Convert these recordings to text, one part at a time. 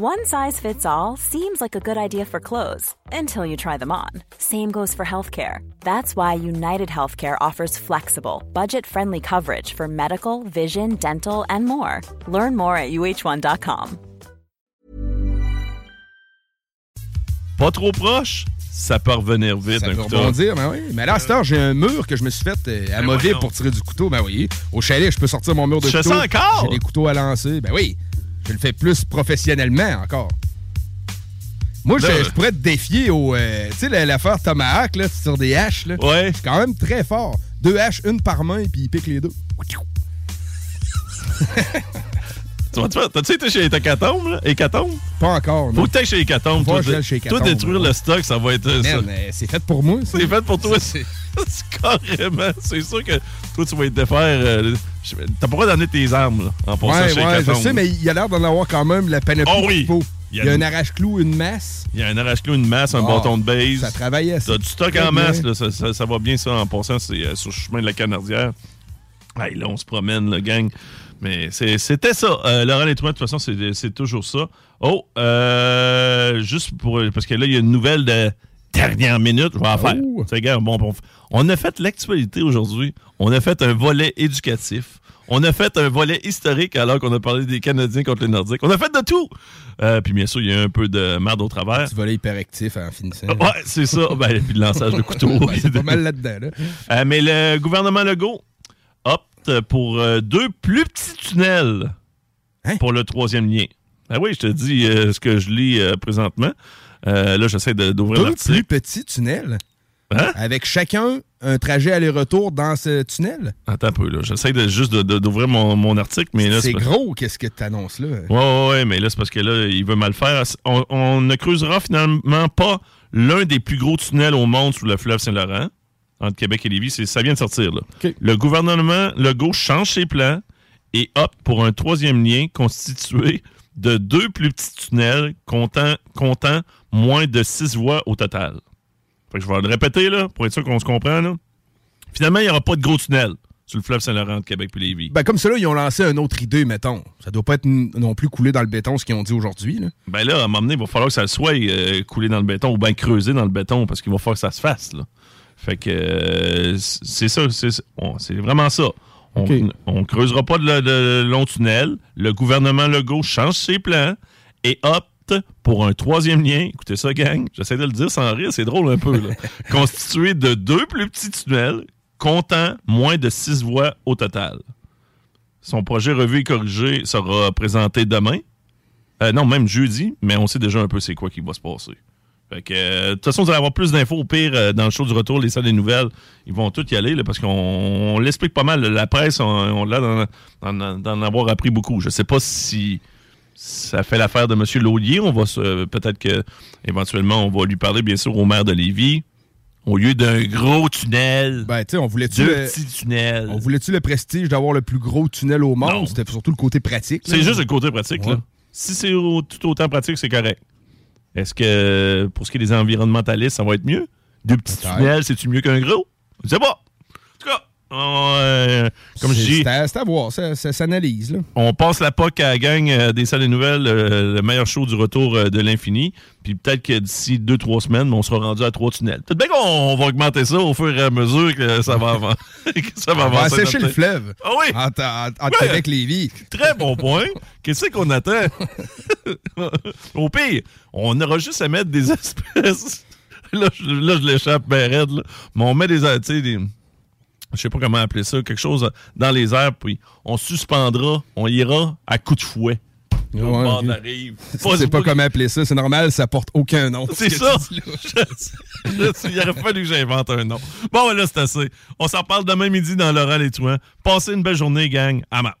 One size fits all seems like a good idea for clothes until you try them on. Same goes for healthcare. That's why United Healthcare offers flexible, budget friendly coverage for medical, vision, dental, and more. Learn more at uh1.com. Pas trop proche, ça peut revenir vite. Ça un peut couteau. rebondir, mais oui. Mais là, à cette heure, j'ai un mur que je me suis fait euh, Ben pour tirer du couteau. Ben oui. Au chalet, je peux sortir mon mur de fais couteau. ça encore? J'ai des couteaux à lancer. Ben oui. Je le fais plus professionnellement encore. Moi, je, pourrais te défier au. euh, tu sais, la- l'affaire Tomahawk, là, sur des haches, là. Ouais. C'est quand même très fort. Deux haches, une par main, puis il pique les deux. Tu vas T'as-tu été chez Hécatombe, là? Hécatombe? Pas encore, Faut non. que t'ailles chez Hécatombe. Faut Toi, chez toi, détruire ouais. le stock, ça va être euh, c'est fait pour moi. C'est fait pour toi. C'est- carrément. C'est sûr que toi, tu vas te défaire. euh, T'as pas d'amener tes armes, là, en passant Ouais, chez ouais, je sais, mais il y a l'air d'en avoir quand même la panoplie Oh oui. faut. Il Il y a une- un arrache-clou, une masse. Il y a un arrache-clou, une masse, un Ah, bâton de base. Ça travaillait, ça. T'as du stock en masse, là, ça, ça- ça va bien ça en passant, c'est euh, sur le chemin de la Canardière. Hey, là, on se promène, le gang. Mais c'est- c'était ça. Euh, Laurent et toi, de toute façon, c'est c'est toujours ça. Oh, euh, juste pour. Parce que là, il y a une nouvelle de dernière minute. Je vais en faire. Bon, bon, on a fait l'actualité aujourd'hui. On a fait un volet éducatif. On a fait un volet historique alors qu'on a parlé des Canadiens contre les Nordiques. On a fait de tout. Euh, puis bien sûr, il y a un peu de merde au travers. Petit volet hyperactif en finissant. Ouais, c'est ça. Ben, puis le lançage de couteau. Ben, c'est pas mal là-dedans, là. Euh, mais le gouvernement Legault opte pour euh, deux plus petits tunnels Hein? pour le troisième lien. Ah oui, je te dis ce que je lis présentement. Euh, là, j'essaie d'ouvrir Deux l'article. plus petits tunnels. Hein? Avec chacun un trajet aller-retour dans ce tunnel? Attends un peu, là. J'essaie de, juste d'ouvrir mon, mon article, mais là, C'est gros, qu'est-ce que tu annonces là? Ouais, ouais, ouais, mais là, c'est parce que là, il veut mal faire. On, on ne creusera finalement pas l'un des plus gros tunnels au monde sous le fleuve Saint-Laurent, entre Québec et Lévis. C'est- Ça vient de sortir, là. Le gouvernement Legault change ses plans et opte pour un troisième lien constitué de deux plus petits tunnels comptant, comptant moins de six voies au total. Fait que je vais le répéter, là, pour être sûr qu'on se comprend, là. Finalement, il n'y aura pas de gros tunnel sur le fleuve Saint-Laurent entre Québec et Lévis. Ben, comme cela, ils ont lancé une autre idée, mettons. Ça doit pas être non plus coulé dans le béton, ce qu'ils ont dit aujourd'hui. là. Ben là, à un moment donné, il va falloir que ça soit euh, coulé dans le béton ou bien creusé dans le béton parce qu'il va falloir que ça se fasse. Là. Fait que euh, c'est ça, c'est c'est vraiment ça. On, on creusera pas de, long tunnel. Le gouvernement Legault change ses plans et opte pour un troisième lien. Écoutez ça, gang. J'essaie de le dire sans rire, c'est drôle un peu. Là. Constitué de deux plus petits tunnels comptant moins de six voies au total. Son projet revu et corrigé sera présenté demain. Euh, non, même jeudi, mais on sait déjà un peu c'est quoi qui va se passer. Fait que, euh, de toute façon, vous allez avoir plus d'infos au pire euh, dans le show du retour, les salles des nouvelles. Ils vont tous y aller là, parce qu'on on l'explique pas mal. La presse, on, on a l'air d'en- avoir appris beaucoup. Je sais pas si ça fait l'affaire de M. Laulier. On va se- peut-être que éventuellement on va lui parler, bien sûr, au maire de Lévis. Au lieu d'un gros tunnel, Ben, tu sais, on voulait-tu le, petits tunnels. on voulait-tu le prestige d'avoir le plus gros tunnel au monde? C'était surtout le côté pratique. C'est juste le côté pratique. Ouais. Là. Si c'est au- tout autant pratique, c'est correct. Est-ce que pour ce qui est des environnementalistes, ça va être mieux? Deux petits tunnels, c'est-tu mieux qu'un gros? Je sais pas. En tout cas, on, euh, comme je dis, C'est à, voir, ça, ça s'analyse. là. on passe la POC à la gang euh, des salles des nouvelles, euh, le meilleur show du retour euh, de l'infini. Puis peut-être que d'ici deux, trois semaines, on sera rendu à trois tunnels. Peut-être bien qu'on va augmenter ça au fur et à mesure que ça va, avan- que ça va On va avancer. assécher le fleuve. Ah oui! Ouais. Québec et Lévis. Très bon point. Qu'est-ce qu'on attend? Au pire, on aura juste à mettre des espèces. Là, je, là, je l'échappe bien raide, là. Mais on met des. des- Je sais pas comment appeler ça, quelque chose dans les airs, puis on suspendra, on ira à coup de fouet. Ouais, rive. Je sais pas comment appeler ça. C'est normal, ça porte aucun nom. C'est ce ça. Je- je- Il aurait fallu que j'invente un nom. Bon, ben là, c'est assez. On s'en parle demain midi dans Laurent Les Touans. Passez une belle journée, gang. À marre.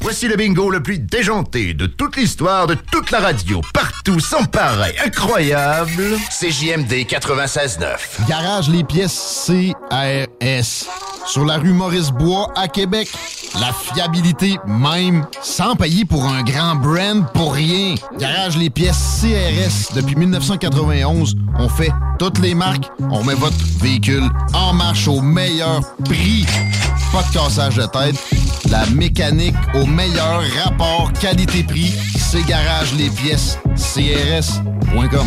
Voici le bingo le plus déjanté de toute l'histoire de toute la radio. Partout, sans pareil, incroyable. CJMD 96.9. Garage les pièces CRS. Sur la rue Maurice-Bois à Québec. La fiabilité même, sans payer pour un grand brand pour rien. Garage les pièces CRS. Depuis 1991, on fait toutes les marques. On met votre véhicule en marche au meilleur prix. Pas de cassage de tête. La mécanique au meilleur rapport qualité-prix. C'est Garage les pièces CRS.com.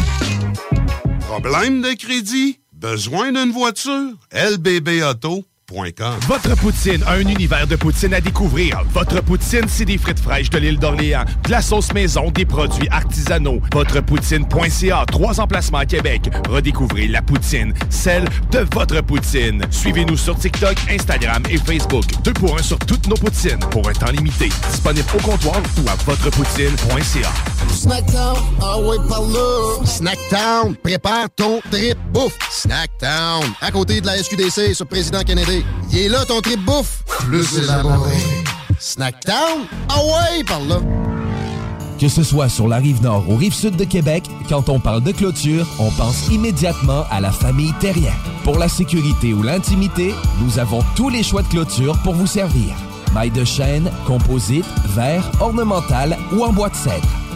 Problème de crédit? Besoin d'une voiture? LBB Auto votre poutine, un univers de poutine à découvrir. Votre poutine, c'est des frites fraîches de l'île d'Orléans, de la sauce maison, des produits artisanaux. Votrepoutine.ca, trois emplacements à Québec. Redécouvrez la poutine, celle de votre poutine. Suivez-nous sur TikTok, Instagram et Facebook. Deux pour un sur toutes nos poutines, pour un temps limité. Disponible au comptoir ou à votrepoutine.ca. Snackdown, ah ouais, par là. Snackdown, prépare ton trip bouffe. Snackdown, à côté de la SQDC sur Président Kennedy. Est là ton trip bouffe. Plus élaboré. Snackdown? Ah ouais, par là. Que ce soit sur la rive nord ou rive sud de Québec, quand on parle de clôture, on pense immédiatement à la famille Terrien. Pour la sécurité ou l'intimité, nous avons tous les choix de clôture pour vous servir. Maille de chêne, composite, verre, ornemental ou en bois de cèdre.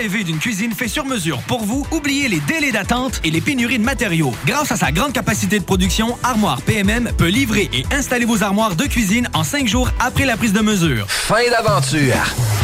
Rêvez d'une cuisine faite sur mesure pour vous? Oubliez les délais d'attente et les pénuries de matériaux. Grâce à sa grande capacité de production, Armoire PMM peut livrer et installer vos armoires de cuisine en cinq jours après la prise de mesure. Fin d'aventure!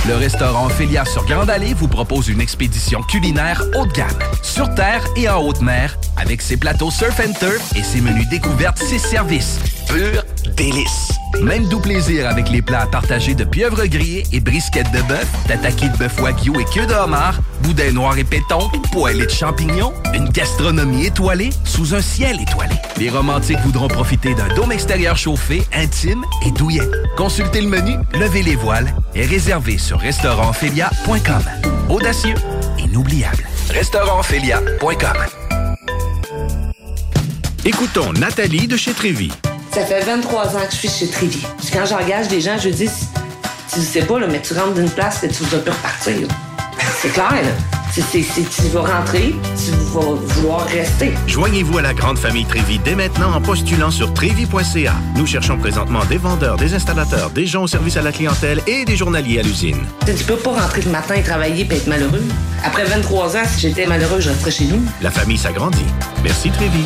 Le restaurant Ophélia sur Grande Allée vous propose une expédition culinaire haut de gamme, sur terre et en haute mer, avec ses plateaux surf and turf et ses menus découvertes, ses services. Pur délice! Même doux plaisir avec les plats partagés de pieuvres grillées et brisquettes de bœuf, tataki de bœuf wagyu et queue de homard, boudin noir et péton, poêlée de champignons, une gastronomie étoilée sous un ciel étoilé. Les romantiques voudront profiter d'un dôme extérieur chauffé, intime et douillet. Consultez le menu, levez les voiles et réservez sur restaurantphilia.com. Audacieux, inoubliable. Restaurantphilia.com. Écoutons Nathalie de chez Trévy. Ça fait 23 ans que je suis chez Trévy. Puis quand j'engage des gens, je dis, tu sais pas, là, mais tu rentres d'une place et tu vas plus repartir. Là. C'est, c'est, c'est- tu vas rentrer, tu vas vouloir rester. Joignez-vous à la grande famille Trévi dès maintenant en postulant sur trévi.ca. Nous cherchons présentement des vendeurs, des installateurs, des gens au service à la clientèle et des journaliers à l'usine. Tu peux pas rentrer le matin et travailler et être malheureux. Après 23 ans, si j'étais malheureux, je resterais chez nous. La famille s'agrandit. Merci Trévi.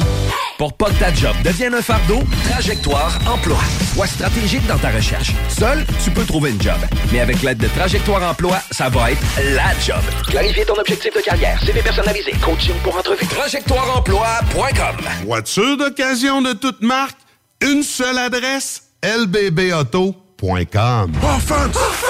Pour pas que ta job devienne un fardeau, Trajectoire Emploi. Sois stratégique dans ta recherche. Seul, tu peux trouver une job. Mais avec l'aide de Trajectoire Emploi, ça va être la job. Clarifier ton objectif de carrière, CV personnalisé, coaching pour entrevue. TrajectoireEmploi.com Voiture d'occasion de toute marque, une seule adresse, lbbauto.com. Offense!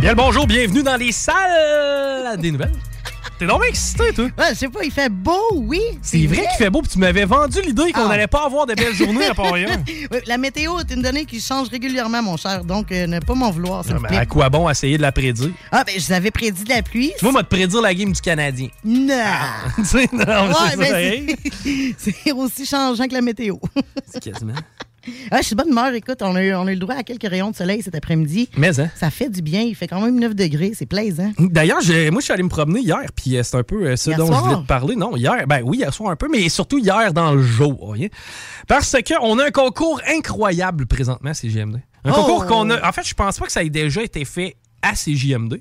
Bien le bonjour, bienvenue dans les salles des nouvelles. T'es donc bien excité, toi. Ouais, je sais pas, il fait beau, oui. C'est vrai qu'il fait beau, puis tu m'avais vendu l'idée qu'on Ah. n'allait pas avoir de belles journées à Port-Royal. Oui, la météo est une donnée qui change régulièrement, mon cher, donc euh, ne pas m'en vouloir, s'il Ah, vous mais plaît. à quoi bon essayer de la prédire? Ah, ben, je vous avais prédit de la pluie. Moi, moi, te prédire la game du Canadien. Non! tu sais, non, mais Ouais, c'est ça, c'est- c'est aussi changeant que la météo. C'est quasiment. Ah, je suis bonne humeur. Écoute, on a, eu, on a eu le droit à quelques rayons de soleil cet après-midi. Mais, hein? Ça fait du bien. Il fait quand même 9 degrés. C'est plaisant. D'ailleurs, j'ai- moi, je suis allé me promener hier, puis euh, c'est un peu euh, ce Hier dont je voulais te parler. Non, hier, ben oui, hier soir un peu, mais surtout hier dans le jour. ok? Parce qu'on a un concours incroyable présentement à CGMD. Un Oh! concours qu'on a. En fait, je pense pas que ça ait déjà été fait à CGMD.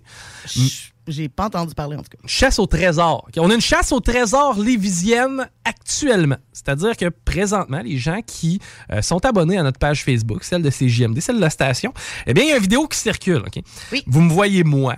J'ai pas entendu parler, en tout cas. Chasse au trésor. On a une chasse au trésor lévisienne actuellement. C'est-à-dire que présentement, les gens qui euh, sont abonnés à notre page Facebook, celle de CJMD, celle de la station, eh bien, il y a une vidéo qui circule. ok? Vous me voyez, moi,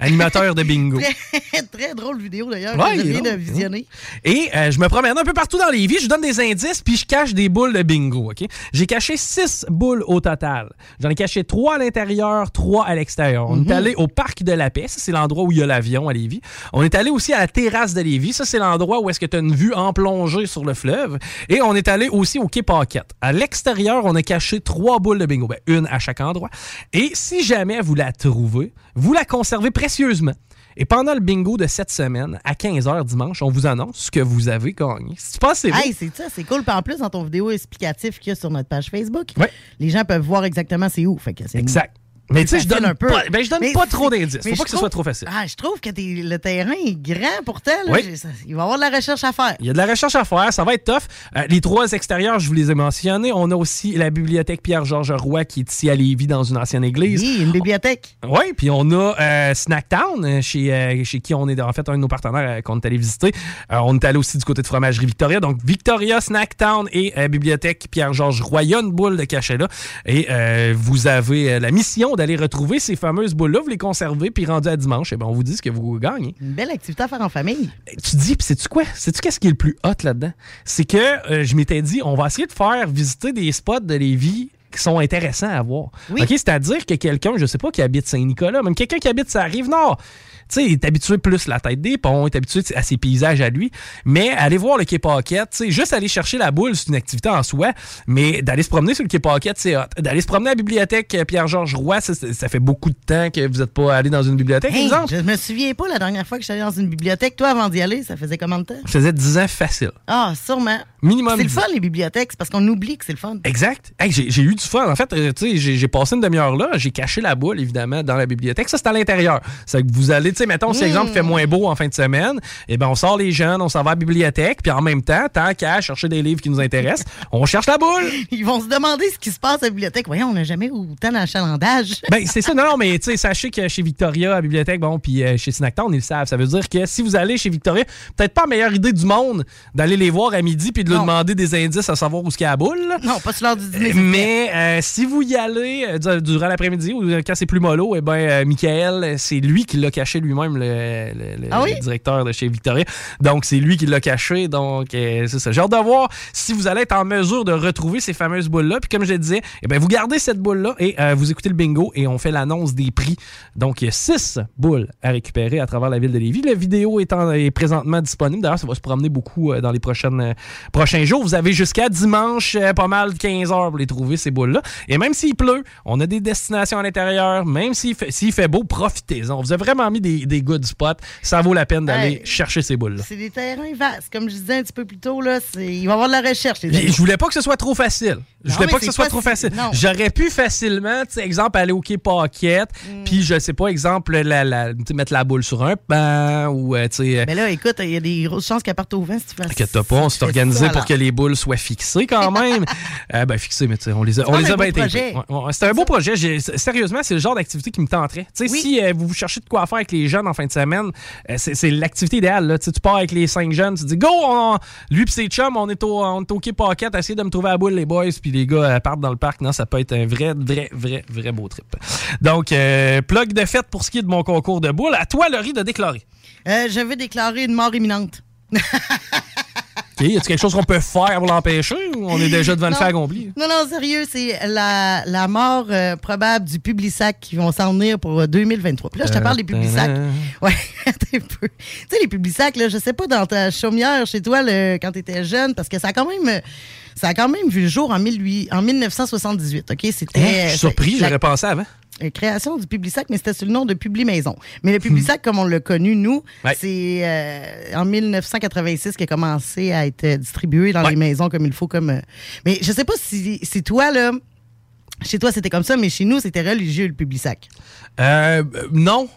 animateur de bingo. Très, très drôle vidéo, d'ailleurs. Ouais, que je viens de drôle, visionner. Et euh, je me promène un peu partout dans les vies, je donne des indices, puis je cache des boules de bingo. ok? J'ai caché six boules au total. J'en ai caché trois à l'intérieur, trois à l'extérieur. On est Mhm. allé au Parc de la Paix, ça c'est l'endroit où il y a l'avion à Lévis. On est allé aussi à la terrasse de Lévis, ça c'est l'endroit où est-ce que tu as une vue en plongée sur le fleuve. Et on est allé aussi au Quai Paquette. À l'extérieur, on a caché trois boules de bingo, ben, une à chaque endroit. Et si jamais vous la trouvez, vous la conservez précieusement. Et pendant le bingo de cette semaine, à 15h dimanche, on vous annonce ce que vous avez gagné. Si tu penses que c'est Hey, c'est ça, c'est cool. Puis en plus, dans ton vidéo explicative qu'il y a sur notre page Facebook, les gens peuvent voir exactement c'est où. Fait que c'est Exact. Mais tu sais, je donne un peu. pas- ben, je donne Mais pas trop d'indices. Faut pas que ce trouve- soit trop facile. Ah, je trouve que le terrain est grand pourtant. là. Oui. Ça- il va y avoir de la recherche à faire. Il y a de la recherche à faire, ça va être tough. Euh, les trois extérieurs, je vous les ai mentionnés. On a aussi la bibliothèque Pierre-Georges Roy qui est ici à Lévis dans une ancienne église. Oui, une bibliothèque. Oui, puis on a euh, Snacktown, euh, chez, euh, chez qui on est en fait un de nos partenaires qu'on est allé visiter. On est allé aussi du côté de Fromagerie Victoria. Donc Victoria, Snacktown et Bibliothèque Pierre-Georges Roy. Il y a une boule de cachet là. Et vous avez la mission d'aller retrouver ces fameuses boules-là, vous les conservez, puis rendu à dimanche, eh ben, on vous dit ce que vous gagnez. Une belle activité à faire en famille. Tu dis, puis sais-tu quoi? Sais-tu qu'est-ce qui est le plus hot là-dedans? C'est que euh, je m'étais dit, on va essayer de faire visiter des spots de Lévis qui sont intéressants à voir. Oui. OK? C'est-à-dire que quelqu'un, je sais pas, qui habite Saint-Nicolas, même quelqu'un qui habite sa rive nord, sais, il est habitué plus à la tête des ponts, il est habitué à ses paysages à lui. Mais aller voir le Quai Paquette, tu sais, juste aller chercher la boule, c'est une activité en soi. Mais d'aller se promener sur le Quai Paquette, c'est hot. D'aller se promener à la bibliothèque euh, Pierre-Georges Roy, ça, ça- ça fait beaucoup de temps que vous n'êtes pas allé dans une bibliothèque, Hey, exemple? je me souviens pas la dernière fois que j'étais allé dans une bibliothèque. Toi, avant d'y aller, ça faisait combien de temps? Je faisais 10 ans facile. Ah, sûrement. Minimum C'est le 10. fun, les bibliothèques. C'est parce qu'on oublie que c'est le fun. Exact. Hey, j'ai eu du fun. En fait, euh, tu sais, j'ai j'ai passé une demi-heure là. J'ai caché la boule, évidemment, dans la bibliothèque. Ça, c'est à l'intérieur. C'est que vous allez, tu sais, mettons, si exemple, il fait moins beau en fin de semaine, eh ben, on sort les jeunes, on s'en va à la bibliothèque, puis en même temps, tant qu'à chercher des livres qui nous intéressent, on cherche la boule. Ils vont se demander ce qui se passe à la bibliothèque. Voyons, on n'a jamais eu autant d'achalandage. Ben, c'est ça. Non, non, mais tu sais, sachez que chez Victoria, à la bibliothèque, bon, puis euh, chez Snacktown, ils le savent. Ça veut dire que si vous allez chez Victoria, peut-être pas la meilleure idée du monde d'aller les voir à midi puis de leur demander des indices à savoir où est-ce qu'il y a la boule. Non, pas sur l'heure du dîner. Mais euh, si vous y allez euh, dur- durant l'après-midi ou quand c'est plus mollo, eh ben, Michael, c'est lui qui l'a caché lui-même, le, le- le- Ah oui? le directeur de chez Victoria. Donc, c'est lui qui l'a caché. Donc, euh, c'est ça. J'ai hâte de voir si vous allez être en mesure de retrouver ces fameuses boules-là. Puis, comme je le disais, eh ben, vous gardez cette boule-là et euh, vous écoutez le bingo et on fait l'annonce des prix. Donc, il y a six boules à récupérer à travers la ville de Lévis. La vidéo est, en- est présentement disponible. D'ailleurs, ça va se promener beaucoup euh, dans les prochaines, prochains jours. Vous avez jusqu'à dimanche, pas mal 15 heures pour les trouver, ces boules-là. Et même s'il pleut, on a des destinations à l'intérieur. Même s'il fait, s'il fait beau, profitez-en. On vous a vraiment mis des, des good spots. Ça vaut la peine d'aller Hey. chercher ces boules-là. C'est des terrains vastes. Comme je disais un petit peu plus tôt, là, il va y avoir de la recherche. je voulais pas que ce soit trop facile. Je voulais pas que ce soit trop facile. J'aurais pu facilement, exemple, aller au quai Paquette, Mm. puis je sais pas, exemple, la, la- mettre la boule sur un banc ou, euh, tu sais, Mais là, écoute, il y a des grosses chances qu'elle parte au vent si tu fais Inquiète-toi pas, on s'est organisé pour que les boules soient fixées quand même. Euh, ben, fixées, mais tu sais, on les a, on les a bien C'était un beau projet. Sérieusement, c'est le genre d'activité qui me tenterait. Tu sais, si euh, vous cherchez de quoi faire avec les jeunes en fin de semaine, euh, c'est l'activité idéale. Là. Tu pars avec les cinq jeunes, tu dis Go, on- lui et ses chums, on est au, on est au quai essayez de me trouver la boule, les boys, puis les gars euh, partent dans le parc. Non, ça peut être un vrai, vrai, vrai, vrai beau trip. Donc, euh, plug de fête pour ce qui est de mon concours de boules. À toi, Laurie, de déclarer. Euh, je vais déclarer une mort imminente. OK, y a quelque chose qu'on peut faire pour l'empêcher ou on est déjà devant le Non. fait accompli? Non, non, sérieux, c'est la, la mort euh, probable du Publisac qui vont s'en venir pour euh, 2023. Puis là, je te parle des Publisacs. Ouais, un peu. Tu sais, les Publisacs, là, je sais pas, dans ta chaumière chez toi, le- quand tu étais jeune, parce que ça a quand même... euh, Ça a quand même vu le jour en, 18 en 1978, OK? C'était... Hein? Je suis surpris, la- j'aurais pensé avant. euh, création du Publisac, mais c'était sous le nom de Publi Maison. Mais le Publisac, comme on l'a connu, nous, Ouais. c'est euh, en 1986 qu'il a commencé à être euh, distribué dans les maisons comme il faut. comme. euh, Mais je sais pas si, si toi, là, chez toi, c'était comme ça, mais chez nous, c'était religieux, le Publisac. Euh, euh, non.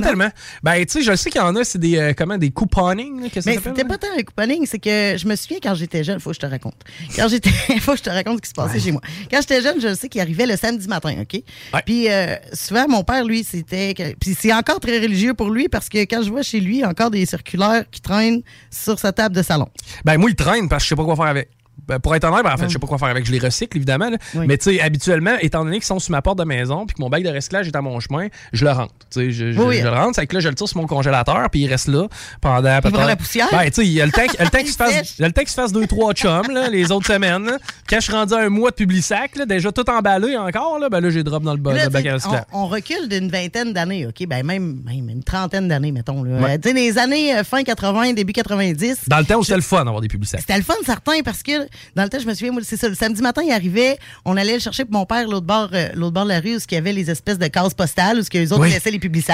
Pas tellement. Ben, tu sais, je sais qu'il y en a, c'est des, euh, comment, des couponing, là, que ça Mais c'était pas tant un couponing, c'est que je me souviens quand j'étais jeune, faut que je te raconte. Quand j'étais, faut que je te raconte ce qui se passait chez moi. Quand j'étais jeune, je sais qu'il arrivait le samedi matin, OK? Puis euh, souvent, mon père, lui, c'était. Puis c'est encore très religieux pour lui parce que quand je vois chez lui, il y a encore des circulaires qui traînent sur sa table de salon. Ben, moi, il traîne parce que je sais pas quoi faire avec. Ben, pour être honnête, ben, en fait, je sais pas quoi faire avec. Je les recycle, évidemment. là. Mais, tu sais, habituellement, étant donné qu'ils sont sur ma porte de maison puis que mon bac de recyclage est à mon chemin, je le rentre. Tu sais, je, je- Oui, je le rentre. C'est que là, je le tire sur mon congélateur puis il reste là pendant. Il va la poussière? Ben, tu sais, il y a le temps, qu'il- il y a le temps qu'il se fasse, sèche. il y a le temps qu'il se fasse deux, trois chums, là, les autres semaines. là. Quand je suis rendu à un mois de Publisac, là, déjà tout emballé encore, là, ben là, j'ai drop dans le, bas- Là, le bac tu à sais, recyclage. on, on recule d'une vingtaine d'années, OK? Ben même, même une trentaine d'années, mettons. Là. Ouais. Euh, Tu sais, les années euh, fin 80, début 90. Dans le temps où c'était le fun d'avoir des Publisac. C'était le fun, certain, parce que dans le temps, je me souviens, c'est ça. Le samedi matin, il arrivait, on allait le chercher pour mon père, l'autre bord, euh, l'autre bord de la rue, où il y avait les espèces de cases postales, où ce que les autres Oui. laissaient les publics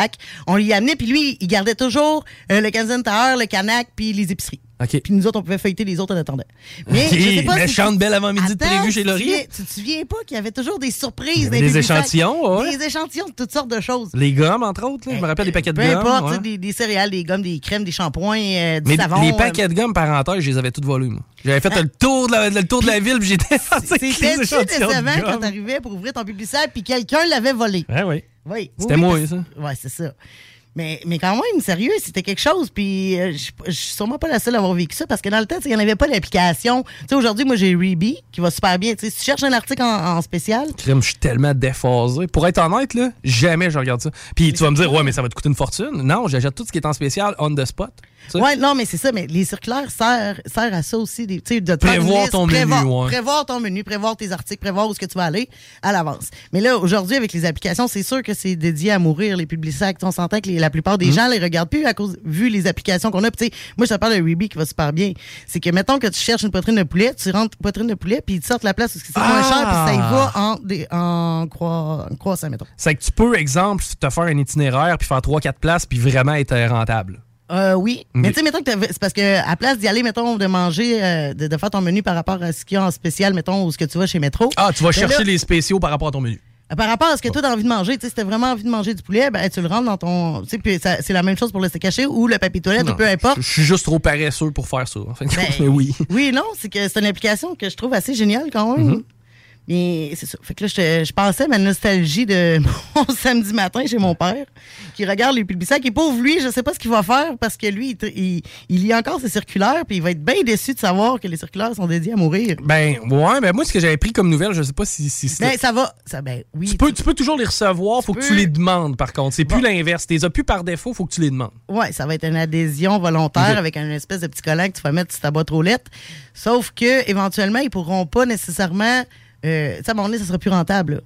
On lui amenait, puis lui, il gardait toujours euh, le Canadian Tower, le Canac, puis les épiceries. OK. Puis nous autres, on pouvait feuilleter les autres en attendant. Mais OK, je sais pas si méchante tu- belle avant-midi de prévu chez Laurier. Tu te souviens pas qu'il y avait toujours des surprises des échantillons, ouais. Des échantillons de toutes sortes de choses. Les gommes, entre autres. là. Je me rappelle des paquets de Peu gommes. importe, ouais. des, des céréales, des gommes, des crèmes, des shampoings, euh, du Mais savon. les euh, paquets de gomme parenthèse, je les avais tous volés, moi. J'avais fait le, tour de la, le tour de la ville, puis j'étais C'était décevant quand t'arrivais pour ouvrir ton publicitaire puis quelqu'un l'avait volé? Ouais, oui. Oui. C'était oui, moi, ça. Ouais, c'est ça. Mais, mais quand même, sérieux, c'était quelque chose. Puis euh, je suis sûrement pas la seule à avoir vécu ça parce que dans le temps, il n'y en avait pas d'application. Tu sais, aujourd'hui, moi, j'ai Reebee qui va super bien. Tu sais, si tu cherches un article en, en spécial, Crime, je suis tellement déphasé. Pour être honnête, là, jamais je regarde ça. Puis tu vas me dire, ouais, mais ça va te coûter une fortune. Non, j'achète tout ce qui est en spécial on the spot. Ouais, non, mais c'est ça. Mais les circulaires servent, servent à ça aussi. des- de une Prévoir liste, ton menu, prévoir, ouais. prévoir ton menu, prévoir tes articles, prévoir où est-ce que tu vas aller à l'avance. Mais là, aujourd'hui, avec les applications, c'est sûr que c'est dédié à mourir, les publicités. On s'entend que les- la plupart des Mhm. gens les regardent plus à cause, vu les applications qu'on a. Puis, moi, je te parle de Ruby qui va super bien. C'est que, mettons que tu cherches une poitrine de poulet, tu rentres poitrine de poulet, puis ils te sortent la place parce que c'est moins Ah! cher, puis ça y va en, des- en, croi- en croissant, mettons. C'est que tu peux, exemple, te faire un itinéraire, puis faire 3-4 places, puis vraiment être rentable. Euh, oui. Mais tu sais, mettons que c'est parce que à place d'y aller, mettons, de manger, euh, de, de faire ton menu par rapport à ce qu'il y a en spécial, mettons, ou ce que tu vas chez Métro. Ah, tu vas ben chercher là, les spéciaux par rapport à ton menu. Par rapport à ce que tu as envie de manger, tu sais, si t'as vraiment envie de manger du poulet, ben tu le rentres dans ton. Tu sais, puis c'est la même chose pour le haché ou le papier toilette, Non, ou peu importe. Je suis juste trop paresseux pour faire ça. en fin de compte, Ben, mais oui. Oui, non, c'est que c'est une application que je trouve assez géniale quand même. Mhm. Mais c'est ça. Fait que là, je, je pensais à ma nostalgie de mon samedi matin chez mon père, qui regarde les publicités. Qui pauvre lui, je sais pas ce qu'il va faire parce que lui, il, il, il lit encore ses circulaires, puis il va être bien déçu de savoir que les circulaires sont dédiés à mourir. Ben, ouais, mais moi, ce que j'avais pris comme nouvelle, je sais pas si. si Ben, ça va. Ça, ben, oui. tu, peux, tu peux toujours les recevoir, faut que tu les demandes, par contre. C'est plus l'inverse. Tu les as plus par défaut, faut que tu les demandes. Ouais, ça va être une adhésion volontaire avec un espèce de petit collant que tu vas mettre sur ta boîte aux lettres. Sauf que, éventuellement, ils pourront pas nécessairement. Euh, à un moment donné, ça sera plus rentable. là.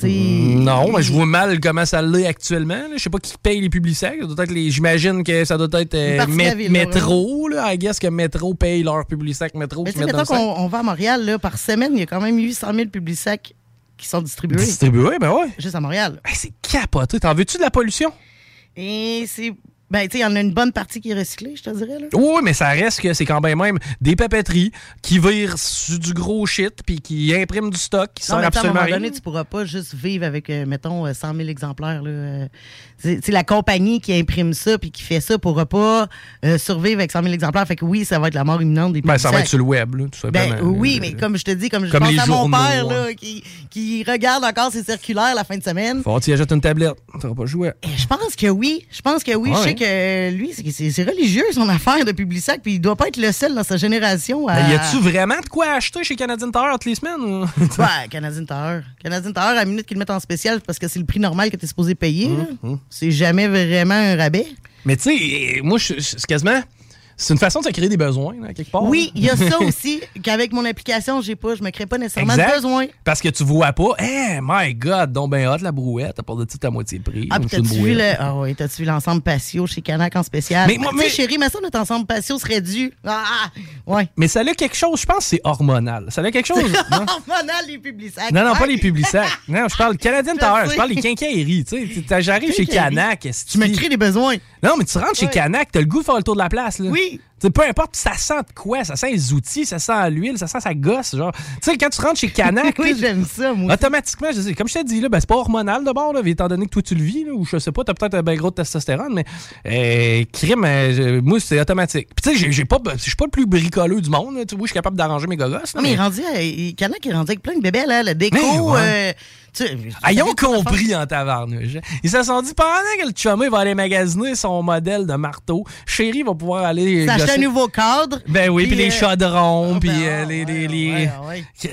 Sais, Non, mais je vois mal comment ça l'est actuellement. Je sais pas qui paye les publicitaires. J'imagine que ça doit être euh, ville, Métro. Là. I guess que Métro paye leurs publicitaires. Métro Mais mettons qu'on on va à Montréal, là, par semaine, il y a quand même 800 000 publicités qui sont distribués. Distribué, ben ouais. Juste à Montréal. c'est capoté. T'en veux-tu de la pollution? Et c'est. Ben, tu sais, il y en a une bonne partie qui est recyclée, je te dirais. Là. Oui, mais ça reste que c'est quand même même des papeteries qui virent sur du gros shit puis qui impriment du stock qui tu sais, à un absolument moment donné, tu pourras pas juste vivre avec, euh, mettons, euh, 100 000 exemplaires. là. Euh, C'est la compagnie qui imprime ça puis qui fait ça pourra pas euh, survivre avec 100 000 exemplaires. Fait que oui, ça va être la mort imminente des Ben, ça va être sur le web, là, tout Ben simplement. oui, Euh, mais comme je te dis, comme je comme pense les à mon père ouais. là, qui, qui regarde encore ses circulaires la fin de semaine. Faut tu y achètes une tablette. T'auras pas joué. Je pense que oui. Je pense que oui. Ouais. Lui, c'est- religieux son affaire de Publisac, puis il doit pas être le seul dans sa génération à. Y a-tu vraiment de quoi acheter chez Canadian Tire toutes les semaines? ou? Ouais, Canadian Tower. Canadian Tower, à la minute qu'ils le mettent en spécial parce que c'est le prix normal que tu es supposé payer. là. hum. C'est jamais vraiment un rabais. Mais tu sais, moi, c'est quasiment. C'est une façon de se créer des besoins, là, quelque part. Oui, il y a ça aussi, qu'avec mon application, j'ai pas, je me crée pas nécessairement Exact. de besoin. Parce que tu vois pas, hey, my God, donc ben hot la brouette, à part de tout à moitié prix. Ah, t'as-tu vu, le... ah oui, t'as-tu vu l'ensemble patio chez Canac en spécial? Mais moi, Tu mais- chérie, mais ça, notre ensemble patio serait dû. Ah, ouais. Mais ça a quelque chose, je pense que c'est hormonal. Ça a quelque chose. Hormonal, les publicisacs. Non, non, pas les publicsacs. Non, je parle Canadian Tower. Je parle des quincailleries. Tu sais, j'arrive chez. Canac. Tu me crées des besoins. Non, mais tu rentres chez. Canac, t'as le goût de faire le tour de la place. Là. Oui. Peu importe, ça sent de quoi? Ça sent les outils, ça sent l'huile, ça sent sa gosse. Genre, tu sais, quand tu rentres chez Canac, Oui, j'aime ça, moi. automatiquement, je sais, comme je t'ai dit, là, ben, c'est pas hormonal d'abord, là, étant donné que toi tu le vis, là, ou je sais pas, t'as peut-être un bien gros de testostérone, mais euh, crime, euh, moi, c'est automatique. Puis tu sais, j'ai- j'ai pas, je suis pas le plus bricoleux du monde. là. Tu vois, je suis capable d'arranger mes gogos. Non, mais il est rendu, il- Canac est rendu avec plein de bébés, là, le déco. Mais ouais. Sais, Ah, ils ont compris en tabarnouche. Ils se sont dit, pendant que le chumé va aller magasiner son modèle de marteau, chérie va pouvoir aller... Gosser- un nouveau cadre. Ben oui, puis les chaudrons, puis ben, les... les.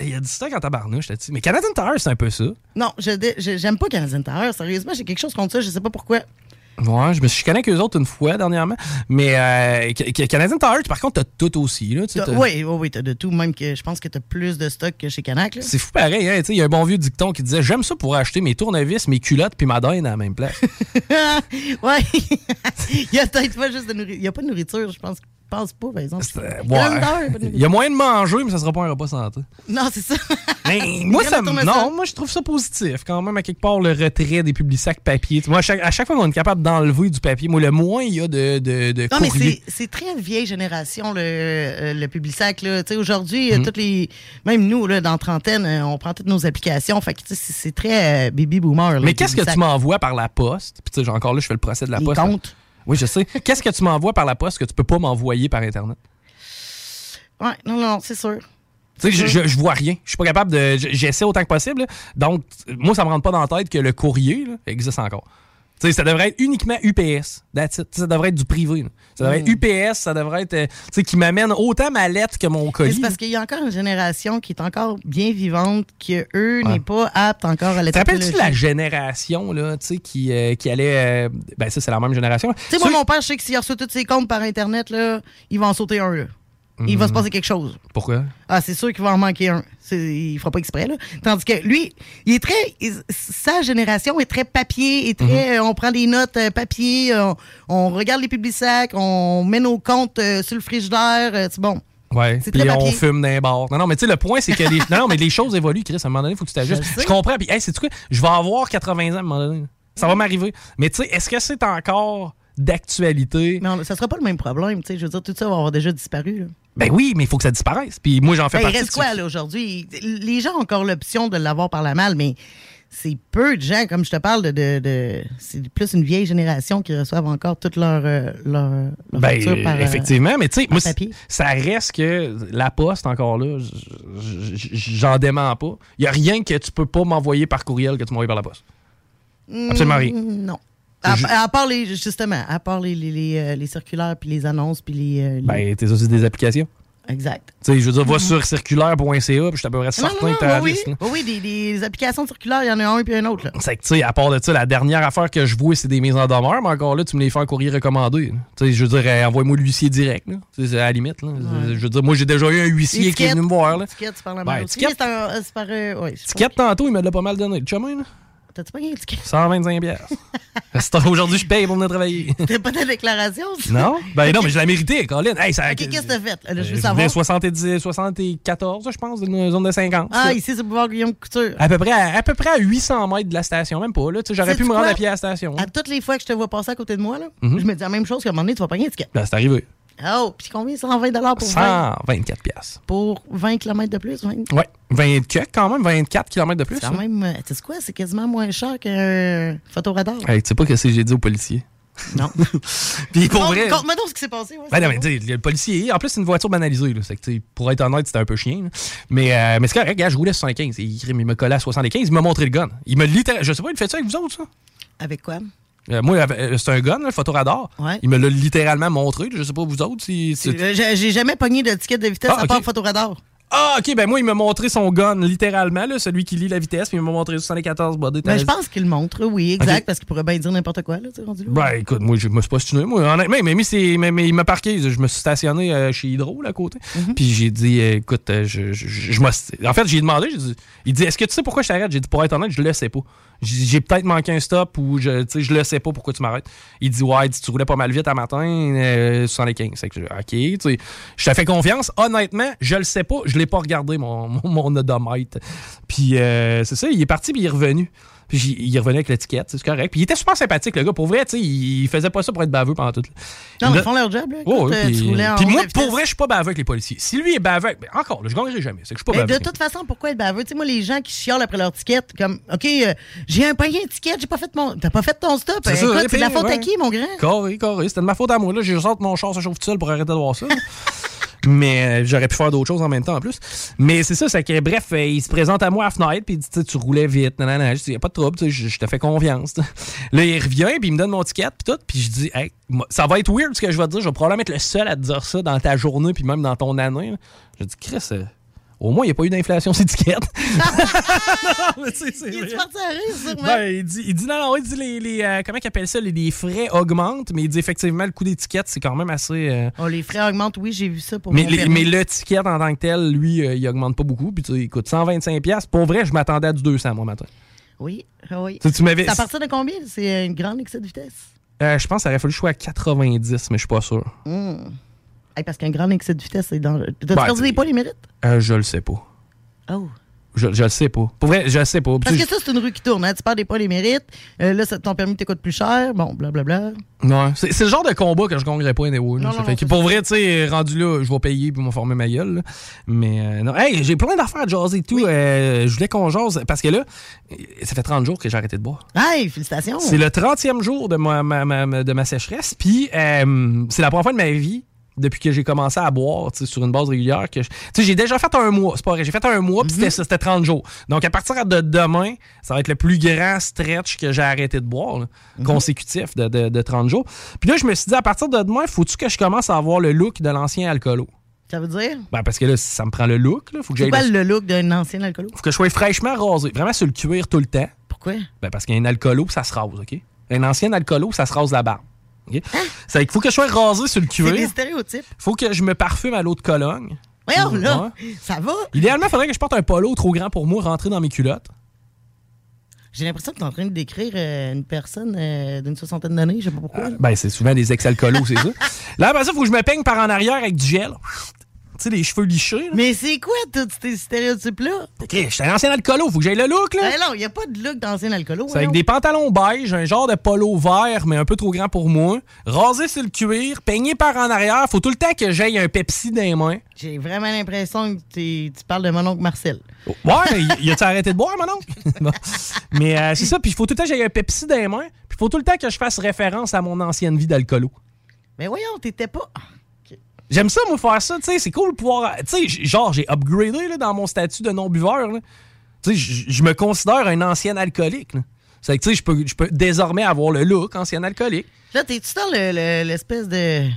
Il y a du stock en tabarnouche, là-dessus. Mais Canadian Tower, c'est un peu ça. Non, j'aime pas Canadian Tower. Sérieusement, j'ai quelque chose contre ça. Je sais pas pourquoi. Ouais, je me suis chicané avec eux autres une fois dernièrement. Mais euh, Ca- Ca- Canadian Tower, par contre, t'as tout aussi. Là, t'as- Oui, oui, oui, t'as de tout. Même que je pense que t'as plus de stock que chez Canac. là. C'est fou pareil, hein. Il y a un bon vieux dicton qui disait J'aime ça pour acheter mes tournevis, mes culottes, puis ma dinde à la même place. ouais. il y a peut-être pas juste de nourriture. Il y a pas de nourriture, je pense. Pense pas, par exemple. Il y a ouais. Il y moyen de manger, mais ça sera pas un repas santé. Non, c'est ça. Mais moi, ça, non, moi, je trouve ça positif quand même, à quelque part, le retrait des publics sacs papier. Moi, à chaque, à chaque fois qu'on est capable d'enlever du papier, moi, le moins il y a de, de, de Non, mais courrier. c'est- c'est très vieille génération, le, euh, le. Tu sais, Aujourd'hui, Mhm. toutes les, même nous, là, dans trentaine, euh, on prend toutes nos applications. Fait que c'est très euh, baby boomer. là, Mais qu'est-ce que tu m'envoies par la poste? Puis, tu sais, encore là, je fais le procès de la Les poste. comptes. Oui, je sais. Qu'est-ce que tu m'envoies par la poste que tu peux pas m'envoyer par Internet? Ouais, non, non, c'est sûr. Tu sais, je, je, je vois rien. Je suis pas capable de. je- J'essaie autant que possible. là. Donc, moi, ça me rentre pas dans la tête que le courrier là, existe encore. Ça devrait être uniquement UPS. That's it. Ça devrait être du privé. là. Ça devrait Mm. être UPS, ça devrait être. euh, qui m'amène autant ma lettre que mon colis. C'est parce qu'il y a encore une génération qui est encore bien vivante, qui, eux, Ouais. n'est pas apte encore à la Te rappelles-tu la génération là, qui, euh, qui allait. euh, ben, ça, c'est la même génération. Tu sais, moi, mon père, je sais que s'il reçoit tous ses comptes par Internet, là, il va en sauter un. Là. Il va Mhm. se passer quelque chose. Pourquoi? Ah, c'est sûr qu'il va en manquer un. Il fera pas exprès, là. Tandis que lui, il est très. il- sa génération est très papier, est très. euh, On prend des notes euh, papier, euh, on, regarde les publics sacs, on met nos comptes sur le frigidaire. c'est bon. Ouais. C'est Puis on fume d'un bar. Non, non, mais tu sais, le point, c'est que les, non, non, mais les choses évoluent, Chris. À un moment donné, il faut que tu t'ajustes. Je comprends. Puis, hey, c'est quoi? Je vais avoir 80 ans à un moment donné. Ça va m'arriver. Mais tu sais, est-ce que c'est encore d'actualité? Mais on- ça sera pas le même problème, tu sais. Je veux dire, tout ça va avoir déjà disparu, là. Ben oui, mais il faut que ça disparaisse. Puis moi, j'en fais Ben, il partie. reste de quoi, là, aujourd'hui? Les gens ont encore l'option de l'avoir par la malle, mais c'est peu de gens, comme je te parle, de. de, de- c'est plus une vieille génération qui reçoivent encore toute leur, euh, leur, leur Ben, facture par, euh, effectivement, mais tu sais, moi, ça reste que la poste, encore là, j'en dément pas. Il n'y a rien que tu peux pas m'envoyer par courriel que tu m'envoies par la poste. Absolument rien. Non. À, Je- à part les, justement, à part les, les, les, euh, les circulaires puis les annonces puis les. euh, Ben, t'es aussi des applications. exact. Tu sais, je veux dire, va sur circulaire.ca, puis je suis à peu près certain non, que t'as la oui, liste. là. oui, des, des applications circulaires, il y en a un puis un autre. C'est que, tu sais, à part de ça, la dernière affaire que je vois, c'est des mises en demeure, mais encore là, tu me les fais en courrier recommandé. Tu sais, je veux dire, euh, envoie-moi l'huissier direct, là. Tu sais, C'est à la limite, là. Je veux dire, moi, j'ai déjà eu un huissier qui est venu me voir, là. Étiquette, tu parles Ben, étiquette- C'est par, euh, ouais, Ticket tantôt, il me l'a pas mal donné. Le chemin, là. T'as-tu pas une étiquette? 125 piastres. Aujourd'hui, je paye pour venir travailler. T'as pas ta déclaration? ça? non? Ben non, mais je l'ai mérité, Colin. Hey, ça, Ok, qu'est-ce que t'as fait? Là, je veux savoir. voulais 70, 74, je pense, d'une zone de 50. Ah, ici, c'est pouvoir Guillaume Couture. À peu, près à, à peu près à 800 mètres de la station, même pas. Là, J'aurais pu me rendre à pied à la station. À toutes les fois que je te vois passer à côté de moi, là, Mhm. je me dis la même chose qu'à un moment donné, tu vas pas une étiquette. Ben, c'est arrivé. Oh, puis combien? 120 pour 20? 124 piastres. Pour 20 km de plus? 20? Ouais, 20 que- quand même, 24 km de plus. C'est quand même, euh, tu sais quoi, c'est quasiment moins cher qu'un photoradar. Hey, tu sais pas ce que j'ai dit au policier. Non. Puis pour Conte- vrai. Donc ce qui s'est passé. ouais, Ben non, mais tu sais, le policier, en plus, c'est une voiture banalisée. Là, c'est que, pour être honnête, c'était un peu chien. là. Mais, euh, mais c'est correct, gars, je roulais à 75. Il, il me collait à 75. Il m'a montré le gun. Il me littéralement. Je sais pas, il fait ça avec vous autres, ça? Avec quoi? Euh, moi, euh, c'est un gun, le photoradar. Ouais. Il me l'a littéralement montré. Je sais pas, vous autres, si. si- J'ai jamais pogné de ticket de vitesse Ah, à part ok. photoradar. Ah, ok, ben moi, il m'a montré son gun, littéralement, là, celui qui lit la vitesse, puis il m'a montré 74 body. Ben, je pense qu'il le montre, oui, exact, parce qu'il pourrait bien dire n'importe quoi, là, rendu là. Ben, écoute, moi, je me suis pas. Moi, honnêtement, il m'a mis ses- mais- mais il m'a parqué. Je me suis stationné euh, chez Hydro, là, à côté. Puis j'ai dit, euh, écoute, euh, je, je, En fait, j'ai demandé, j'ai dit, il dit, est-ce que tu sais pourquoi je t'arrête? J'ai dit, pour être honnête, je le sais pas. J'ai peut-être manqué un stop ou je, tu sais, je le sais pas pourquoi tu m'arrêtes. Il dit, ouais, dit, tu roulais pas mal vite un matin, euh, 75. C'est que, je- ok, tu sais, je te fais confiance. Honnêtement, je le sais pas. Je l'ai pas regardé, mon, mon, mon odomètre. Puis euh, c'est ça, il est parti, puis il est revenu. Puis il revenu avec l'étiquette, c'est correct. Puis il était super sympathique, le gars. Pour vrai, tu sais, il faisait pas ça pour être baveux pendant tout. Non, Il- ils font leur job, là. Oh, oui, puis, en moi, pour vrai, je suis pas baveux avec les policiers. Si lui est baveux, avec- encore, là, je gagnerai jamais. C'est que je suis pas Mais baveux. de avec toute façon, pourquoi être baveux? Tu sais, moi, les gens qui chiolent après leur ticket, comme, OK, euh, j'ai un un ticket, j'ai pas fait mon. T'as pas fait ton stop. C'est ça, Écoute, et c'est de la faute à ouais. qui, mon grand? Carré, carré. C'était de ma faute à moi. Là, j'ai sorti mon char se chauffe tout seul pour arrêter de voir ça. Mais euh, j'aurais pu faire d'autres choses en même temps en plus. Mais c'est ça, c'est que bref, euh, il se présente à moi à la fenêtre, puis il dit Tu roulais vite, nanana. Je dis, y a pas de trouble, je, te fais confiance. Là, il revient, puis il me donne mon ticket, puis tout, puis je dis Hey, ça va être weird ce que je vais te dire, je vais probablement être le seul à te dire ça dans ta journée, puis même dans ton année. Je dis Chris, euh, au moins, il n'y a pas eu d'inflation sur l'étiquette. non, mais tu sais, c'est Il est parti à rire, sûrement. Ben, il dit, il dit non, non, il dit les, les, euh, comment il appelle ça, les, les frais augmentent, mais il dit effectivement le coût d'étiquette, c'est quand même assez. euh, Oh, les frais augmentent, oui, j'ai vu ça pour mais, mon les- mais le ticket en tant que tel, lui, euh, il augmente pas beaucoup. Puis il coûte 125$. piastres. Pour vrai, je m'attendais à du 200 moi matin. Oui, ah oui. Tu tu m'avais- C'est à partir de combien? C'est une grande excès de vitesse? Je pense qu'il aurait fallu que je sois à 90, mais je suis pas sûr. Hmm. Hey, parce qu'un grand excès de vitesse, c'est dangereux. T'as-tu Ben, perdu des points, les mérites? Euh, je le sais pas. Oh. Je, je le sais pas. Pour vrai, je le sais pas. Parce que ça, c'est une rue qui tourne. Hein? Tu perds des points, les mérites. Euh, là, ça- ton permis te coûte plus cher. Bon, blablabla. Ouais, c'est c'est le genre de combat que je gagnerais pas anyway. Non, non, non, pour vrai, tu sais, rendu là, je vais payer pour me former ma gueule. là. Mais euh, non, hey, j'ai plein d'affaires à jaser et tout. Euh, je voulais qu'on jase parce que là, ça fait 30 jours que j'ai arrêté de boire. Hey, félicitations. C'est le 30e jour de ma, ma- de ma sécheresse. Puis, c'est la première fois de ma vie, depuis que j'ai commencé à boire sur une base régulière, que je- tu sais, j'ai déjà fait un mois. C'est pas vrai. J'ai fait un mois, puis c'était ça, c'était 30 jours. Donc, à partir de demain, ça va être le plus grand stretch que j'ai arrêté de boire, là, consécutif de, de- de 30 jours. Puis là, je me suis dit, à partir de demain, faut-tu que je commence à avoir le look de l'ancien alcoolo? Ça veut dire? Ben, parce que là, ça me prend le look. Là. Faut que C'est le- le look d'un ancien alcoolo? faut que je sois fraîchement rasé. Vraiment sur le cuir tout le temps. Pourquoi? Ben parce qu'un alcoolo, ça se rase, OK? Un ancien alcoolo, ça se rase la barbe. OK? C'est qu'il faut que je sois rasé sur le? C'est des cuir. stéréotypes. faut que je me parfume à l'eau de Cologne. Voyons, là, ça va? Idéalement, il faudrait que je porte un polo trop grand pour moi rentrer dans mes culottes. J'ai l'impression que tu es en train de décrire euh, une personne euh, d'une soixantaine d'années, je sais pas pourquoi. là. Ben, c'est souvent des ex-alcoolos, c'est ça. Là, après ça, il faut que je me peigne par en arrière avec du gel. Tu sais, les cheveux lichés. là. Mais c'est quoi tous ces stéréotypes-là? OK, je suis un ancien alcoolo, faut que j'aille le look, là. Ben non, il n'y a pas de look d'ancien alcoolo. C'est avec des pantalons beige, un genre de polo vert, mais un peu trop grand pour moi. Rasé sur le cuir, peigné par en arrière. Faut tout le temps que j'aille un Pepsi dans les mains. J'ai vraiment l'impression que tu parles de mon oncle Marcel. Ouais, y a-tu arrêté de boire, mon oncle? Bon. Mais euh, c'est ça, puis il faut tout le temps que j'aille un Pepsi dans les mains, puis il faut tout le temps que je fasse référence à mon ancienne vie d'alcoolo. Mais voyons, t'étais pas. J'aime ça, moi, faire ça, tu sais, c'est cool de pouvoir... Tu sais, genre, j'ai upgradé là, dans mon statut de non-buveur. Tu sais, je me considère un ancien alcoolique. C'est que, tu sais, je peux, peux désormais avoir le look ancien alcoolique. Là, t'es-tu dans le- le- l'espèce de,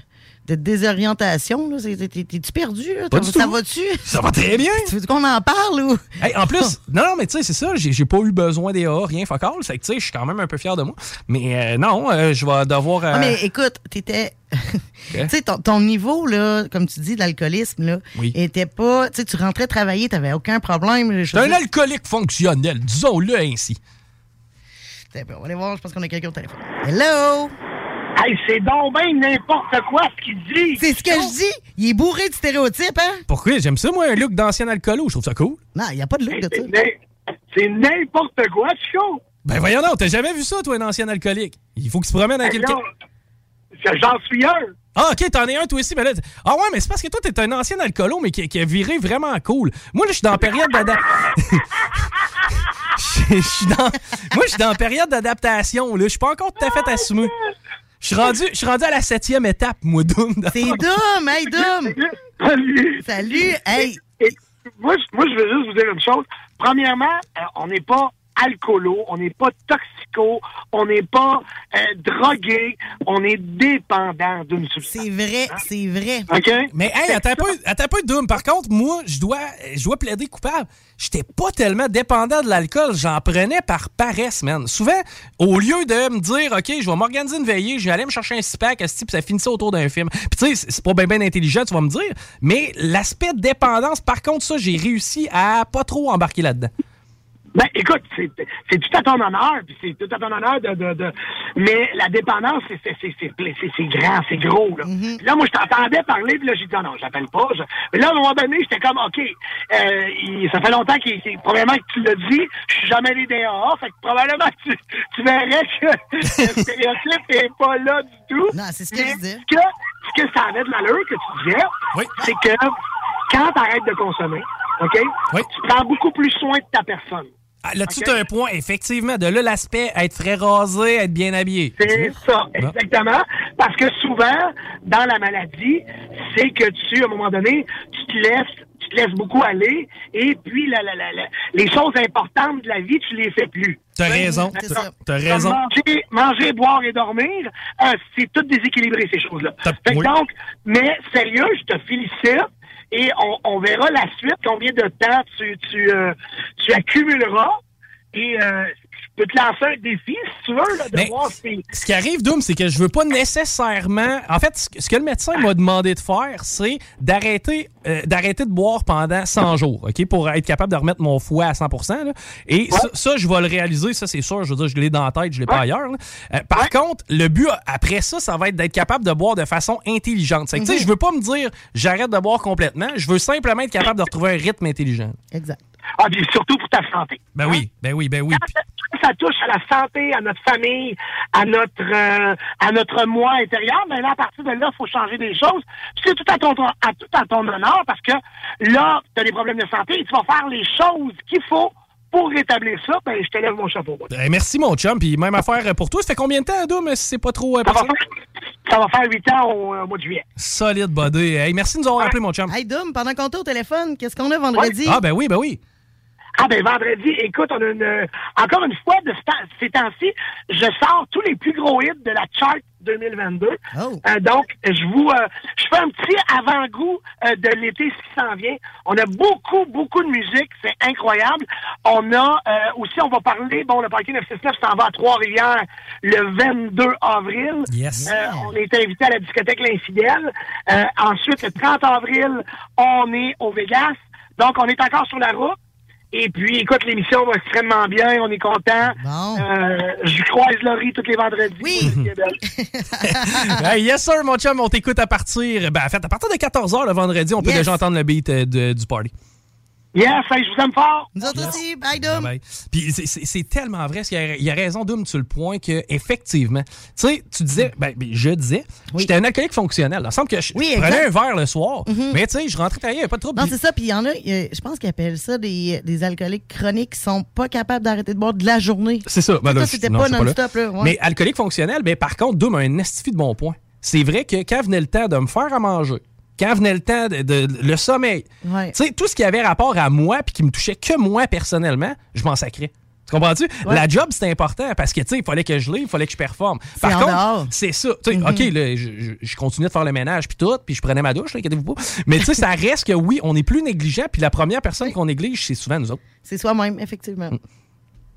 de désorientation? t'es- t'es- T'es-tu perdu? Là? Pas du ça va-tu? Ça va très bien. Tu veux qu'on en parle ou? Hey, en plus, non, non, mais tu sais, c'est ça, j'ai pas eu besoin des A, rien, fuck all. C'est que, tu sais, je suis quand même un peu fier de moi. Mais euh, non, euh, je vais devoir. euh, Ah, mais écoute, t'étais. tu sais, ton, ton niveau, là, comme tu dis, d'alcoolisme, là, Oui. était pas. Tu sais, tu rentrais travailler, t'avais aucun problème. J'étais un alcoolique fonctionnel, disons-le ainsi. On va aller voir, je pense qu'on a quelqu'un au téléphone. Hello? Hey, c'est donc bien n'importe quoi ce qu'il dit. C'est ce que je dis. Il est bourré de stéréotypes, hein? Pourquoi? J'aime ça, moi, un look d'ancien alcoolo, je trouve ça cool. Non, il n'y a pas de look de ça. C'est n'im- C'est n'importe quoi, Chico. Ben voyons donc, t'as jamais vu ça, toi, un ancien alcoolique? Il faut qu'il se promène avec Ben quelqu'un. non, J'en suis un. Ah, ok, t'en es un, toi aussi. Mais là, ah ouais, mais c'est parce que toi, t'es un ancien alcoolo, mais qui, qui a viré vraiment cool. Moi, là, je suis dans la période d'adaptation. Je je suis dans... Moi, je suis dans la période d'adaptation, là. Je suis pas encore tout à fait assumé. Je suis rendu, je suis rendu à la septième étape, moi, Doom. C'est Doom, hey Doom! Salut. Salut, hey! Et- moi, je- moi, je veux juste vous dire une chose. Premièrement, euh, on n'est pas alcoolo, on n'est pas toxico, on n'est pas euh, drogué, on est dépendant d'une substance. C'est vrai, c'est vrai. OK? Mais hey, attends un peu, attends un peu, Doom. Par contre, moi, je dois, je dois plaider coupable. J'étais pas tellement dépendant de l'alcool, j'en prenais par paresse, man. Souvent, au lieu de me dire, OK, je vais m'organiser une veillée, je vais aller me chercher un six-pack, puis ça finissait autour d'un film? Puis tu sais, c'est- c'est pas bien ben intelligent, tu vas me dire, mais l'aspect dépendance, par contre, ça, j'ai réussi à pas trop embarquer là-dedans. Ben, écoute, c'est c'est tout à ton honneur, puis c'est tout à ton honneur de, de, de- mais la dépendance, c'est c'est- c'est- c'est c'est- c'est grand, c'est gros, là. Puis Là, moi, je t'entendais parler, puis là, j'ai dit, Ah non, j'appelle pas. je- Mais là, à un moment donné, j'étais comme, OK, euh, il- ça fait longtemps qu'il, probablement que tu l'as dit, je suis jamais allé AA, fait que probablement que tu, tu verrais que le stéréotype n'est pas là du tout. Non, c'est ce que je. Ce que, ce que ça avait de l'allure que tu disais, c'est que quand tu arrêtes de consommer, OK, tu prends beaucoup plus soin de ta personne. Ah, Là-dessus, t'as un point, effectivement. De là, l'aspect être frais rasé, être bien habillé. C'est ça, exactement. Parce que souvent, dans la maladie, c'est que tu, à un moment donné, tu te laisses, tu te laisses beaucoup aller, et puis la, la, la, la- les choses importantes de la vie, tu les fais plus. T'as raison. T'as- raison. Manger, manger, boire et dormir, euh, c'est tout déséquilibré, ces choses-là. Donc, mais sérieux, je te félicite. Et on, on verra la suite, combien de temps tu, tu, euh, tu accumuleras. Et euh, peux te lancer un défi, si tu veux, là, de voir si... Ce qui arrive, Doom, c'est que je veux pas nécessairement. En fait, ce que- le médecin m'a demandé de faire, c'est d'arrêter euh, d'arrêter de boire pendant 100 jours, OK, pour être capable de remettre mon foie à 100 là. Et ça, ça, je vais le réaliser, ça, c'est sûr. Je veux dire, je l'ai dans la tête, je l'ai pas ailleurs. Euh, par contre, le but, après ça, ça va être d'être capable de boire de façon intelligente. C'est que, tu sais, Mhm. je veux pas me dire j'arrête de boire complètement. Je veux simplement être capable de retrouver un rythme intelligent. Exact. Ah, puis surtout pour ta santé. Ben oui, ben oui, ben oui. Quand ça touche à la santé, à notre famille, à notre euh, à notre moi intérieur, mais là, à partir de là, il faut changer des choses. Puis C'est tout à ton à tout à ton honneur parce que là, tu as des problèmes de santé et tu vas faire les choses qu'il faut pour rétablir ça. Ben, je te lève mon chapeau. Ben, merci, mon chum. Puis même affaire pour toi. Ça fait combien de temps, Doom, si c'est pas trop euh, Ça va, faire, ça va faire huit ans au, euh, mois de juillet. Solide body. Hey, merci de nous avoir appelé, mon chum. Hey, Dom, pendant qu'on t'est au téléphone, qu'est-ce qu'on a vendredi? Ah, ben oui, ben oui. Ah ben vendredi, écoute, on a une euh, encore une fois de ces temps-ci, je sors tous les plus gros hits de la chart 2022. Euh, donc, je vous euh, je fais un petit avant-goût euh, de l'été ce qui s'en vient. On a beaucoup, beaucoup de musique, c'est incroyable. On a euh, aussi, on va parler, bon, le Parking 969 s'en va à Trois-Rivières le 22 avril. Yes. Euh, on est invité à la discothèque L'Infidèle. Euh, ensuite, le 30 avril, on est au Vegas. Donc, on est encore sur la route. Et puis, écoute, l'émission va extrêmement bien. On est content. Euh, je croise Laurie tous les vendredis. Oui. Hey, yes, sir, mon chum. On t'écoute à partir. Ben, en fait, à partir de 14h le vendredi, on peut Yes. déjà entendre le beat euh, de- du party. Yes, hey, je vous aime fort. Nous autres aussi. Bye. Bye. Puis c'est- tellement vrai, parce qu'il y a- il y a raison, Doom, sur le point que effectivement, tu sais, tu disais, ben, ben, je disais, j'étais un alcoolique fonctionnel. Il semble que je, Oui, je prenais un verre le soir, Mhm. mais tu sais, je rentrais travailler, il n'y a pas de trouble. Non, c'est ça. Puis il y en a, je pense qu'ils appellent ça des, des alcooliques chroniques qui sont pas capables d'arrêter de boire de la journée. C'est ça. Ben c'était pas non-stop, là. ouais. Mais alcoolique fonctionnel, ben, par contre, Doom a un estifi de bon point. C'est vrai que quand venait le temps de me faire à manger, quand venait le temps de, de- le sommeil, Ouais. tu sais, tout ce qui avait rapport à moi puis qui me touchait que moi personnellement, je m'en sacrais. Tu comprends-tu? Ouais. La job, c'était important parce que, tu sais, il fallait que je l'ai, il fallait que je performe. Par contre, c'est ça. Tu sais, Mhm. OK, là, je, continuais de faire le ménage puis tout, puis je prenais ma douche, inquiétez-vous pas. Mais tu sais, ça reste que oui, on est plus négligent, puis la première personne qu'on néglige, c'est souvent nous autres. C'est soi-même, effectivement.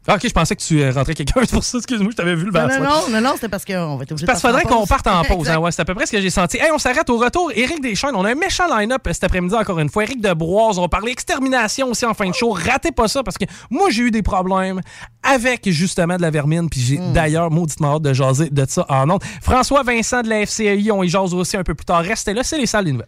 Ah, OK, je pensais que tu euh, rentrais quelqu'un, pour ça, excuse-moi, je t'avais vu le verre. non, non, non, non, c'était parce qu'on va être obligé de Parce qu'il faudrait qu'on parte en pause. Hein, ouais, c'est à peu près ce que j'ai senti. Hey, on s'arrête au retour. Éric Deschaines, on a un méchant line-up cet après-midi encore une fois. Éric Debroise, on va parler extermination aussi en fin de show. Ratez pas ça parce que moi, j'ai eu des problèmes avec justement de la vermine. Puis j'ai Hmm. d'ailleurs mauditement hâte de jaser de ça en ondes. François Vincent de la FCI, on y jase aussi un peu plus tard. Restez là, c'est les salles des nouvelles.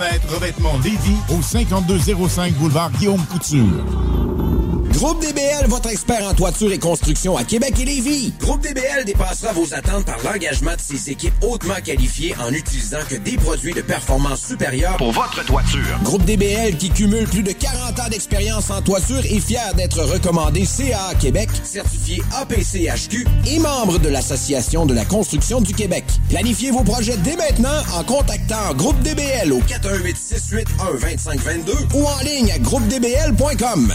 Revêtement Lévis au 5205 boulevard Guillaume Couture. Groupe DBL, votre expert en toiture et construction à Québec et Lévis. Groupe DBL dépassera vos attentes par l'engagement de ses équipes hautement qualifiées en utilisant que des produits de performance supérieure pour votre toiture. Groupe DBL qui cumule plus de 40 ans d'expérience en toiture est fier d'être recommandé CA Québec, certifié APCHQ et membre de l'Association de la construction du Québec. Planifiez vos projets dès maintenant en contactant Groupe DBL au 418 681 2522 ou en ligne à groupedbl.com.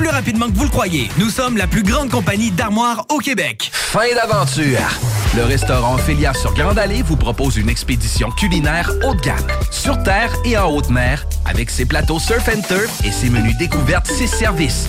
plus rapidement que vous le croyez. Nous sommes la plus grande compagnie d'armoires au Québec. Fin d'aventure. Le restaurant Félia sur Grande Allée vous propose une expédition culinaire haut de gamme, sur terre et en haute mer, avec ses plateaux surf and turf et ses menus découvertes, ses services.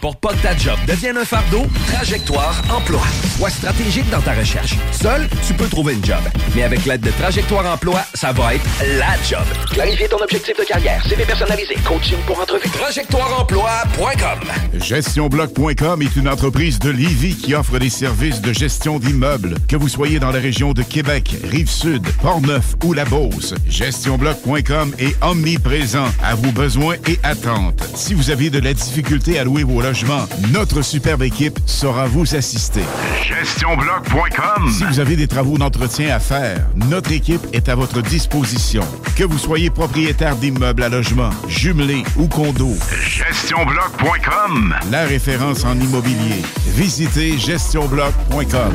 Pour pas que ta job devienne un fardeau, Trajectoire Emploi. Sois stratégique dans ta recherche. Seul, tu peux trouver une job. Mais avec l'aide de Trajectoire Emploi, ça va être la job. Clarifier ton objectif de carrière, CV personnalisé, coaching pour entrevue. TrajectoireEmploi.com GestionBloc.com est une entreprise de Lévis qui offre des services de gestion d'immeubles. Que vous soyez dans la région de Québec, Rive-Sud, Port-Neuf ou La Beauce, GestionBloc.com est omniprésent à vos besoins et attentes. Si vous avez de la difficulté à louer vos logements, notre superbe équipe saura vous assister. GestionBloc.com Si vous avez des travaux d'entretien à faire, notre équipe est à votre disposition. Que vous soyez propriétaire d'immeubles à logement, jumelés ou condos, GestionBloc.com La référence en immobilier. Visitez GestionBloc.com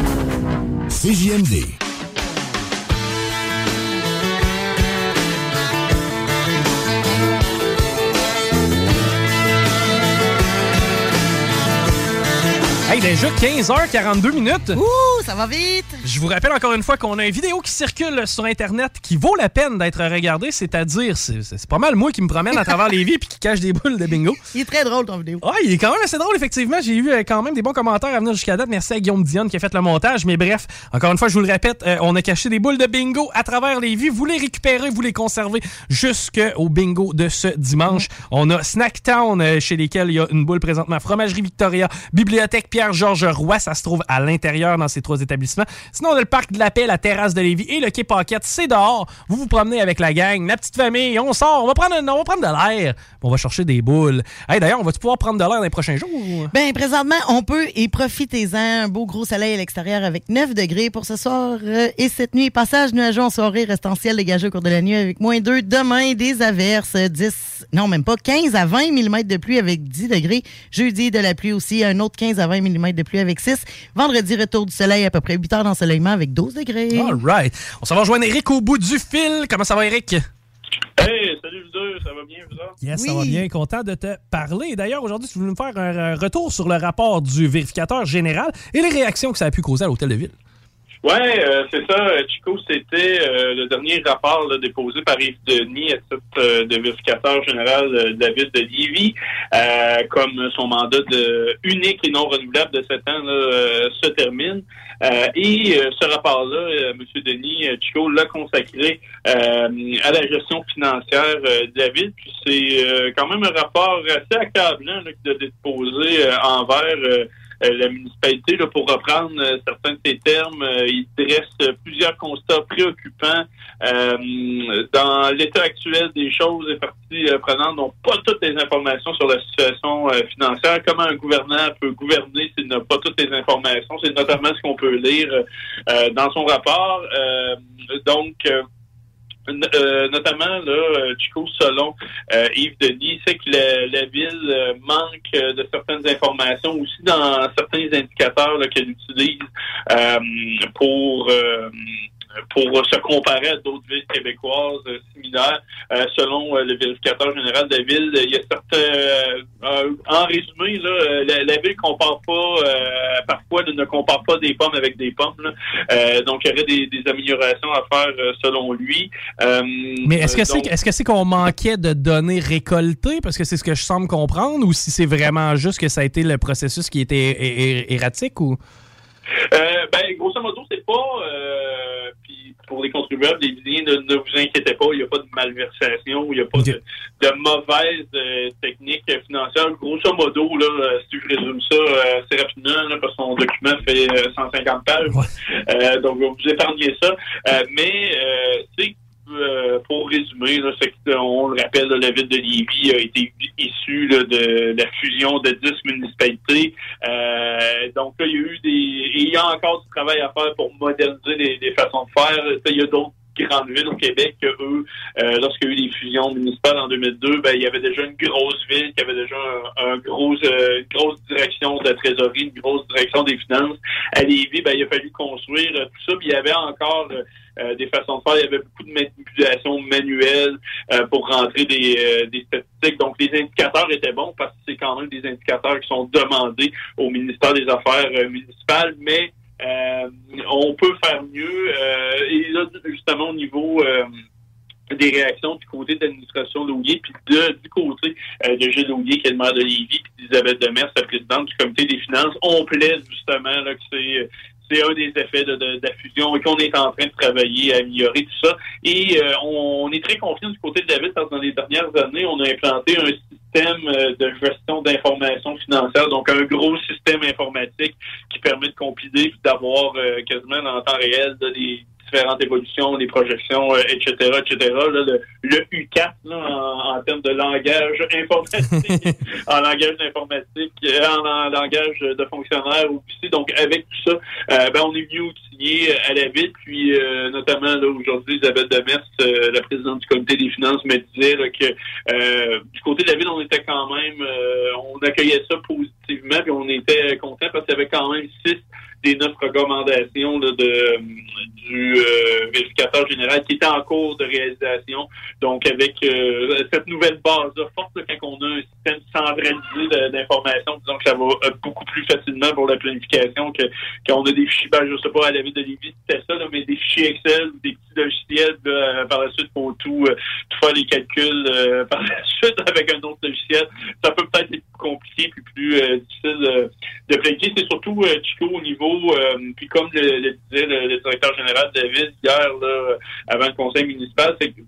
CJMD. Déjà 15h42 minutes. Ça va vite. Je vous rappelle encore une fois qu'on a une vidéo qui circule sur Internet qui vaut la peine d'être regardée, c'est-à-dire, c'est pas mal moi qui me promène à travers les vies puis qui cache des boules de bingo. Il est très drôle ton vidéo. Ouais, il est quand même assez drôle, effectivement. J'ai eu euh, quand même des bons commentaires à venir jusqu'à date. Merci à Guillaume Dionne qui a fait le montage. Mais bref, encore une fois, je vous le répète, euh, on a caché des boules de bingo à travers les vies. Vous les récupérez, vous les conservez jusqu'au bingo de ce dimanche. On a Snacktown, euh, chez lesquels il y a une boule présentement. Fromagerie Victoria, Bibliothèque Pierre-Georges Roy, ça se trouve à l'intérieur dans ces trois établissements. Sinon, on a le parc de la paix, la terrasse de Lévis et le quai Paquette. C'est dehors. Vous vous promenez avec la gang, la petite famille. On sort. On va prendre, on va prendre de l'air. On va chercher des boules. Hey, D'ailleurs, on va pouvoir prendre de l'air dans les prochains jours? Ben, présentement, on peut et profitez-en. Un beau gros soleil à l'extérieur avec 9 degrés pour ce soir euh, et cette nuit. Passage nuageux en soirée, restant ciel dégagé au cours de la nuit avec moins 2. Demain, des averses, 10, non, même pas, 15 à 20 mm de pluie avec 10 degrés. Jeudi, de la pluie aussi, un autre 15 à 20 mm de pluie avec 6. Vendredi, retour du soleil, à peu près 8 heures d'ensoleillement avec 12 degrés. All right. On s'en va rejoindre Eric au bout du fil. Comment ça va, Eric? Hey, salut vous deux, ça va bien, vous autres? Yes, ça va bien. Content de te parler. D'ailleurs, aujourd'hui, tu voulais nous faire un retour sur le rapport du vérificateur général et les réactions que ça a pu causer à l'Hôtel de Ville. Ouais, euh, c'est ça, euh, Chico, c'était euh, le dernier rapport là, déposé par Yves Denis à titre euh, de vérificateur général euh, de la ville de Lévis, euh, comme son mandat de unique et non renouvelable de sept ans là, euh, se termine. Euh, et euh, ce rapport-là, euh, M. Denis Chico l'a consacré à la gestion financière de la ville. Puis c'est quand même un rapport assez accablant là, qu'il a déposé envers la municipalité, là, pour reprendre euh, certains de ses termes, euh, il dresse euh, plusieurs constats préoccupants euh, dans l'état actuel des choses. Les parties euh, prenantes n'ont pas toutes les informations sur la situation euh, financière. Comment un gouvernant peut gouverner s'il n'a pas toutes les informations? C'est notamment ce qu'on peut lire euh, dans son rapport. Euh, donc, euh, notamment, là, euh, Chico, selon euh, Yves Denis, c'est que la, la ville euh, manque euh, de certaines informations aussi dans certains indicateurs qu'elle utilise pour pour se comparer à d'autres villes québécoises euh, similaires. Euh, selon euh, le vérificateur général de la ville, il y a certains... en résumé, là, la, la ville compare pas, parfois ne, compare pas des pommes avec des pommes. là. Donc, il y aurait des, des améliorations à faire selon lui. Mais est-ce que c'est est-ce que c'est qu'on manquait de données récoltées? Parce que c'est ce que je semble comprendre ou si c'est vraiment juste que ça a été le processus qui était erratique ou? Ben, grosso modo, c'est pas. Pour les contribuables, les Visiens, ne, ne vous inquiétez pas, il n'y a pas de malversation, il n'y a pas de, de mauvaise euh, technique financière. Grosso modo, là, euh, si je résume ça euh, assez rapidement, là, parce que son document fait euh, 150 pages, euh, donc je vais vous épargner ça. Euh, mais, euh, tu sais, euh, pour résumer, là, euh, on le rappelle, là, la ville de Lévis a été issue là, de la fusion de 10 municipalités. Euh, donc là, il y a eu des. il y a encore du travail à faire pour moderniser les, les façons de faire. Sais, Il y a d'autres grandes villes au Québec que eux, euh, lorsqu'il y a eu les fusions municipales en 2002, ben, il y avait déjà une grosse ville qui avait déjà un, un gros, euh, une grosse direction de la trésorerie, une grosse direction des finances. À Lévis, ben, il a fallu construire euh, tout ça. Puis il y avait encore euh, des façons de faire. Il y avait beaucoup de manipulations manuelles euh, pour rentrer des, euh, des statistiques. Donc, les indicateurs étaient bons parce que c'est quand même des indicateurs qui sont demandés au ministère des Affaires euh, municipales, mais euh, on peut faire mieux. Euh, et là, justement, au niveau... des réactions du côté de l'administration Laulier, puis de, du côté de Gilles Laulier, qui est le maire de Lévis, puis d'Isabelle Demers, la présidente du comité des finances. On plaide justement là, que c'est c'est un des effets de, de- de la fusion et qu'on est en train de travailler à améliorer tout ça. Et euh, on, est très confiant du côté de ville parce que dans les dernières années, on a implanté un système euh, de gestion d'informations financières, donc un gros système informatique qui permet de compiler puis d'avoir euh, quasiment en temps réel des différentes évolutions, des projections, euh, etc., etc. Là, le, le U4 là, en, en termes de langage informatique, en langage informatique, euh, en, en langage de fonctionnaire aussi. Donc, avec tout ça, euh, ben, on est mieux outillé euh, à la ville. Puis, euh, notamment, là, aujourd'hui, Isabelle Demers, euh, la présidente du comité des finances, me disait là, que euh, du côté de la ville, on était quand même, euh, on accueillait ça positivement, puis on était content parce qu'il y avait quand même six des neuf recommandations là, de, du euh, vérificateur général qui était en cours de réalisation. Donc, avec euh, cette nouvelle base-là forte, là, quand on a un système centralisé de- d'information, disons que ça va euh, beaucoup plus facilement pour la planification que quand on a des fichiers, ben, je sais pas, à la ville de Lévis, c'était ça, là, mais des fichiers Excel ou des petits logiciels, là, euh, par la suite, pour tout, euh, tout faire les calculs euh, par la suite avec un autre logiciel. Ça peut peut-être être plus compliqué puis plus difficile de planifier. C'est surtout, Chico, au niveau, euh, puis comme le, disait le, directeur général ville hier, là, avant le conseil municipal, c'est que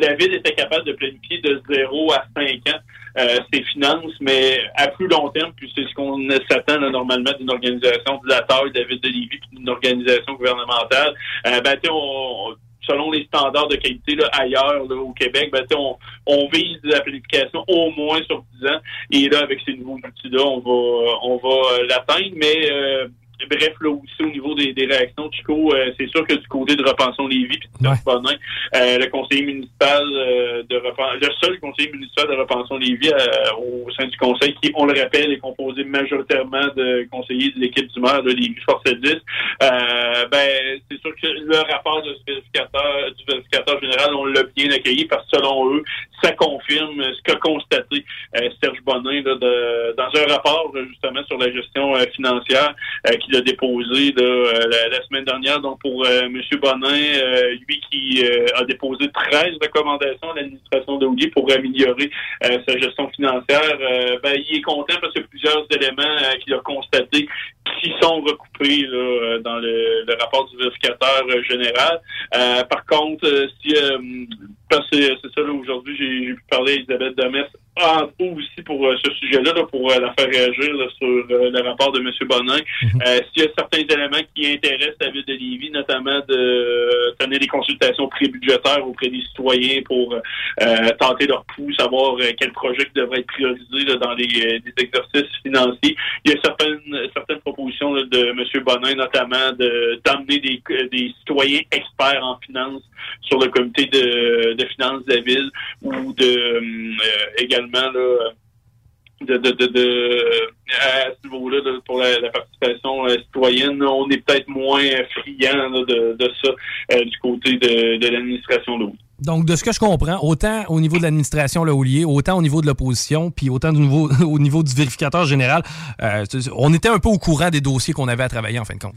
la ville était capable de planifier de 0 à 5 ans euh, ses finances, mais à plus long terme, puis c'est ce qu'on s'attend normalement d'une organisation de la taille de de Lévis, puis d'une organisation gouvernementale, euh, ben, selon les standards de qualité là, ailleurs au Québec, ben, on, on vise la planification au moins sur 10 ans. Et là, avec ces nouveaux outils-là, on va on va l'atteindre, mais Bref, là aussi au niveau des, des réactions, Chico, euh, c'est sûr que du côté de Repensons Lévis puis de Bonin, euh, le conseiller municipal euh, de Repen- le seul conseiller municipal de Repensons Lévis euh, au sein du conseil, qui, on le rappelle, est composé majoritairement de conseillers de l'équipe du maire de Lévis Force 10, euh, ben c'est sûr que le rapport de ce vérificateur, du vérificateur général, on l'a bien accueilli parce que selon eux, ça confirme ce qu'a constaté euh, Serge Bonin là, de- dans un rapport justement sur la gestion financière euh, qu'il a déposé euh, la, semaine dernière. Donc pour euh, M. Bonin, euh, lui qui a déposé 13 recommandations à l'administration de Oulier pour améliorer sa gestion financière, ben, il est content parce qu'il y a plusieurs éléments qu'il a constatés qui sont recoupés dans le, rapport du vérificateur général. Par contre, si parce que c'est ça aujourd'hui, j'ai pu parler à Isabelle Demers en aussi pour euh, ce sujet-là, là, pour euh, la faire réagir là, sur euh, le rapport de M. Bonin. Euh, S'il y a certains éléments qui intéressent la ville de Lévis, notamment de tenir des consultations pré-budgétaires auprès des citoyens pour euh, tenter leur pouls, savoir euh, quel projet qui devrait être priorisé là, dans les, euh, exercices financiers. Il y a certaines, certaines propositions là, de M. Bonin, notamment de d'emmener des, des citoyens experts en finances sur le comité de, de finances de la ville ou de euh, là, de, de, de, de- à ce niveau-là là, pour la, la participation euh, citoyenne, on est peut-être moins friand de, de ça euh, du côté de, de l'administration Donc, de ce que je comprends, autant au niveau de l'administration le Houlier, autant au niveau de l'opposition, puis autant du niveau, au niveau du vérificateur général, euh, on était un peu au courant des dossiers qu'on avait à travailler en fin de compte.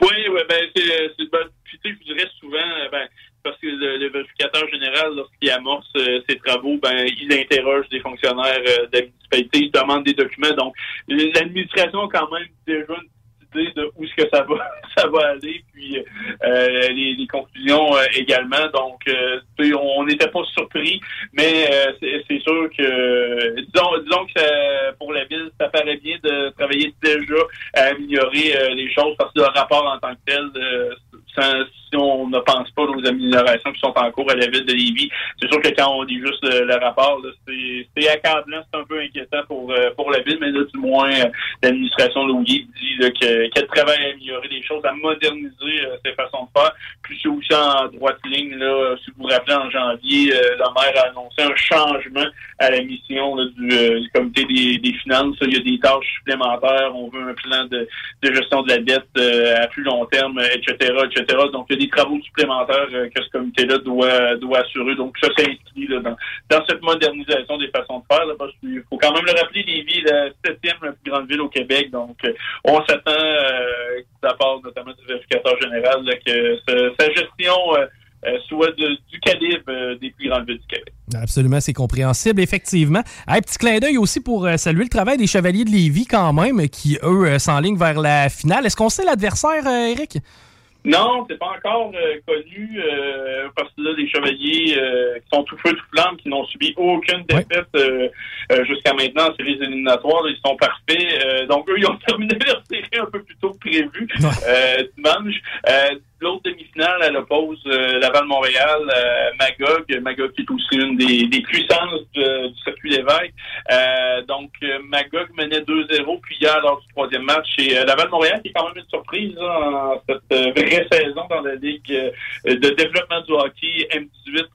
Oui, oui, ben c'est c'est- ben, je dirais souvent, ben, parce que le, vérificateur général, lorsqu'il amorce euh, ses travaux, ben il interroge des fonctionnaires euh, de la municipalité, il demande des documents. Donc, l'administration a quand même déjà une idée de où est-ce que ça va ça va aller, puis euh, les, conclusions euh, également. Donc, on n'était pas surpris, mais c'est sûr que disons, disons que ça- pour la ville, ça paraît bien de travailler déjà à améliorer les choses parce que le rapport en tant que tel, sans- on ne pense pas aux améliorations qui sont en cours à la ville de Lévis, c'est sûr que quand on lit juste le, le rapport, c'est accablant, c'est un peu inquiétant pour euh, pour la ville, mais là, du moins, euh, l'administration Louis dit qu'elle travaille à améliorer les choses, à moderniser euh, ses façons de faire. Puis c'est aussi en droite ligne, si vous vous rappelez, en janvier, euh, la maire a annoncé un changement à la mission du, euh, comité des, finances. Il y a des tâches supplémentaires, on veut un plan de, de gestion de la dette euh, à plus long terme, euh, etc., etc. Donc, il y a des travaux supplémentaires euh, que ce comité-là doit, doit assurer. Donc, ça s'inscrit dans, dans cette modernisation des façons de faire. Là, faut quand même le rappeler, Lévis est la septième plus grande ville au Québec. Donc, euh, on s'attend, euh, part notamment du vérificateur général, que sa gestion euh, soit du calibre des plus grandes villes du Québec. Absolument, c'est compréhensible, effectivement. Un petit clin d'œil aussi pour saluer le travail des Chevaliers de Lévis quand même, qui, eux, s'enlignent vers la finale. Est-ce qu'on sait l'adversaire, Eric? Non, c'est pas encore euh, connu euh, parce que là, les chevaliers euh, qui sont tout feu, tout flamme, qui n'ont subi aucune défaite euh, euh, jusqu'à maintenant en séries éliminatoires, là, ils sont parfaits. Euh, donc, eux, ils ont terminé leur série un peu plus tôt que prévu euh, dimanche. L'autre demi-finale, elle oppose euh, Laval-Montréal, euh, Magog. Magog qui est aussi une des, des puissances du circuit d'évêque. Euh, donc, Magog menait 2-0, puis hier, lors du troisième match, et euh, Laval-Montréal, qui est quand même une surprise là, en cette euh, vraie saison dans la Ligue euh, de développement du hockey M18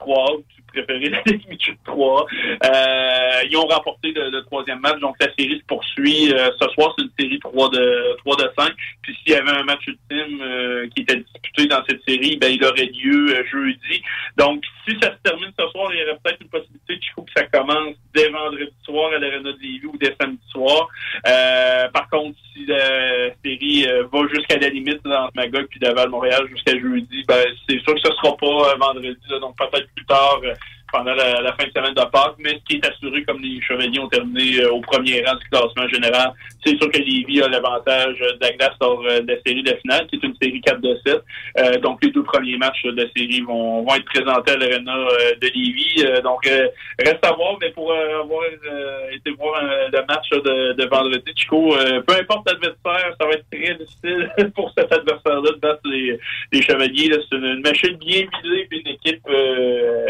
3A, ou tu préférais la Ligue Michel 3 euh, Ils ont remporté le, le troisième match, donc la série se poursuit. Euh, ce soir, c'est une série 3 de 3 de 5. Puis s'il y avait un match ultime euh, qui était disputé dans cette série, ben il aurait lieu euh, jeudi. Donc, si ça se termine ce soir, il y aurait peut-être une possibilité faut que ça commence dès vendredi soir à l'Arena de Lévis ou dès samedi soir. Euh, par contre, si la série euh, va jusqu'à la limite entre Magog puis Laval-Montréal jusqu'à jeudi, ben c'est sûr que ce sera pas euh, vendredi, là, donc peut-être plus tard, euh, pendant la, fin de semaine de Pâques, mais ce qui est assuré, comme les Chevaliers ont terminé euh, au premier rang du classement général, c'est sûr que Lévis a l'avantage de la glace lors euh, de la série de finale, qui est une série 4 de 7. Euh, donc, les deux premiers matchs de la série vont, vont être présentés à l'Arena euh, de Lévis. Donc, reste à voir, mais pour avoir été voir le match de, vendredi, Chico, peu importe l'adversaire, ça va être très difficile pour cet adversaire-là de battre les, Chevaliers. C'est une, machine bien huilée, puis une équipe euh,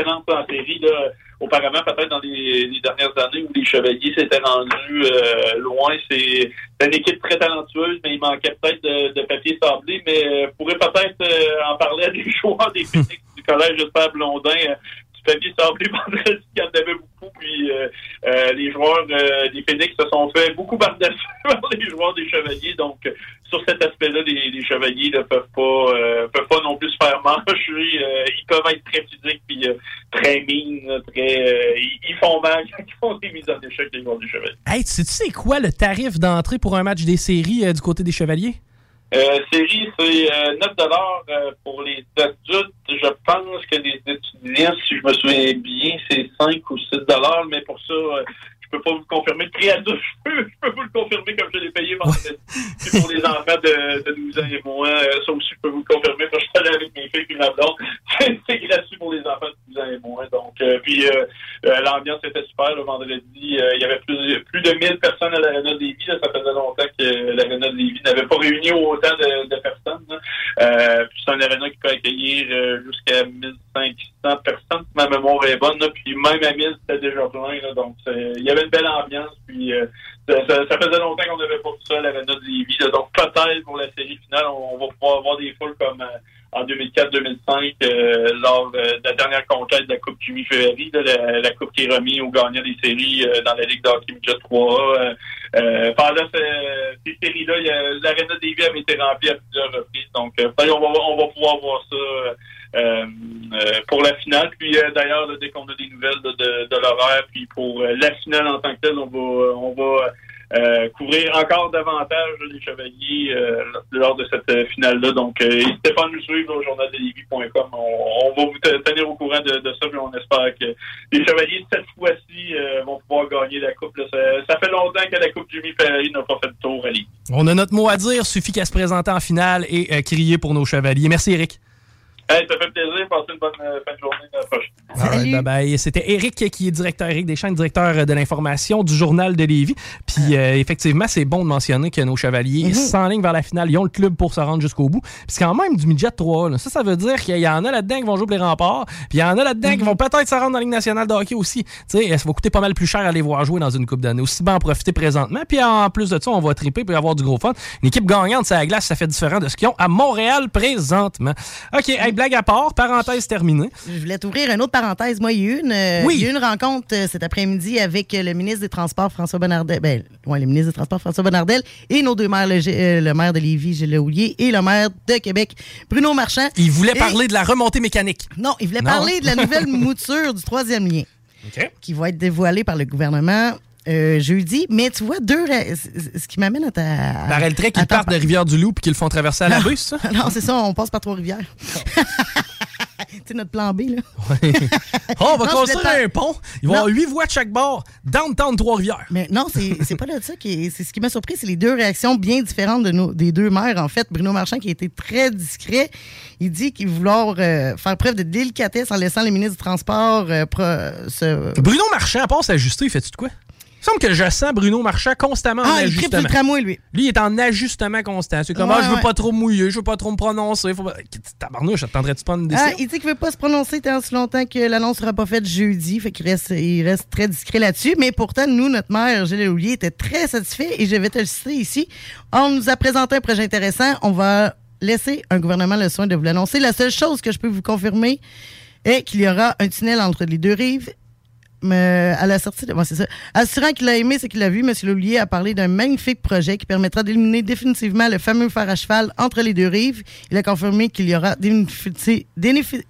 excellente en série. Là. Auparavant, peut-être dans les, dernières années où les Chevaliers s'étaient rendus euh, loin, c'est une équipe très talentueuse, mais il manquait peut-être de, de papier sablé. Mais euh, pourrait peut-être euh, en parler à des joueurs des Phoenix du collège J'espère Blondin. euh, du papier sablé vendredi, il y en avait beaucoup. Puis les joueurs des Phoenix se sont fait beaucoup bardasser par les joueurs des Chevaliers. Donc, sur cet aspect-là, les, Chevaliers ne peuvent pas peuvent pas non plus manger. Euh, ils peuvent être très physiques puis euh, très mines, très euh, ils, font mal quand ils font des mises en échec des Chevaliers. Hey, tu sais, tu sais quoi le tarif d'entrée pour un match des séries du côté des Chevaliers? Euh, série, c'est euh, 9 euh, pour les adultes. Je pense que les étudiants, si je me souviens bien, c'est 5 ou 6 mais pour ça, je peux pas vous confirmer. Adulte, je peux, je peux vous le confirmer comme je l'ai payé vendredi. Pour les enfants de, de 12 ans et moins, euh, ça aussi, je peux vous le confirmer. Quand je suis allé avec mes filles puis ma blonde, c'est gratuit pour les enfants de 12 ans et moins. Donc, euh, puis euh, euh, l'ambiance était super le vendredi. Euh, il y avait plus, plus de 1000 personnes à l'Arena de Lévis. là. Ça faisait longtemps que l'Arena de Lévis n'avait pas réuni autant de, de personnes. Euh, puis c'est un arena qui peut accueillir jusqu'à 1500 personnes, ma mémoire est bonne. là. Puis même à 1000, c'était déjà plein. là. donc, il y avait une belle ambiance. Puis euh, ça, faisait longtemps qu'on n'avait pas vu ça à l'Arena de Lévis. là. donc peut-être pour la série finale, on, va pouvoir avoir des foules comme... euh, en 2004-2005, euh, lors de la dernière conquête de la Coupe Ferry, là, la, la coupe qui est remise aux gagnants des séries dans la Ligue d'hockey midget 3 euh, euh, pendant ce- ces séries-là, il y a- l'aréna des Vies avait été remplie à plusieurs reprises. Donc, on va, on va pouvoir voir ça pour la finale. Puis, euh, d'ailleurs, dès qu'on a des nouvelles de, de, de l'horaire, puis pour euh, la finale en tant que telle, on va, on va euh, couvrir encore davantage les chevaliers euh, lors de cette euh, finale-là. Donc, euh, n'hésitez pas à nous suivre au journaldelévis.com. On, on va vous te- tenir au courant de, de ça, puis on espère que les chevaliers, cette fois-ci, euh, vont pouvoir gagner la coupe. Ça, fait longtemps que la coupe Jimmy Ferry n'a pas fait le tour à. On a notre mot à dire, suffit qu'à se présenter en finale et euh, crier pour nos Chevaliers. Merci, Eric. Hey, ça fait plaisir. Passez une bonne euh, fin de journée. La prochaine. Alright, bye bye. C'était Eric qui est directeur, Eric Deschamps, directeur euh, de l'information du Journal de Lévis. Puis euh, effectivement, c'est bon de mentionner que nos chevaliers s'enlignent vers la finale. Ils ont le club pour se rendre jusqu'au bout. Puis c'est quand même du midget 3. là. Ça, ça veut dire qu'il y en a là-dedans qui vont jouer pour les remparts. Puis il y en a là-dedans qui vont peut-être se rendre dans la Ligue nationale de hockey aussi. Tu sais, ça va coûter pas mal plus cher à les voir jouer dans une coupe d'années. Aussi bien en profiter présentement. Puis en plus de ça, on va triper pour avoir du gros fun. Une équipe gagnante, c'est la glace, ça fait différent de ce qu'ils ont à Montréal présentement. OK, hey, blague à part, parenthèse terminée. Je voulais t'ouvrir une autre parenthèse. Moi, il y a eu une, euh, Oui. il y a eu une rencontre euh, cet après-midi avec euh, le ministre des Transports, François Bonnardel. Ben, ouais, le ministre des Transports, François Bonnardel, et nos deux maires, le, maire de Lévis, Gilles Houlier, et le maire de Québec, Bruno Marchand. Il voulait Et- parler de la remontée mécanique. Non, il voulait Non. parler de la nouvelle mouture du troisième lien. Qui va être dévoilée par le gouvernement euh, jeudi. Mais tu vois, deux. Ce qui m'amène à ta. Par le trait qu'ils partent de Rivière-du-Loup puis qu'ils le font traverser à la bus, ça? Non, c'est ça, on passe par Trois-Rivières. c'est notre plan B, là. Oh, on va Non, construire un pont. Il va y avoir huit voies de chaque bord. Downtown Trois-Rivières. Mais non, c'est pas là de ça qui c'est ce qui m'a surpris, c'est les deux réactions bien différentes de nos, des deux maires. En fait, Bruno Marchand qui a été très discret, il dit qu'il vouloir euh, faire preuve de délicatesse en laissant les ministres du Transport euh, pro- se... Bruno Marchand, à part s'ajuster, il fait-tu de quoi? Il me semble que je sens Bruno Marchand constamment en Ah, il sur ajustement. le tramway, lui. Lui, il est en ajustement constant. C'est comme, Ouais, ah, je veux ouais. pas trop mouiller, je veux pas trop me prononcer. Faut pas... Tabarnouche, attendrais-tu pas une décision? Ah, il dit qu'il veut pas se prononcer tant si longtemps que l'annonce sera pas faite jeudi. Fait qu'il reste, il reste très discret là-dessus. Mais pourtant, nous, notre maire, Gilles Houlier, était très satisfait et je vais te le citer ici. On nous a présenté un projet intéressant. On va laisser un gouvernement le soin de vous l'annoncer. La seule chose que je peux vous confirmer est qu'il y aura un tunnel entre les deux rives. Mais à la sortie de. bon, c'est ça. Assurant qu'il a aimé ce qu'il a vu, M. Laulier a parlé d'un magnifique projet qui permettra d'éliminer définitivement le fameux fer à cheval entre les deux rives. Il a confirmé qu'il y aura définitivement.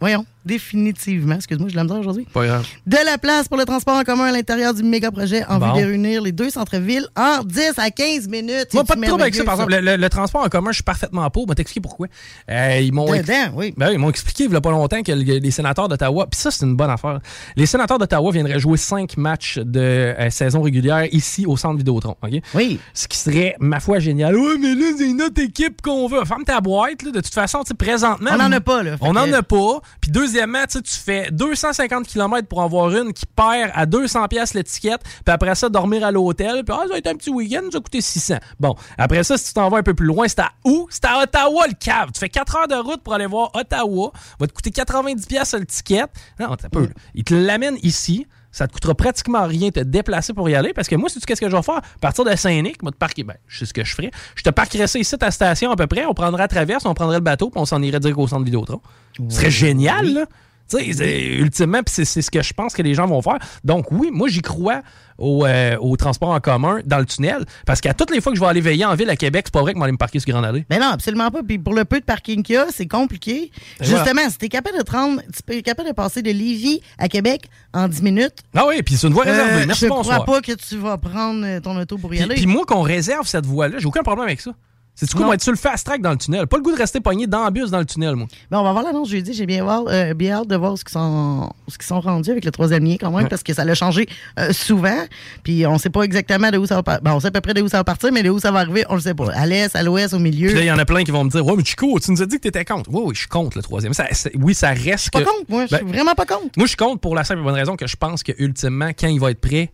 Voyons. Définitivement, excuse-moi, je l'aime aujourd'hui, Pas grave. de la place pour le transport en commun à l'intérieur du méga projet en Bon. vue de réunir les deux centres-villes en 10 à 15 minutes. Moi, pas de trouble avec ça, par exemple. Le, le- le transport en commun, je suis parfaitement pour. Je vais t'expliquer pourquoi. Euh, ils m'ont Dedans, oui. Ben oui, ils m'ont expliqué il y a pas longtemps que le- les sénateurs d'Ottawa, puis ça, c'est une bonne affaire. Les sénateurs d'Ottawa viendraient jouer cinq matchs de euh, saison régulière ici au centre Vidéotron. Oui. Ce qui serait, ma foi, génial. Ouais, mais là, c'est notre équipe qu'on veut. Ferme ta boîte, là. De toute façon, présentement. On n'en a pas, là. On n'en a pas. Puis deuxièmement, tu fais 250 km pour en voir une qui perd à 200 pièces l'étiquette, puis après ça, dormir à l'hôtel, puis ah, ça va être un petit week-end, ça va coûter 600. Bon, après ça, si tu t'en vas un peu plus loin, c'est à où? C'est à Ottawa, le cave. Tu fais 4 heures de route pour aller voir Ottawa, va te coûter 90 pièces l'étiquette. Non, t'as peu. là. Il te l'amène ici. Ça te coûtera pratiquement rien de te déplacer pour y aller parce que moi, sais-tu qu'est-ce que je vais faire? Partir de Saint-Nic, moi, te parquer. Ben, je sais ce que je ferais. Je te parquerais ça ici à la station à peu près. On prendrait la traverse, on prendrait le bateau, puis on s'en irait direct au centre Vidéotron. Ce serait génial, là. Tu sais, c'est- ultimement, c'est ce que je pense que les gens vont faire. Donc, oui, moi, j'y crois au, euh, au transport en commun dans le tunnel. Parce qu'à toutes les fois que je vais aller veiller en ville à Québec, c'est pas vrai que je vais aller me parquer sur Grande Allée. Mais non, absolument pas. Puis pour le peu de parking qu'il y a, c'est compliqué. Et Justement, voilà. si t'es capable de te rendre, tu es capable de passer de Lévis à Québec en 10 minutes. Ah oui, puis c'est une voie réservée. euh, Merci, je bonsoir. crois pas que tu vas prendre euh, ton auto pour y Puis, aller. puis moi, qu'on réserve cette voie-là, j'ai aucun problème avec ça. C'est du coup, on va être sur le fast track dans le tunnel? Pas le goût de rester pogné dans le bus dans le tunnel, moi. Ben, on va voir l'annonce jeudi. J'ai bien, voir, euh, bien hâte de voir ce qu'ils sont, ce qu'ils sont rendus avec le troisième lien quand même, Ouais. parce que ça l'a changé euh, souvent. Puis on sait pas exactement de où ça va partir. Ben, on sait à peu près de où ça va partir, mais de où ça va arriver, on le sait pas. À l'est, à l'ouest, au milieu. Puis là, il y en a plein qui vont me dire Ouais, mais Chico, tu nous as dit que t'étais contre. Oui, oui, je suis contre le troisième. Ça- oui, ça reste. pas que- contre, moi. Je suis Ben, vraiment pas contre. Moi, je suis contre pour la simple et bonne raison que je pense que ultimement, quand il va être prêt,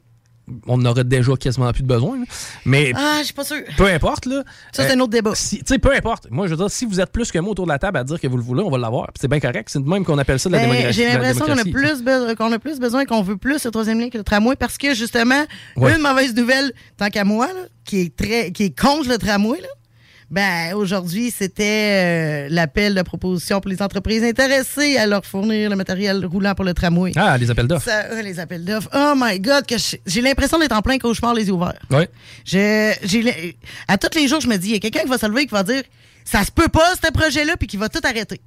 on n'aurait déjà quasiment plus de besoin. là. Mais Ah, je suis pas sûr. peu importe, là. Ça, c'est un autre débat. si- Tu sais, peu importe. Moi, je veux dire, si vous êtes plus que moi autour de la table à dire que vous le voulez, on va l'avoir. C'est bien correct. C'est de même qu'on appelle ça de la Ben, démocratie. J'ai l'impression qu'on a, plus besoin- qu'on a plus besoin, qu'on veut plus le troisième lien que le tramway parce que justement, Ouais. une mauvaise nouvelle, tant qu'à moi, là, qui est très qui est contre le tramway, là, ben aujourd'hui, c'était euh, l'appel de proposition pour les entreprises intéressées à leur fournir le matériel roulant pour le tramway. Ah, les appels d'offres. Euh, les appels d'offres. Oh my God, que j'ai l'impression d'être en plein cauchemar les yeux ouverts. J'ai, le- à tous les jours, je me dis, il y a quelqu'un qui va se lever et qui va dire, ça se peut pas, ce projet-là, puis qui va tout arrêter.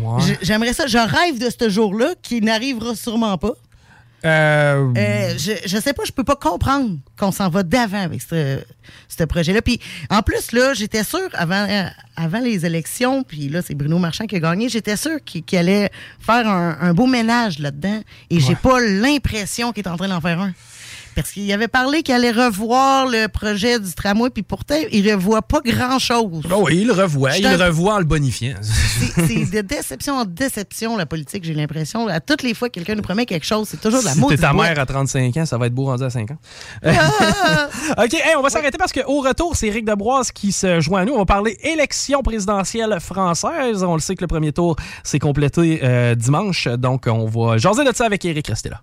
Ouais. J'aimerais ça. Je rêve de ce jour-là qui n'arrivera sûrement pas. Euh, Euh, je, je sais pas, je peux pas comprendre qu'on s'en va d'avant avec ce, ce projet-là. Puis en plus, là, j'étais sûr avant, euh, avant les élections, puis là, c'est Bruno Marchand qui a gagné, j'étais sûr qu'il allait faire un, un beau ménage là-dedans. Et j'ai pas l'impression qu'il est en train d'en faire un. Parce qu'il avait parlé qu'il allait revoir le projet du tramway, puis pourtant, il revoit pas grand-chose. Oh, oui, il le revoit. Il revoit en le bonifiant. C'est de déception en déception, la politique, j'ai l'impression. À toutes les fois que quelqu'un nous promet quelque chose, c'est toujours de la Si t'es ta boîte. mère à 35 ans, ça va être beau rendu à 5 ans. OK, hey, on va s'arrêter parce qu'au retour, c'est Éric Debroise qui se joint à nous. On va parler élection présidentielle française. On le sait que le premier tour s'est complété euh, dimanche. Donc, on va jaser de ça avec Éric. Restez là.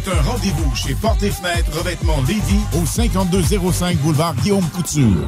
un rendez-vous chez Porte et Fenêtres Revêtement Lévis au 5205 boulevard Guillaume Couture.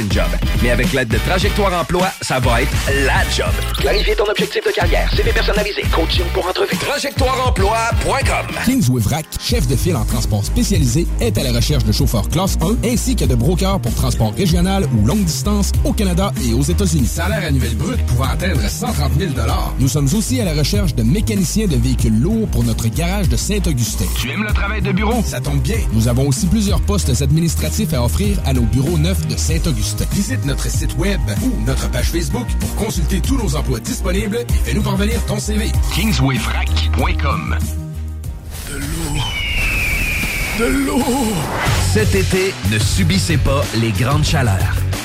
une job. Mais avec l'aide de Trajectoire Emploi, ça va être la job. Clarifier ton objectif de carrière, CV personnalisé, coaching pour entrevue. TrajectoireEmploi.com Kings Wivrac, chef de file en transport spécialisé, est à la recherche de chauffeurs classe 1 ainsi que de brokers pour transport régional ou longue distance au Canada et aux États-Unis. Salaire annuel brut pouvant atteindre 130 000 Nous sommes aussi à la recherche de mécaniciens de véhicules lourds pour notre garage de Saint-Augustin. Tu aimes le travail de bureau? Ça tombe bien. Nous avons aussi plusieurs postes administratifs à offrir à nos bureaux neufs de Saint-Augustin. Visite notre site web ou notre page Facebook pour consulter tous nos emplois disponibles et fais-nous parvenir ton CV. Kingswayfrac.com De l'eau. De l'eau. Cet été, ne subissez pas les grandes chaleurs.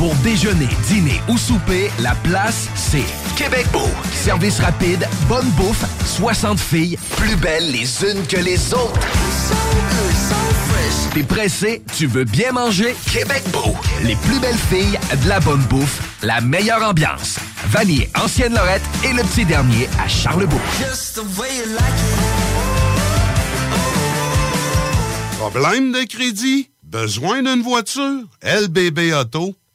pour déjeuner, dîner ou souper, la place, c'est Québec Beau. Service rapide, bonne bouffe, 60 filles, plus belles les unes que les autres. T'es pressé, tu veux bien manger? Québec Beau. Les plus belles filles, de la bonne bouffe, la meilleure ambiance. Vanier, Ancienne Lorette et le petit dernier à Charlebourg. Problème de crédit? Besoin d'une voiture? LBBauto.com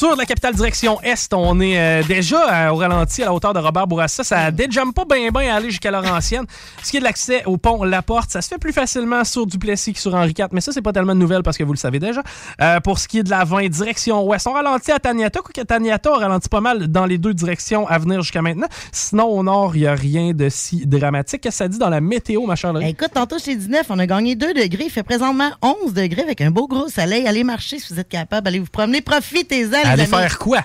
Sur la capitale direction Est, on est euh, déjà euh, au ralenti à la hauteur de Robert Bourassa. Ça déjamme pas bien bien à aller jusqu'à Laurentienne. Ce qui est de l'accès au pont La Porte, ça se fait plus facilement sur Duplessis que sur Henri IV, mais ça, c'est pas tellement de nouvelles parce que vous le savez déjà. Euh, pour ce qui est de la 20 direction Ouest, on ralentit à Taniata, quoique Taniata, on ralentit pas mal dans les deux directions à venir jusqu'à maintenant. Sinon, au nord, il n'y a rien de si dramatique. Qu'est-ce que ça dit dans la météo, ma chère Laurie? Écoute, tantôt chez 19, on a gagné 2 degrés. Il fait présentement 11 degrés avec un beau gros soleil. Allez marcher si vous êtes capable. Allez vous promener. Profitez-en, Allez amis. faire quoi?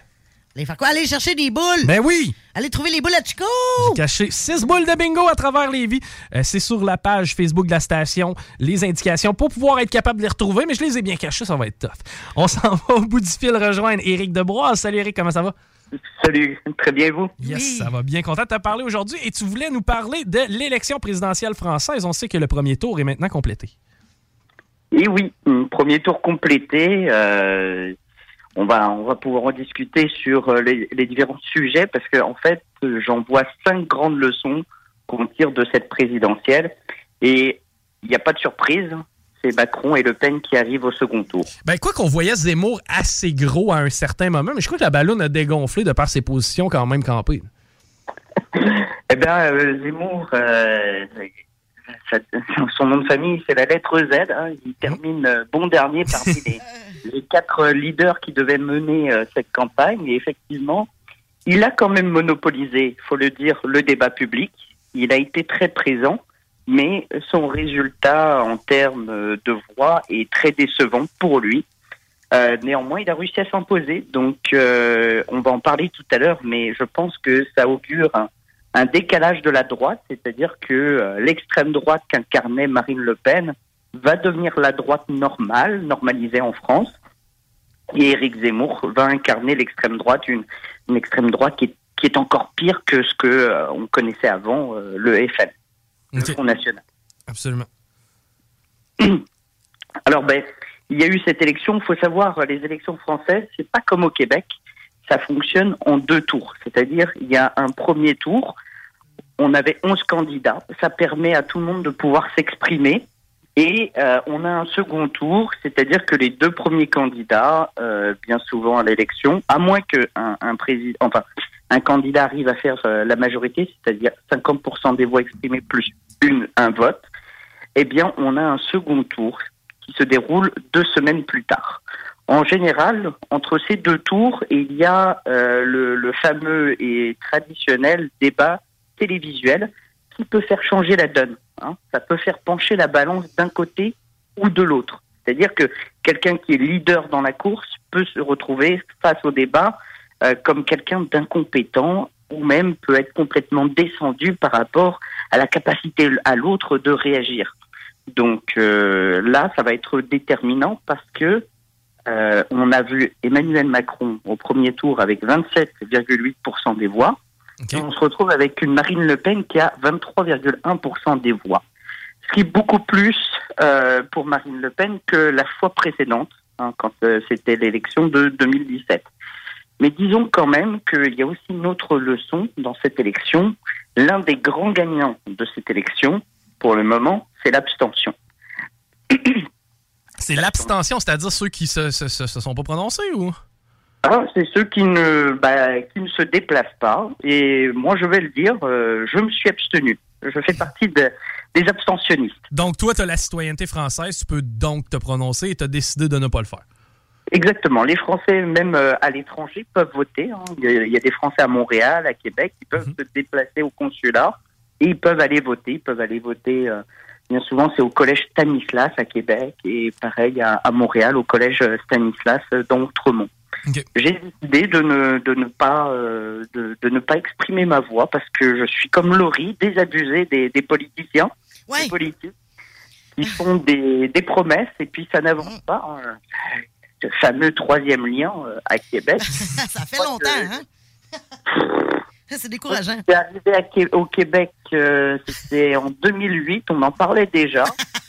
Allez faire quoi? Allez chercher des boules. Ben oui! Allez trouver les boules à Chico. J'ai caché 6 boules de bingo à travers les vies. Euh, c'est sur la page Facebook de la station, les indications pour pouvoir être capable de les retrouver, mais je les ai bien cachées, ça va être tough. On s'en va au bout du fil rejoindre Éric Debroise. Salut Éric, comment ça va? Salut, très bien vous? Yes, ça va bien. Content de te parler aujourd'hui. Et tu voulais nous parler de l'élection présidentielle française. On sait que le premier tour est maintenant complété. Et oui, un premier tour complété. euh, on va on va pouvoir en discuter sur euh, les, les différents sujets parce que en fait, j'en vois cinq grandes leçons qu'on tire de cette présidentielle. Et il n'y a pas de surprise. C'est Macron et Le Pen qui arrivent au second tour. Ben, quoi qu'on voyait Zemmour assez gros à un certain moment, mais je crois que la ballonne a dégonflé de par ses positions quand même campées. Eh bien, euh, Zemmour, euh, ça- son nom de famille, c'est la lettre Z. hein. Il termine euh, bon dernier parmi les, les quatre leaders qui devaient mener euh, cette campagne. Et effectivement, il a quand même monopolisé, faut le dire, le débat public. il a été très présent, mais son résultat en termes euh, de voix est très décevant pour lui. Euh, néanmoins, il a réussi à s'imposer, donc on va en parler tout à l'heure, mais je pense que ça augure un, décalage de la droite, c'est-à-dire que l'extrême droite qu'incarnait Marine Le Pen va devenir la droite normale, normalisée en France, et Éric Zemmour va incarner l'extrême droite, une, une extrême droite qui est, qui est encore pire que ce que euh, on connaissait avant, euh, le FN, le Front National. Absolument. Alors, ben, il y a eu cette élection. Il faut savoir, les élections françaises, c'est pas comme au Québec. Ça fonctionne en deux tours. C'est-à-dire, il y a un premier tour. On avait 11 candidats. Ça permet à tout le monde de pouvoir s'exprimer. Et euh, on a un second tour, c'est-à-dire que les deux premiers candidats, euh, bien souvent à l'élection, à moins qu'un un président, enfin, un candidat arrive à faire euh, la majorité, c'est-à-dire 50% des voix exprimées plus une, un vote, eh bien, on a un second tour qui se déroule deux semaines plus tard. En général, entre ces deux tours, il y a euh, le, le fameux et traditionnel débat télévisuel qui peut faire changer la donne. Hein. Ça peut faire pencher la balance d'un côté ou de l'autre. C'est-à-dire que quelqu'un qui est leader dans la course peut se retrouver face au débat euh, comme quelqu'un d'incompétent ou même peut être complètement descendu par rapport à la capacité à l'autre de réagir. Donc euh, là, ça va être déterminant parce que euh, on a vu Emmanuel Macron au premier tour avec 27,8% des voix. On se retrouve avec une Marine Le Pen qui a 23,1% des voix. Ce qui est beaucoup plus euh, pour Marine Le Pen que la fois précédente, hein, quand euh, c'était l'élection de 2017. Mais disons quand même qu'il y a aussi une autre leçon dans cette élection. L'un des grands gagnants de cette élection, pour le moment, c'est l'abstention. C'est l'abstention, c'est-à-dire ceux qui se, se, se- se sont pas prononcés ou? Ah, c'est ceux qui ne, bah, qui ne se déplacent pas. Et moi, je vais le dire, euh, je me suis abstenu. Je fais partie de- des abstentionnistes. Donc, toi, tu as la citoyenneté française, tu peux donc te prononcer et tu as décidé de ne pas le faire. Exactement. Les Français, même euh, à l'étranger, peuvent voter. hein. Il, y a, il y a des Français à Montréal, à Québec, qui peuvent se déplacer au consulat et ils peuvent aller voter. Ils peuvent aller voter. euh, bien souvent, c'est au collège Stanislas à Québec et pareil à, à Montréal, au collège Stanislas dans Outremont. J'ai décidé de ne, de ne pas euh, de, de ne pas exprimer ma voix parce que je suis comme Laurie, désabusé des, des politiciens, des politiques qui font des, des promesses et puis ça n'avance pas. hein. Ce fameux troisième lien euh, à Québec. ça fait longtemps, hein? C'est décourageant. C'est arrivé à au Québec, euh, c'était en 2008, on en parlait déjà.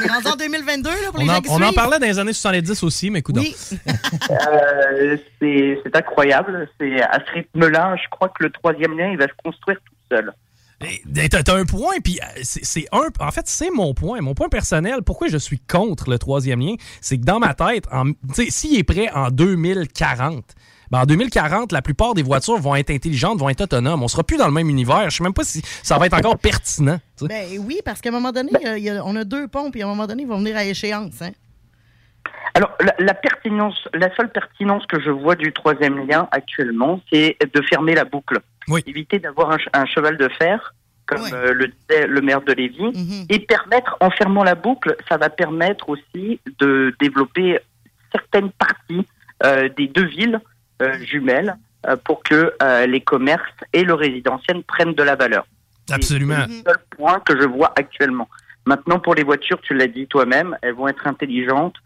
On est rendu en 2022, là, pour les On en, gens qui on en suivent. parlait dans les années 70 aussi, mais écoute. Euh, c'est incroyable. C'est à ce rythme-là, je crois que le troisième lien, il va se construire tout seul. T'as t'as un point, puis euh, c'est un. En fait, c'est mon point. Mon point personnel, pourquoi je suis contre le troisième lien, c'est que dans ma tête, s'il est prêt en 2040, ben en 2040, la plupart des voitures vont être intelligentes, vont être autonomes. On sera plus dans le même univers. Je sais même pas si ça va être encore pertinent. tu sais. Ben oui, parce qu'à un moment donné, il y a- on a deux pompes, et à un moment donné, ils vont venir à échéance. Hein? Alors, la, la pertinence, la seule pertinence que je vois du troisième lien actuellement, c'est de fermer la boucle. Éviter d'avoir un, ch- un cheval de fer, comme euh, le disait le maire de Lévis, et permettre, en fermant la boucle, ça va permettre aussi de développer certaines parties euh, des deux villes jumelles euh, pour que euh, les commerces et le résidentiel prennent de la valeur. Absolument. C'est le seul point que je vois actuellement. Maintenant, pour les voitures, tu l'as dit toi-même, elles vont être intelligentes.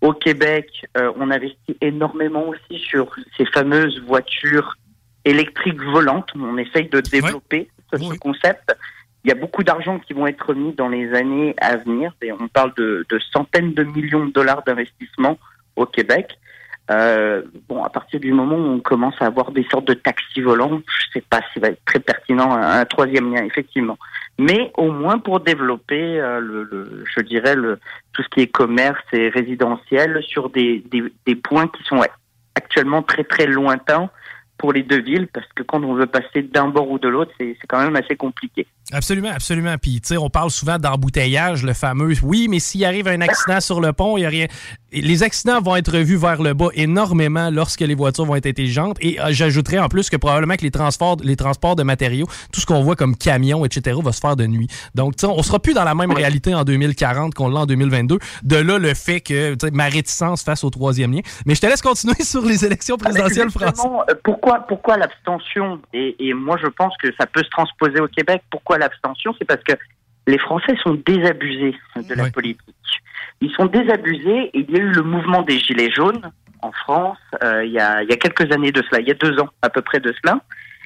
Au Québec, euh, on investit énormément aussi sur ces fameuses voitures électriques volantes. On essaye de développer ce, ce concept. Il y a beaucoup d'argent qui vont être mis dans les années à venir. Et on parle de, de centaines de millions de dollars d'investissement au Québec. Euh, bon, à partir du moment où on commence à avoir des sortes de taxis volants, je sais pas si va être très pertinent un, un troisième lien, effectivement. Mais au moins pour développer, euh, je dirais, tout ce qui est commerce et résidentiel sur des, des, points qui sont actuellement très très lointains pour les deux villes, parce que quand on veut passer d'un bord ou de l'autre, c'est c'est quand même assez compliqué. Absolument, absolument. Puis, tu sais, on parle souvent d'embouteillage, le fameux. Oui, mais s'il arrive un accident sur le pont, il n'y a rien. Les accidents vont être vus vers le bas énormément lorsque les voitures vont être intelligentes. Et euh, j'ajouterais en plus que probablement que les transports, les transports de matériaux, tout ce qu'on voit comme camions, etc., va se faire de nuit. Donc, on sera plus dans la même réalité en 2040 qu'on l'a en 2022. De là, le fait que, tu sais, ma réticence face au troisième lien. Mais je te laisse continuer sur les élections présidentielles françaises. Euh, Pourquoi, pourquoi l'abstention? Et, et moi, je pense que ça peut se transposer au Québec. Pourquoi l'abstention? C'est parce que les Français sont désabusés de la politique. Ils sont désabusés. et Il y a eu le mouvement des Gilets jaunes en France euh, il, y a, il y a quelques années de cela, il y a deux ans à peu près de cela.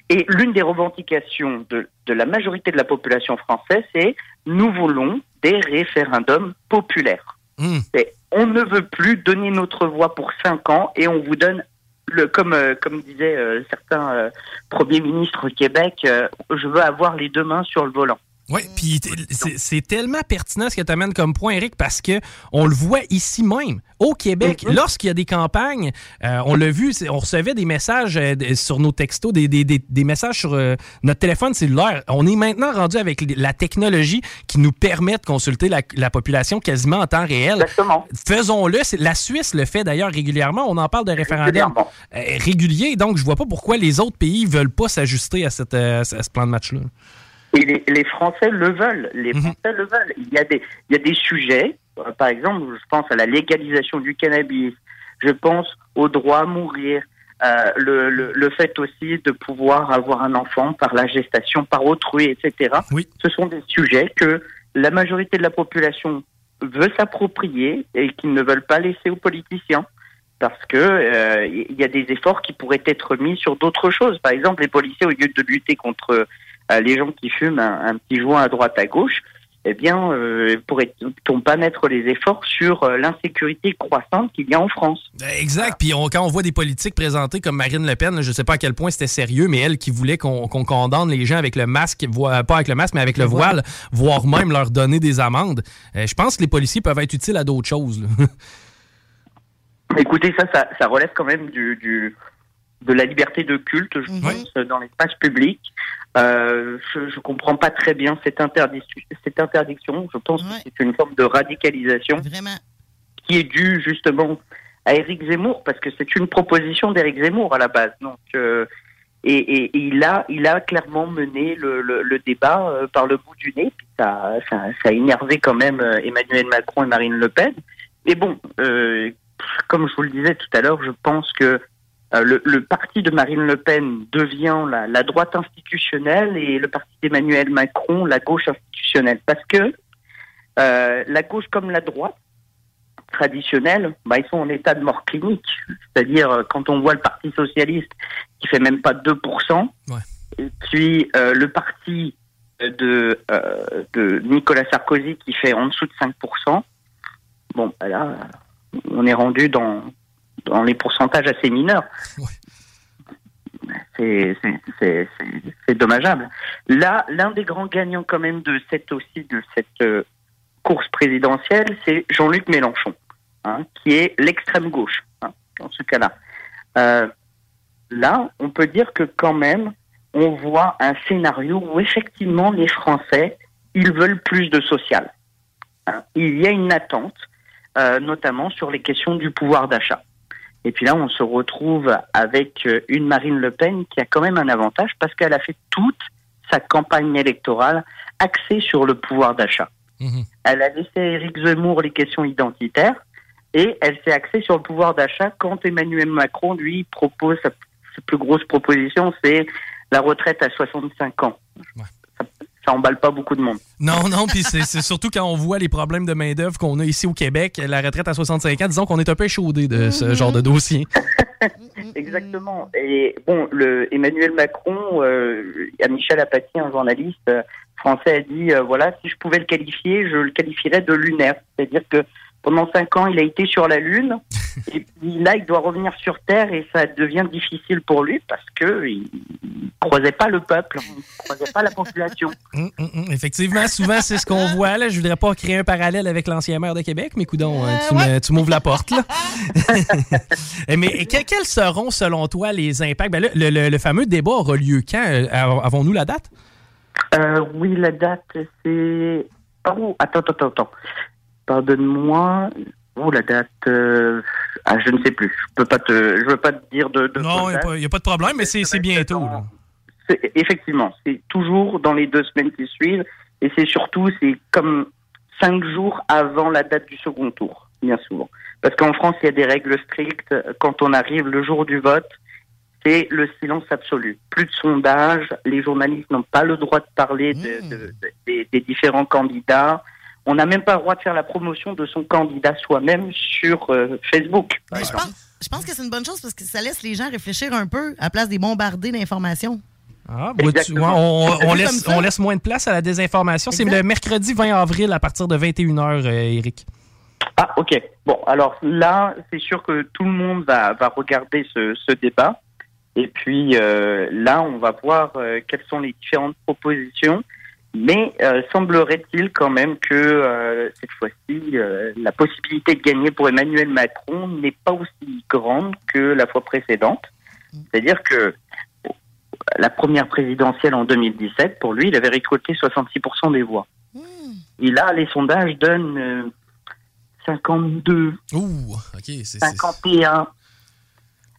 Et l'une des revendications de, de la majorité de la population française, c'est nous voulons des référendums populaires. Et on ne veut plus donner notre voix pour cinq ans et on vous donne le comme euh, comme disaient euh, certains euh, premiers ministres au Québec, je veux avoir les deux mains sur le volant. Oui, puis c'est tellement pertinent ce que tu amènes comme point, Eric, parce que on le voit ici même, au Québec, lorsqu'il y a des campagnes, euh, on l'a vu, on recevait des messages euh, sur nos textos, des, des- des- des messages sur euh, notre téléphone cellulaire. On est maintenant rendu avec la technologie qui nous permet de consulter la, la population quasiment en temps réel. Faisons-le. c'est- La Suisse le fait d'ailleurs régulièrement. On en parle de référendum régulier, donc je vois pas pourquoi les autres pays veulent pas s'ajuster à, cette, à ce plan de match-là. Et les, les Français le veulent. Les Français le veulent. Il y a des, il y a des sujets, euh, par exemple, je pense à la légalisation du cannabis, je pense au droit à mourir, euh, le, le, le fait aussi de pouvoir avoir un enfant par la gestation, par autrui, etc. Ce sont des sujets que la majorité de la population veut s'approprier et qu'ils ne veulent pas laisser aux politiciens. Parce que euh, il y a des efforts qui pourraient être mis sur d'autres choses. Par exemple, les policiers, au lieu de lutter contre les gens qui fument un, un petit joint à droite à gauche, eh bien, euh, pourrait-on pas mettre les efforts sur euh, l'insécurité croissante qu'il y a en France Exact. Puis on- quand on voit des politiques présentées comme Marine Le Pen, là, je sais pas à quel point c'était sérieux, mais elle qui voulait qu'on condamne les gens avec le masque, vo- pas avec le masque, mais avec le voile, voire même leur donner des amendes. Euh, je pense que les policiers peuvent être utiles à d'autres choses. Écoutez, ça, ça, ça relève quand même du, du, de la liberté de culte, je pense, dans l'espace public. Euh, je ne comprends pas très bien cette, interdiction. cette interdiction. Je pense que c'est une forme de radicalisation qui est due justement à Éric Zemmour, parce que c'est une proposition d'Éric Zemmour à la base. Donc, euh, et, et- et il, a, il a clairement mené le, le, le débat euh, par le bout du nez. Puis ça, ça, ça a énervé quand même Emmanuel Macron et Marine Le Pen. Mais bon, comme je vous le disais tout à l'heure, je pense que le, le parti de Marine Le Pen devient la, la droite institutionnelle et le parti d'Emmanuel Macron la gauche institutionnelle. Parce que euh, la gauche comme la droite traditionnelle, bah, ils sont en état de mort clinique. C'est-à-dire, euh, quand on voit le Parti socialiste qui fait même pas 2%, et puis euh, le parti de, euh, de Nicolas Sarkozy qui fait en dessous de 5%, bon, bah là, on est rendu dans, dans les pourcentages assez mineurs. C'est dommageable. Là, l'un des grands gagnants quand même de cette aussi de cette euh, course présidentielle, c'est Jean-Luc Mélenchon, hein, qui est l'extrême gauche hein, dans ce cas-là. Euh, là, on peut dire que quand même, on voit un scénario où effectivement les Français, ils veulent plus de social. Hein. Il y a une attente, euh, notamment sur les questions du pouvoir d'achat. Et puis là, on se retrouve avec euh, une Marine Le Pen qui a quand même un avantage parce qu'elle a fait toute sa campagne électorale axée sur le pouvoir d'achat. Elle a laissé à Éric Zemmour les questions identitaires et elle s'est axée sur le pouvoir d'achat quand Emmanuel Macron, lui, propose sa, plus grosse proposition, c'est la retraite à 65 ans. Ça, ça emballe pas beaucoup de monde. Non, non, puis c'est surtout quand on voit les problèmes de main-d'œuvre qu'on a ici au Québec, la retraite à 65 ans, disons qu'on est un peu échaudé de ce genre de dossier. Exactement. Et bon, le Emmanuel Macron, euh, à Michel Apathy, un journaliste euh, français, a dit euh, voilà, si je pouvais le qualifier, je le qualifierais de lunaire. C'est-à-dire que pendant cinq ans, il a été sur la Lune, et puis là, il doit revenir sur Terre, et ça devient difficile pour lui parce que il, il croisait pas le peuple, il croisait pas la population. Hum, hum, hum. Effectivement, souvent, c'est ce qu'on voit. Là. Je voudrais pas créer un parallèle avec l'ancien maire de Québec, mais coudon, hein, tu me- tu m'ouvres la porte. Là. Eh, mais que- quels seront, selon toi, les impacts? Ben le, le- le fameux débat aura lieu quand? Euh, av- Avons-nous la date? Euh, oui, la date, c'est. Oh, attends, attends, attends. Pardonne-moi. Oh, la date. euh, Ah, je ne sais plus. Je peux pas te. Je veux pas te dire de. de Non, il n'y a, pas de problème, mais c'est bientôt. là. Effectivement, c'est toujours dans les deux semaines qui suivent. Et c'est surtout, c'est comme cinq jours avant la date du second tour, bien souvent. Parce qu'en France, il y a des règles strictes. Quand on arrive le jour du vote, c'est le silence absolu. Plus de sondage, les journalistes n'ont pas le droit de parler de- de- de- des, des différents candidats. On n'a même pas le droit de faire la promotion de son candidat soi-même sur euh, Facebook. par Je pense, je pense que c'est une bonne chose parce que ça laisse les gens réfléchir un peu à la place des bombardés d'informations. Ah, bah, tu vois, on, on laisse, on laisse moins de place à la désinformation. C'est le mercredi 20 avril à partir de 21h, Eric. Ah, ok. Bon, alors là, c'est sûr que tout le monde va, va regarder ce, ce débat. Et puis euh, là, on va voir euh, quelles sont les différentes propositions. Mais euh, semblerait-il quand même que euh, cette fois-ci, euh, la possibilité de gagner pour Emmanuel Macron n'est pas aussi grande que la fois précédente. C'est-à-dire que la première présidentielle en 2017, pour lui, il avait récolté 66% des voix. Et là, les sondages donnent euh, 52, Ouh, ok. c'est- c'est- 51.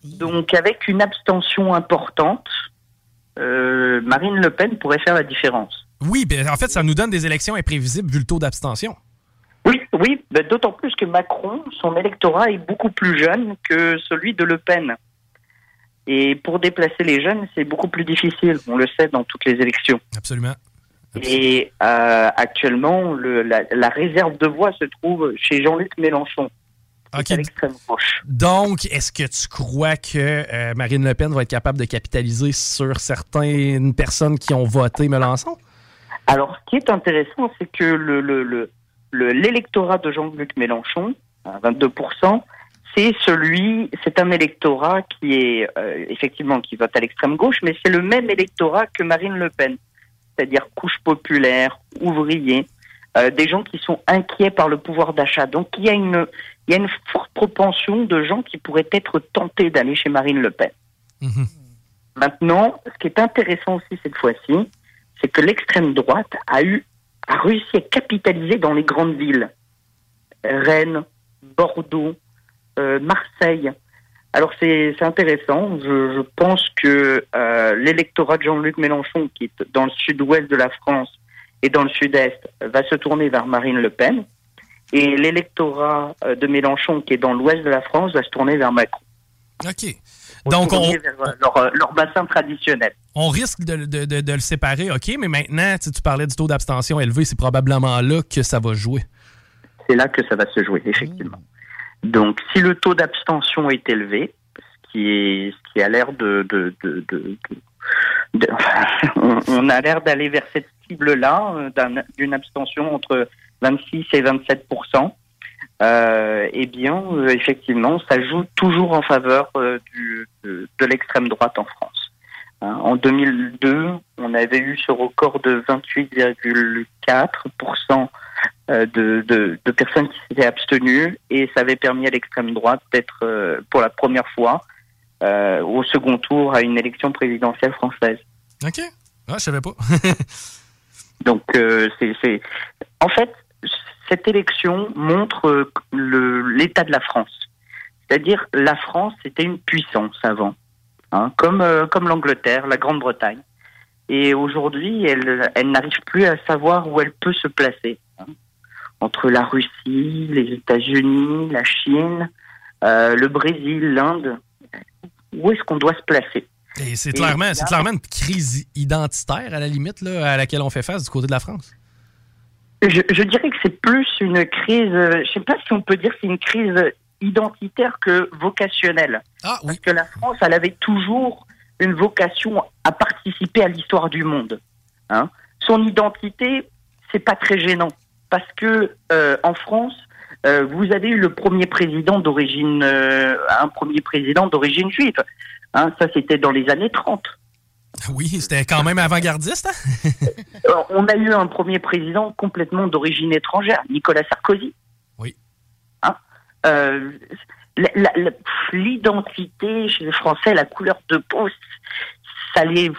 Donc, avec une abstention importante, euh, Marine Le Pen pourrait faire la différence. Oui, ben, en fait, ça nous donne des élections imprévisibles vu le taux d'abstention. Oui, oui, ben, d'autant plus que Macron, son électorat est beaucoup plus jeune que celui de Le Pen. Et pour déplacer les jeunes, c'est beaucoup plus difficile, on le sait dans toutes les élections. Absolument. Et euh, actuellement, le- la, la réserve de voix se trouve chez Jean-Luc Mélenchon. Ok. à l'extrême gauche. Donc, est-ce que tu crois que euh, Marine Le Pen va être capable de capitaliser sur certaines personnes qui ont voté Melançon? Alors, ce qui est intéressant, c'est que le, le, le, le- l'électorat de Jean-Luc Mélenchon, à 22%, c'est celui, c'est un électorat qui est euh, effectivement qui vote à l'extrême gauche, mais c'est le même électorat que Marine Le Pen, c'est-à-dire couche populaire, ouvrier, euh, des gens qui sont inquiets par le pouvoir d'achat. Donc, il y a une, il y a une forte propension de gens qui pourraient être tentés d'aller chez Marine Le Pen. Maintenant, ce qui est intéressant aussi cette fois-ci, c'est que l'extrême droite a eu a réussi à capitaliser dans les grandes villes. Rennes, Bordeaux, euh, Marseille. Alors c'est intéressant. Je, pense que euh, l'électorat de Jean-Luc Mélenchon, qui est dans le sud-ouest de la France et dans le sud-est, va se tourner vers Marine Le Pen. Et l'électorat euh, de Mélenchon, qui est dans l'ouest de la France, va se tourner vers Macron. OK. Donc, on, vers euh, leur, euh, leur bassin traditionnel. on risque de, de- de- de le séparer, OK, mais maintenant, tu tu parlais du taux d'abstention élevé, c'est probablement là que ça va jouer. c'est là que ça va se jouer, effectivement. Donc, si le taux d'abstention est élevé, ce qui est, ce qui a l'air de, de, on, on a l'air d'aller vers cette cible-là, euh, d'un- d'une abstention entre 26 et 27 euh, eh bien, euh, effectivement, ça joue toujours en faveur euh, du, de, de l'extrême droite en France. Hein, en 2002, on avait eu ce record de 28,4% euh, de, de, de personnes qui s'étaient abstenues et ça avait permis à l'extrême droite d'être pour la première fois au second tour à une élection présidentielle française. OK. Ah, je savais pas. Donc, c'est, c'est, en fait, cette élection montre euh, l'état de la France. C'est-à-dire, la France était une puissance avant, hein, comme, euh, comme l'Angleterre, la Grande-Bretagne. Et aujourd'hui, elle, elle n'arrive plus à savoir où elle peut se placer. hein. Entre la Russie, les États-Unis, la Chine, euh, le Brésil, l'Inde, où est-ce qu'on doit se placer? Et c'est clairement, là- clairement une crise identitaire, à la limite, là, à laquelle on fait face du côté de la France. Je, je dirais que c'est plus une crise, euh, je sais pas si on peut dire que c'est une crise identitaire que vocationnelle. Parce que la France, elle avait toujours une vocation à participer à l'histoire du monde. Hein. Son identité, c'est pas très gênant. Parce que euh, en France, euh, vous avez eu le premier président d'origine, euh, un premier président d'origine juive. Hein, ça, c'était dans les années 30. Oui, c'était quand même avant-gardiste. hein? Euh, on a eu un premier président complètement d'origine étrangère, Nicolas Sarkozy. Oui. Hein? Euh, L'identité chez les Français, la couleur de peau, ça les,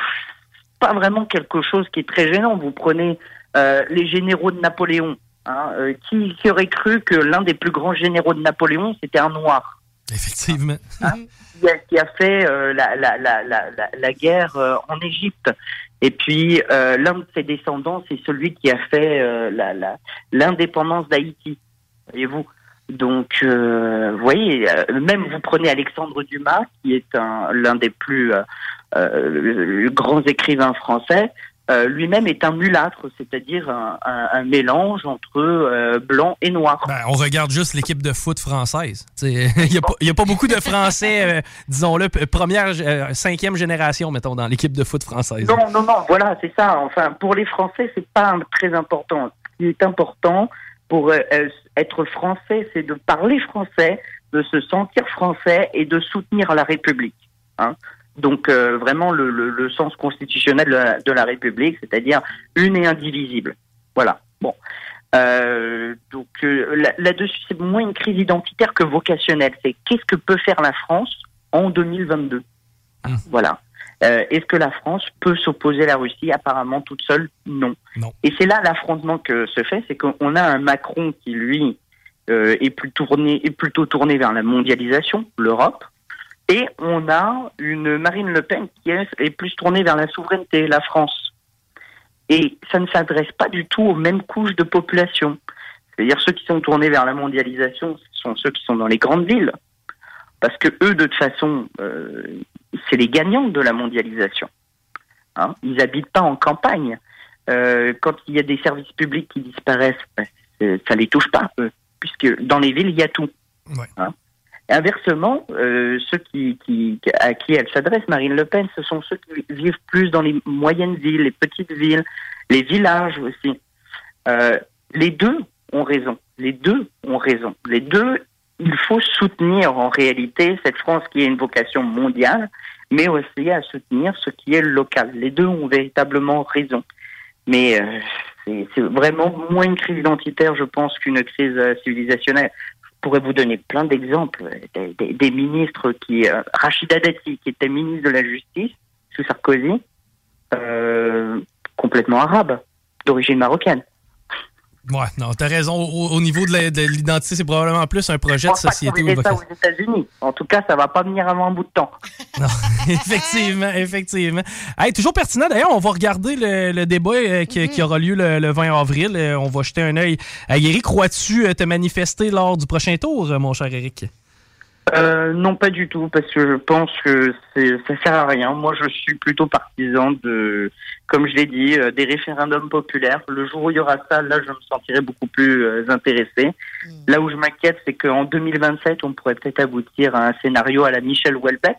pas vraiment quelque chose qui est très gênant. Vous prenez euh, les généraux de Napoléon. Hein, euh, qui, qui aurait cru que l'un des plus grands généraux de Napoléon, c'était un noir? Effectivement. qui, a, fait euh, la, la, la, la, guerre euh, en Égypte. Et puis, euh, l'un de ses descendants, c'est celui qui a fait euh, l'indépendance d'Haïti. Voyez-vous Donc, vous voyez, même vous prenez Alexandre Dumas, qui est un- l'un des plus grands écrivains français, euh, lui-même est un mulâtre, c'est-à-dire un, un- un mélange entre euh, blanc et noir. Ben, on regarde juste l'équipe de foot française. Il n'y a, pas- y a pas beaucoup de Français, euh, disons-le, première, cinquième génération, mettons, dans l'équipe de foot française. Non, non, non, voilà, c'est ça. Enfin, pour les Français, c'est pas très important. Ce qui est important pour être français, c'est de parler français, de se sentir français et de soutenir la République. Hein. Donc, euh, vraiment, le, le- le sens constitutionnel de la, de la République, c'est-à-dire une et indivisible. Voilà. Bon. Euh, donc euh, là- là-dessus, c'est moins une crise identitaire que vocationnelle. C'est qu'est-ce que peut faire la France en 2022 Voilà. Euh, Est-ce que la France peut s'opposer à la Russie Apparemment, toute seule, non. Et c'est là l'affrontement que se fait, c'est qu'on a un Macron qui, lui, est, plus tourné, est plutôt tourné vers la mondialisation, l'Europe, et on a une Marine Le Pen qui est, plus tournée vers la souveraineté, la France. Et ça ne s'adresse pas du tout aux mêmes couches de population. C'est-à-dire ceux qui sont tournés vers la mondialisation, ce sont ceux qui sont dans les grandes villes. Parce que eux, de toute façon, euh, c'est les gagnants de la mondialisation. Hein Ils n'habitent pas en campagne. Euh, quand il y a des services publics qui disparaissent, ben, ça les touche pas, eux, puisque dans les villes, il y a tout. Hein inversement, euh, ceux qui, à qui elle s'adresse, Marine Le Pen, ce sont ceux qui vivent plus dans les moyennes villes, les petites villes, les villages aussi. Euh, les deux ont raison. Les deux ont raison. Les deux, il faut soutenir en réalité cette France qui a une vocation mondiale, mais aussi à soutenir ce qui est local. Les deux ont véritablement raison. Mais euh, c'est vraiment moins une crise identitaire, je pense, qu'une crise civilisationnelle. Pourrais vous donner plein d'exemples des ministres qui... Euh, Rachida Dati, qui était ministre de la Justice sous Sarkozy, euh, complètement arabe, d'origine marocaine. Ouais, non, t'as raison. Au, au niveau de l'identité, c'est probablement plus un projet de pas société. ou ça aux États-Unis. En tout cas, ça va pas venir avant un bout de temps. effectivement, effectivement. Hey, toujours pertinent. D'ailleurs, on va regarder le, le débat euh, qui, qui aura lieu le, le 20 avril. Euh, on va jeter un œil Eric. Crois-tu euh, te manifester lors du prochain tour, mon cher Eric? Euh, non, pas du tout, parce que je pense que ça sert à rien. Moi, je suis plutôt partisan de, comme je l'ai dit, euh, des référendums populaires. Le jour où il y aura ça, là, je me sentirai beaucoup plus euh, intéressé. Là où je m'inquiète, c'est qu'en 2027, on pourrait peut-être aboutir à un scénario à la Michel Houellebecq,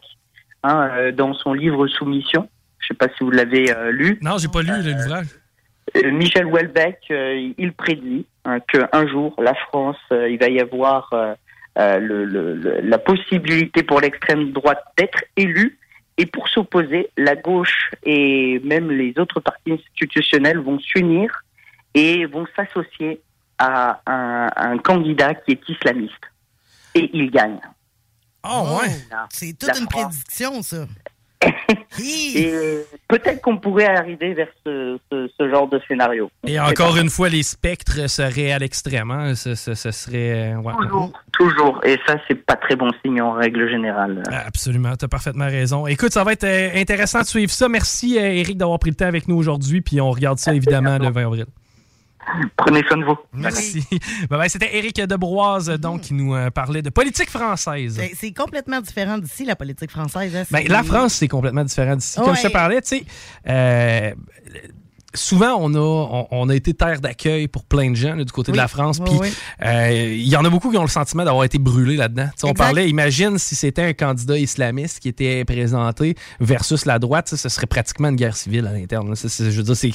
hein, dans son livre Soumission. Je sais pas si vous l'avez euh, lu. Non, j'ai pas lu l'ouvrage. Michel Houellebecq, euh, il prédit hein, qu'un jour, la France, euh, il va y avoir euh, le, le- le- la possibilité pour l'extrême droite d'être élue. Et pour s'opposer, la gauche et même les autres partis institutionnels vont s'unir et vont s'associer à un, un candidat qui est islamiste. Et il gagne. Oh, ouais. C'est toute une prédiction, ça. Et peut-être qu'on pourrait arriver vers ce, ce- ce genre de scénario. Et encore une fois, les spectres seraient à l'extrême. hein. Ce, ce- ce serait. euh, ouais. Toujours. Et ça, c'est pas très bon signe en règle générale. Absolument, tu as parfaitement raison. Écoute, ça va être euh, intéressant de suivre ça. Merci, euh, Eric, d'avoir pris le temps avec nous aujourd'hui. Puis on regarde ça évidemment le 20 avril. Prenez soin de vous. Merci. Bye bye. C'était Eric Debroise, donc, qui nous euh, parlait de politique française. C'est- C'est complètement différent d'ici, la politique française. hein. Ben, la France, c'est complètement différent d'ici. Comme je te Ouais. parlais, tu sais, euh, souvent, on a, on, on a été terre d'accueil pour plein de gens là, du côté de la France. Puis, oui. euh, il y en a beaucoup qui ont le sentiment d'avoir été brûlés là-dedans. On parlait, imagine si c'était un candidat islamiste qui était présenté versus la droite, ce serait pratiquement une guerre civile à l'interne. Je veux dire, c'est.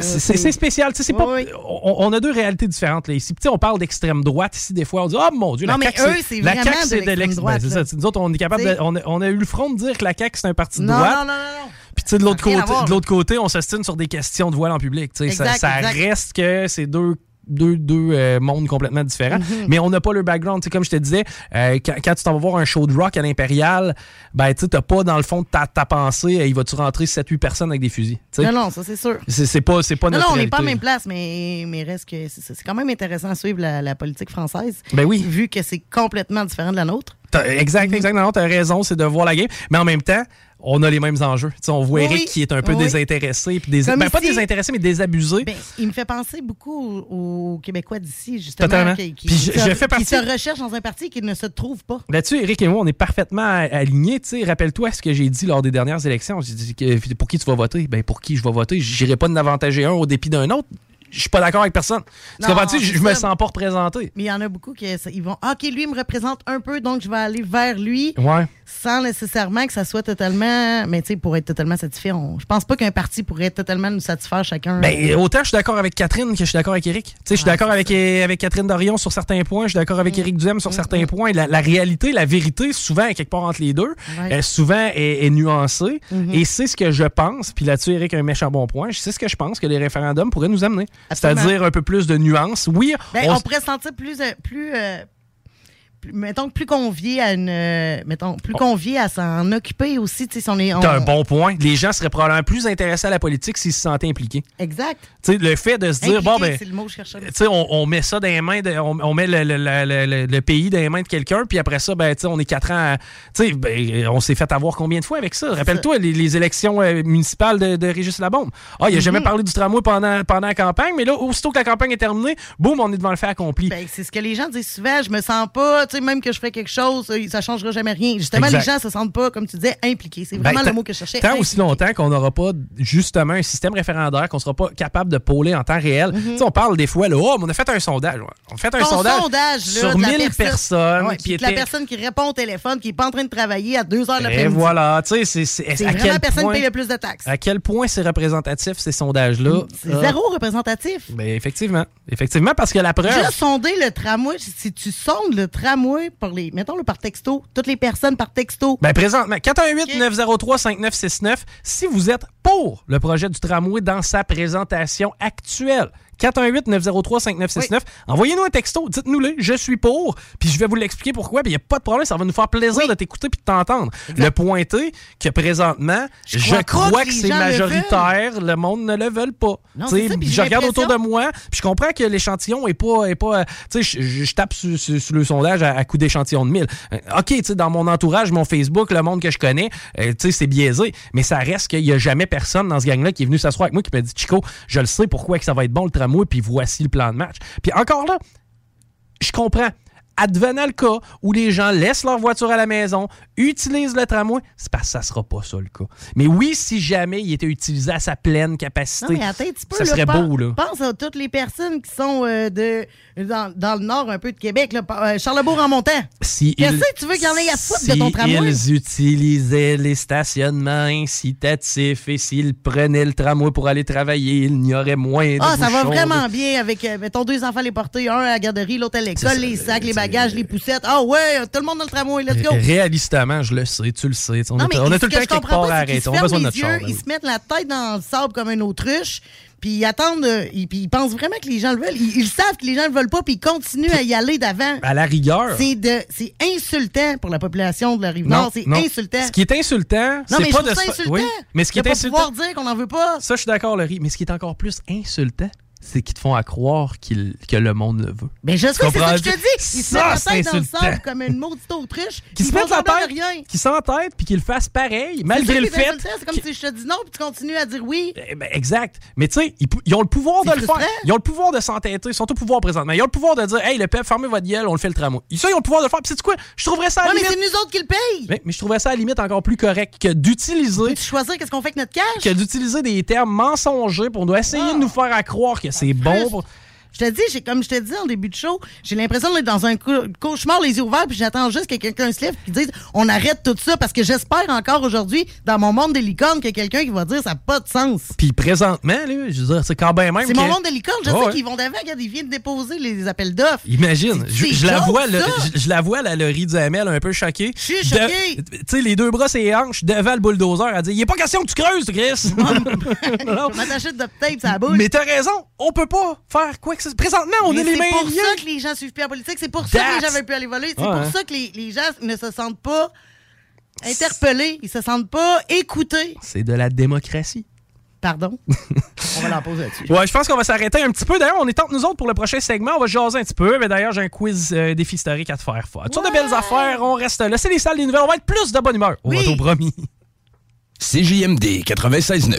C'est- C'est spécial. c'est pas- on, on a deux réalités différentes là, ici. Puis, tu sais, on parle d'extrême droite ici, des fois. On dit Oh mon Dieu, Non, la mais CAQ, eux, c'est de c'est de l'extrême droite, ça. Sais, Nous autres, on est capable de- on, a, on a eu le front de dire que la CAQ, c'est un parti de Non, droite. non, non, non, non. Puis, tu sais, de l'autre Ça côté, de l'autre côté, on s'estime sur des questions de voile en public. tu sais. Ça, Exact, ça exact. reste que c'est deux deux, deux euh, mondes complètement différents. Mhm. Mais on n'a pas le background. Comme je te disais, euh, quand, quand tu t'en vas voir un show de rock à l'Impérial, ben, tu n'as pas dans le fond de ta, ta pensée, euh, il va-tu rentrer 7-8 personnes avec des fusils. Non, non, ça c'est sûr. C'est pas, pas Non, notre non, on n'est pas à même place, mais, mais reste que c'est quand même intéressant à suivre la, la politique française. Ben oui. Vu que c'est complètement différent de la nôtre. Exact, exact. Non, tu as raison, c'est de voir la game. Mais en même temps, on a les mêmes enjeux. On voit Oui, Eric qui est un peu oui. désintéressé. Puis ben, pas désintéressé, mais désabusé. Ben, il me fait penser beaucoup aux, aux Québécois d'ici, justement. Totalement. Qui, qui- Puis je- qui se, je fais qui partie- se recherchent dans un parti et qui ne se trouvent pas. Là-dessus, Eric et moi, on est parfaitement alignés. Rappelle-toi ce que j'ai dit lors des dernières élections. J'ai dit que pour qui tu vas voter? Ben, pour qui je vais voter? J'irai pas d'avantager un au dépit d'un autre. Je suis pas d'accord avec personne. Tu Non, comprends-tu? Je me sens pas représenté. Mais il y en a beaucoup qui ils vont OK, lui il me représente un peu, donc je vais aller vers lui Ouais. Sans nécessairement que ça soit totalement. Mais tu sais, pour être totalement satisfait, on- je pense pas qu'un parti pourrait totalement nous satisfaire chacun. Ben, autant je suis d'accord avec Catherine que je suis d'accord avec Eric. Tu sais, je suis d'accord avec, avec Catherine Dorion sur certains points, je suis d'accord avec Eric Duhem sur certains points. La, la réalité, la vérité, souvent est quelque part entre les deux. Ouais. Euh, souvent est, est nuancée. Mhm. Et c'est ce que je pense. Puis là-dessus, Eric a un méchant bon point. C'est ce que je pense que les référendums pourraient nous amener. C'est-à-dire un peu plus de nuances. Oui, Ben, on on, pourrait se sentir plus. euh, plus euh, plus- mettons plus convié à une euh, mettons plus convié à s'en occuper aussi tu sais si on est on- T'as un bon point. Les gens seraient probablement plus intéressés à la politique s'ils se sentaient impliqués. exact Tu sais, le fait de se dire, Impliqué, bon, ben, c'est le mot que je cherchais. tu sais, on, on met ça dans les mains, de- on, on met le, le- le- le- pays dans les mains de quelqu'un, puis après ça, ben, tu sais, on est quatre ans, à- tu sais, ben, on s'est fait avoir combien de fois avec ça? Rappelle-toi, les, les élections euh, municipales de, de Régis Labombe. Ah, il a Mhm. jamais parlé du tramway pendant, pendant la campagne, mais là, aussitôt que la campagne est terminée, boum, on est devant le fait accompli. Ben, c'est ce que les gens disent souvent. Je me sens pas, tu sais, même que je ferais quelque chose, euh, ça changera jamais rien. Justement, Exact. les gens se sentent pas, comme tu disais, impliqués. C'est Ben, vraiment le mot que je cherchais. Tant aussi longtemps qu'on n'aura pas justement un système référendaire, qu'on sera pas capable de pôler en temps réel. Mhm. On parle des fois, là, oh, mais on a fait un sondage. On a fait un Ton sondage, là, sur de la 1000 personne- personnes. Ouais, puis la personne qui répond au téléphone, qui n'est pas en train de travailler à 2 heures Et l'après-midi. voilà, tu sais, c'est- vraiment la personne qui paye le plus de taxes. À quel point c'est représentatif, ces sondages-là? C'est zéro représentatif. Ben, effectivement. Effectivement, parce que la preuve. Juste sonder le tramway, si tu sondes le tramway par les, mettons-le par texto, toutes les personnes par texto. Ben, présentement, 418-903-5969, si vous êtes pour le projet du tramway dans sa présentation actuelle. 418-903-5969. Envoyez-nous un texto, dites-nous-le, je suis pour, puis je vais vous l'expliquer pourquoi, puis il n'y a pas de problème, ça va nous faire plaisir de t'écouter puis de t'entendre. Le pointer que présentement, je, Je crois que, c'est le majoritaire, le, monde ne le veut pas. Non, ça, je regarde autour de moi, puis je comprends que l'échantillon est pas. Est pas tu sais, je, je- tape sur, sur- sur le sondage à, à coup d'échantillon de 1000. Euh, OK, tu sais, dans mon entourage, mon Facebook, le monde que je connais, euh, tu sais, c'est biaisé, mais ça reste qu'il y a jamais personne dans ce gang-là qui est venu s'asseoir avec moi qui m'a dit Chico, je le sais pourquoi que ça va être bon le tramway, puis voici le plan de match. Puis encore là, je comprends. Advenant le cas où les gens laissent leur voiture à la maison, utilisent le tramway, c'est parce que ça sera pas ça le cas. Mais oui, si jamais il était utilisé à sa pleine capacité, Non, mais attends ça là, serait beau, là. Pense à toutes les personnes qui sont euh, de, dans, dans le nord un peu de Québec, là, euh, Charlebourg en montant. Si Qu'est-ce que tu veux qu'il y en ait à foutre si de ton tramway? ils utilisaient les stationnements incitatifs et s'ils prenaient le tramway pour aller travailler, il n'y aurait moins de Ah, ça va vraiment bien avec, euh, mettons, deux enfants les porter, un à la garderie, l'autre à l'école, les sacs, les bagages, les poussettes. Ah ouais, tout le monde dans le tramway, let's go! Réalistement, je le sais, tu le sais. On, Non, a, mais on a ce tout le temps quelque part à arrêter. On a besoin de notre yeux, Ils se mettent la tête dans le sable comme une autruche, puis ils attendent, euh, ils- puis ils pensent vraiment que les gens le veulent. Ils, ils savent que les gens le veulent pas, puis ils continuent à y aller d'avant. À la rigueur. C'est de, c'est insultant pour la population de la rive nord. C'est insultant. Ce qui est insultant, c'est pas de insultant. Oui, mais ce qui de est pas insultant, pouvoir dire qu'on n'en veut pas. ça, je suis d'accord, Laurie. Mais ce qui est encore plus insultant, c'est qu'ils te font à croire que le monde le veut. Mais je sais, c'est ça que je te dis. Ils se mettent la c'est tête dans le sable comme une maudite autruche. Qui se mettent la tête, rien. qui s'entêtent, puis qu'ils le fassent pareil, malgré C'est le fait. C'est comme si je te dis non, puis tu continues à dire oui. Eh ben, exact. Mais tu sais, ils, ont le pouvoir de C'est le faire. Ils ont le pouvoir de s'entêter. Ils sont au pouvoir présentement. Ils ont le pouvoir de dire Hey, le peuple, fermez votre gueule, on le fait le tramway. Ça, ils ont le pouvoir de le faire. Puis, sais quoi? Je trouverais ça à la mais c'est limite. nous autres qui le payent. Mais, je trouverais ça à la limite encore plus correct que d'utiliser. Tu choisir qu'est-ce qu'on fait avec notre cash? Que d'utiliser des termes mensongers pour nous essayer Ah. de nous faire à croire que c'est bon. pour- Je te dis, j'ai- comme je te dis en début de show, j'ai l'impression d'être dans un cau- cauchemar, les yeux ouverts, puis j'attends juste que quelqu'un se lève et dise on arrête tout ça parce que j'espère encore aujourd'hui, dans mon monde des licornes, qu'il y a quelqu'un qui va dire ça n'a pas de sens. Puis présentement, là, je veux dire, c'est quand même même. C'est mon monde des licornes, je Ah sais ouais. qu'ils vont d'avant, ils viennent déposer les appels d'offres. Imagine, je, la vois, le- je, je la vois, la Laurie Duhamel, un peu choquée. Je suis choquée. Tu sais, les deux bras et hanches devant le bulldozer, elle dit Il n'est pas question que tu creuses, Chris. M'attacher de tape, ça boule. Mais t'as raison, on peut pas faire quoi que que présentement, on Mais est les C'est mains pour ça que les gens suivent plus la politique. C'est pour ça que les gens veulent plus aller voler. C'est Ouais, pour hein. ça que les, les gens ne se sentent pas interpellés. Ils se sentent pas écoutés. C'est de la démocratie. Pardon? on va la poser là-dessus. Ouais, je pense qu'on va s'arrêter un petit peu. D'ailleurs, on est entre nous autres pour le prochain segment. On va jaser un petit peu. Mais d'ailleurs, j'ai un quiz euh, défi historique à te faire. faire. Toutes de belles affaires. On reste là. C'est les salles des nouvelles. On va être plus de bonne humeur. On va au promis. CJMD 96.9.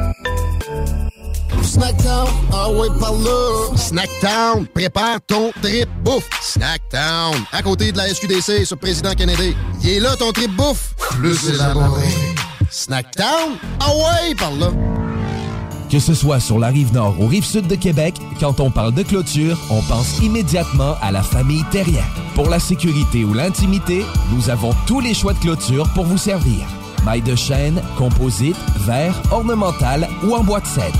Snackdown, ah ouais, par là. Snackdown, prépare ton trip bouffe. Snackdown, à côté de la SQDC sur Président Kennedy. Il est là ton trip bouffe. Plus élaboré. Snackdown, ah ouais, par là. Que ce soit sur la rive nord ou rive sud de Québec, quand on parle de clôture, on pense immédiatement à la famille Terrien. Pour la sécurité ou l'intimité, nous avons tous les choix de clôture pour vous servir. Maille de chêne, composite, verre, ornemental ou en bois de cèdre.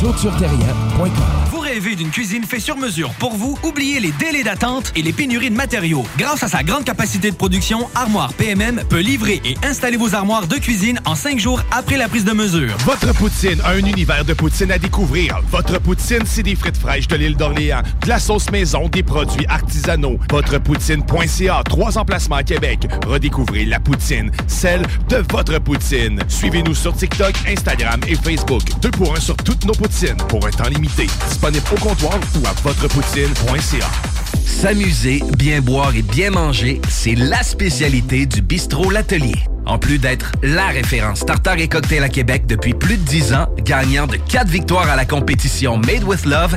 ClôtureTerrien.com. Vous rêvez d'une cuisine faite sur mesure pour vous? Oubliez les délais d'attente et les pénuries de matériaux. Grâce à sa grande capacité de production, Armoire PMM peut livrer et installer vos armoires de cuisine en cinq jours après la prise de mesure. Votre poutine, un univers de poutine à découvrir. Votre poutine, c'est des frites fraîches de l'île d'Orléans, de la sauce maison, des produits artisanaux. Votrepoutine.ca, trois emplacements à Québec. Redécouvrez la poutine, celle de votre poutine. Suivez-nous sur TikTok, Instagram et Facebook. Deux pour un sur toutes nos poutines pour un temps limité. Disponible au comptoir ou à votrepoutine.ca. S'amuser, bien boire et bien manger, c'est la spécialité du bistrot L'Atelier. En plus d'être la référence tartare et cocktail à Québec depuis plus de 10 ans, gagnant de 4 victoires à la compétition Made with Love,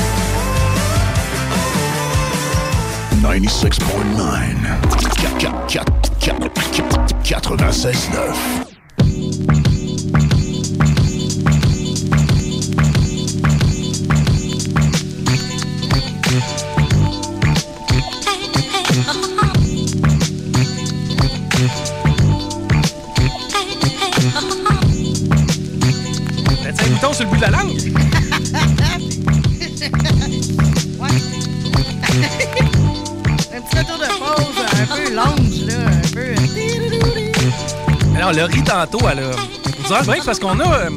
96.9. 96.9. sur le bout de la langue. Un peu lounge, là, un peu. Alors, le riz tantôt, elle a. Bien que parce qu'on a, euh,